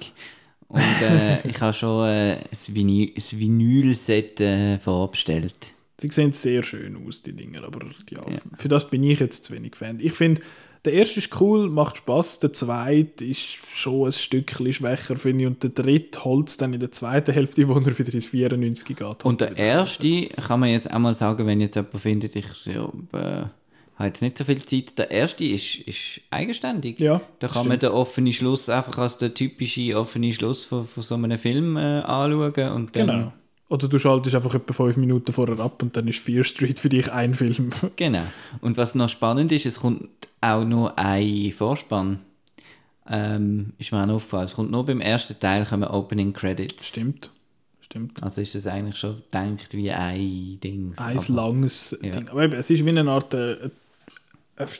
Und äh, <laughs> ich habe schon äh, ein, Vinyl, Vinyl-Set äh, vorbestellt. Sie sehen sehr schön aus, die Dinger, aber ja, ja. für das bin ich jetzt zu wenig Fan. Ich finde, der erste ist cool, macht Spaß. Der zweite ist schon ein Stückchen schwächer, finde ich. Und der dritte holt es dann in der zweiten Hälfte, wo er wieder ins 94 geht. Und der erste, kann man jetzt auch mal sagen, wenn jetzt jemand findet, ich ja, äh, habe jetzt nicht so viel Zeit. Der erste ist, ist eigenständig. Ja, da kann man den offenen Schluss einfach als den typischen offenen Schluss von, von so einem Film äh, anschauen. Und dann genau. Oder du schaltest einfach etwa fünf Minuten vorher ab und dann ist Fear Street für dich ein Film. <laughs> genau. Und was noch spannend ist, es kommt auch nur ein Vorspann. Ähm, ist mir auch aufgefallen. Es kommt nur beim ersten Teil kommen Opening Credits. Stimmt. Stimmt. Also ist es eigentlich schon gedacht wie ein Ding. Ein langes ja. Ding. Aber eben, es ist wie eine Art äh,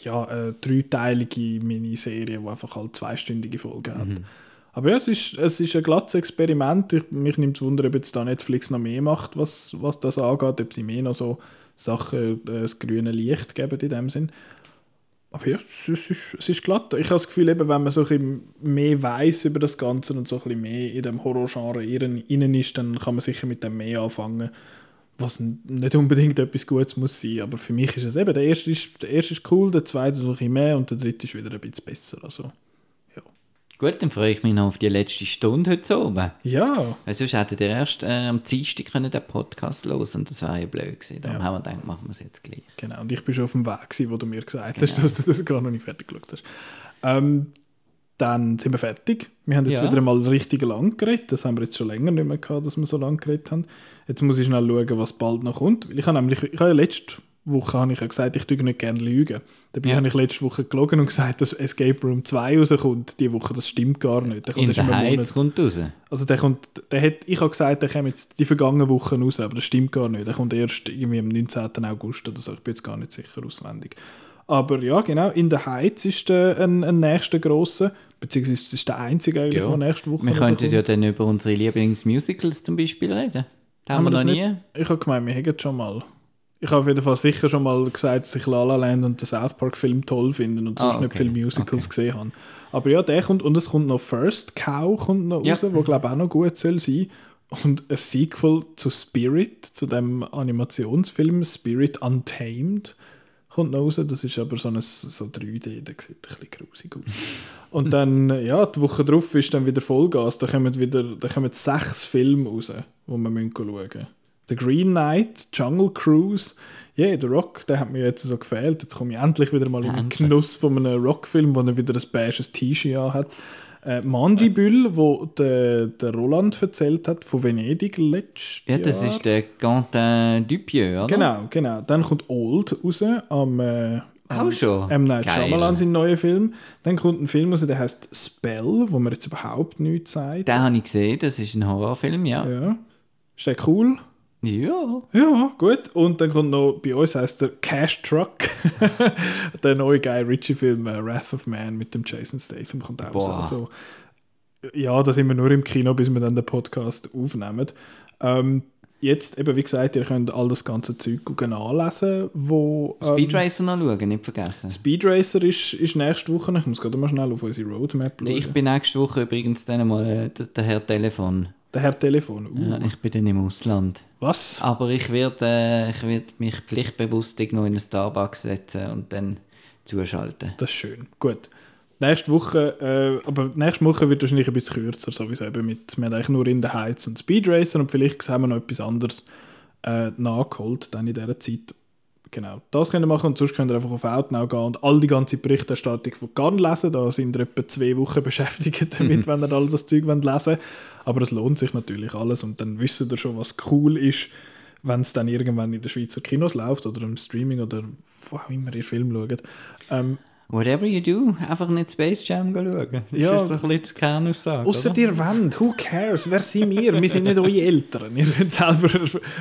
ja, eine dreiteilige Miniserie, die einfach halt zweistündige Folgen hat. Mhm. Aber ja, es ist, es ist ein glattes Experiment. Ich, mich nimmt es Wunder, ob jetzt da Netflix noch mehr macht, was, was das angeht, ob sie mehr noch so Sachen, äh, das grüne Licht geben in dem Sinn. aber ja, es ist, es ist, es ist glatt. Ich habe das Gefühl, eben, wenn man so ein bisschen mehr weiß über das Ganze und so ein bisschen mehr in dem Horrorgenre innen ist, dann kann man sicher mit dem mehr anfangen, was nicht unbedingt etwas Gutes muss sein. Aber für mich ist es eben, der erste ist, der erste ist cool, der zweite so ein bisschen mehr und der dritte ist wieder ein bisschen besser. Also, Gut, dann freue ich mich noch auf die letzte Stunde heute oben. Ja. Weil sonst hättet ihr erst äh, am Dienstag können den Podcast hören und das wäre ja blöd gewesen. Darum Ja. haben wir gedacht, machen wir es jetzt gleich. Genau, und ich bin schon auf dem Weg, gewesen, wo du mir gesagt hast, dass du das gar noch nicht fertig geschaut hast. Ähm, dann sind wir fertig. Wir haben jetzt Ja. wieder mal richtig lang geredet. Das haben wir jetzt schon länger nicht mehr gehabt, dass wir so lang geredet haben. Jetzt muss ich schnell schauen, was bald noch kommt. Weil ich habe nämlich, ich habe ja letzte Woche habe ich ja gesagt, ich tue nicht gerne lügen. Dabei Ja. habe ich letzte Woche gelogen und gesagt, dass Escape Room 2 rauskommt diese Woche. Das stimmt gar nicht. Der kommt In der Heiz kommt raus. Also der kommt, der hat, ich habe gesagt, der kommt jetzt die vergangenen Wochen raus, aber das stimmt gar nicht. Der kommt erst irgendwie am 19. August oder so. Ich bin jetzt gar nicht sicher auswendig. Aber ja, genau, in der Heiz ist der ein, ein nächster grosser, beziehungsweise es ist der einzige eigentlich, Ja. der nächste Woche Wir könnten ja dann über unsere Lieblingsmusicals zum Beispiel reden. Da haben wir noch das nie. nicht? Ich habe gemeint, wir hätten schon mal. Ich habe auf jeden Fall sicher schon mal gesagt, dass ich La La Land und den South Park Film toll finde und sonst Ah, nicht okay. viele Musicals gesehen habe. Aber ja, der kommt und es kommt noch First Cow kommt noch Ja. raus, wo glaube ich auch noch gut soll sein. Und ein Sequel zu Spirit, zu dem Animationsfilm Spirit Untamed kommt noch raus. Das ist aber so ein so 3D, der sieht ein bisschen grusig aus. Und dann, ja, die Woche drauf ist dann wieder Vollgas. Da kommen wieder da kommen sechs Filme raus, die wir müssen schauen müssen. The Green Knight, Jungle Cruise. Yeah, der Rock, der hat mir jetzt so gefehlt. Jetzt komme ich endlich wieder mal in den. Genuss von einem Rockfilm, wo er wieder ein beiges T-Shirt hat. Äh, Mandibül, wo der, der Roland erzählt hat, von Venedig letztes Ja, das Jahr. ist der Quentin Dupieux, oder? Genau, genau. Dann kommt Old raus am äh, Auch schon? M. Night Geil. Shyamalan, sein neuer Film. Dann kommt ein Film raus, der heißt Spell, wo man jetzt überhaupt nichts sagt. Den habe ich gesehen, das ist ein Horrorfilm, ja. Ja. Ist der cool? Ja. Ja, gut. Und dann kommt noch, bei uns heißt der Cash Truck, <laughs> der neue Guy Ritchie-Film äh, Wrath of Man mit dem Jason Statham kommt auch Boah. raus. Also, ja, da sind wir nur im Kino, bis wir dann den Podcast aufnehmen. Ähm, jetzt, eben wie gesagt, ihr könnt all das ganze Zeug nachlesen, wo... ähm, Speed Racer noch schauen, nicht vergessen. Speed Racer ist, ist nächste Woche. Ich muss gerade mal schnell auf unsere Roadmap schauen. Ich bin nächste Woche übrigens dann mal äh, der Herr Telefon. Der Herr Telefon. Uh, Ja, ich bin dann im Ausland. Was? Aber ich werde äh, ich werd mich pflichtbewusst noch in einen Starbucks setzen und dann zuschalten. Das ist schön. Gut. Nächste Woche, äh, aber nächste Woche wird wahrscheinlich ein bisschen kürzer, sowieso eben mit, wir haben eigentlich nur in der Heiz und Speed Racer und vielleicht haben wir noch etwas anderes äh, nachgeholt dann in dieser Zeit. Genau, das könnt ihr machen und sonst könnt ihr einfach auf Outnow gehen und all die ganze Berichterstattung von Cannes lesen. Da sind ihr etwa zwei Wochen <laughs> beschäftigt damit, wenn ihr all das Zeug wollt lesen Aber es lohnt sich natürlich alles und dann wisst ihr schon, was cool ist, wenn es dann irgendwann in den Schweizer Kinos läuft oder im Streaming oder wo auch immer ihr Film schaut. Ähm, Whatever you do, einfach nicht Space Jam schauen. Das Ja. ist so ein bisschen die Kernaussage. Außer ihr wollt, who cares? Wer sind wir? Wir sind nicht eure Eltern. Ihr könnt selber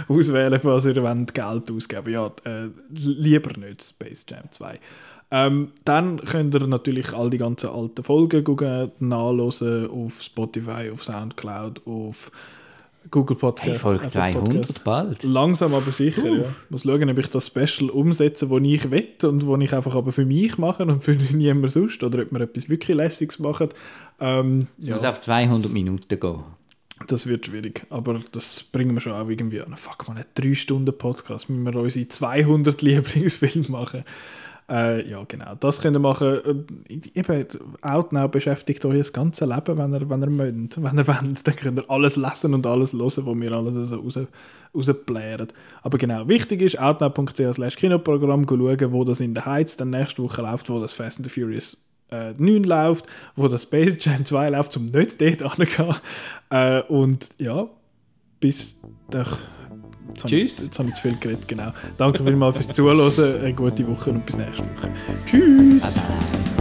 auswählen, was ihr wollt, Geld ausgeben Ja, äh, lieber nicht Space Jam 2. Ähm, dann könnt ihr natürlich all die ganzen alten Folgen gucken, nachlesen auf Spotify, auf Soundcloud, auf Google Podcasts. Hey, Folge Apple 200 Podcasts. bald. Langsam aber sicher, ja. Muss schauen, ob ich das Special umsetze, das ich will und wo ich einfach aber für mich mache und für <laughs> niemand sonst. Oder ob wir etwas wirklich Lässiges machen. Ähm, Es ja. muss auf 200 Minuten gehen. Das wird schwierig, aber das bringen wir schon auch irgendwie an. Fuck, man, ein 3-Stunden-Podcast, müssen wir unsere 200 Lieblingsfilme machen. Äh, ja, genau, das könnt ihr machen. Äh, Eben, Outnow beschäftigt euch das ganze Leben, wenn ihr, wenn ihr mögt. Wenn ihr wollt, dann könnt ihr alles lesen und alles hören, was wir alles so raus, rausplären. Aber genau, wichtig ist, outnow.ch slash Kinoprogramm schauen, wo das in der Heiz dann nächste Woche läuft, wo das Fast and the Furious äh, 9 läuft, wo das Space Jam <laughs> 2 läuft, um nicht dort <laughs> anzugehen. Äh, und ja, bis doch. Jetzt habe ich- Tschüss. Jetzt habe ich zu viel geredet, genau. Danke vielmals fürs Zuhören, eine gute Woche und bis nächste Woche. Tschüss! Bye bye.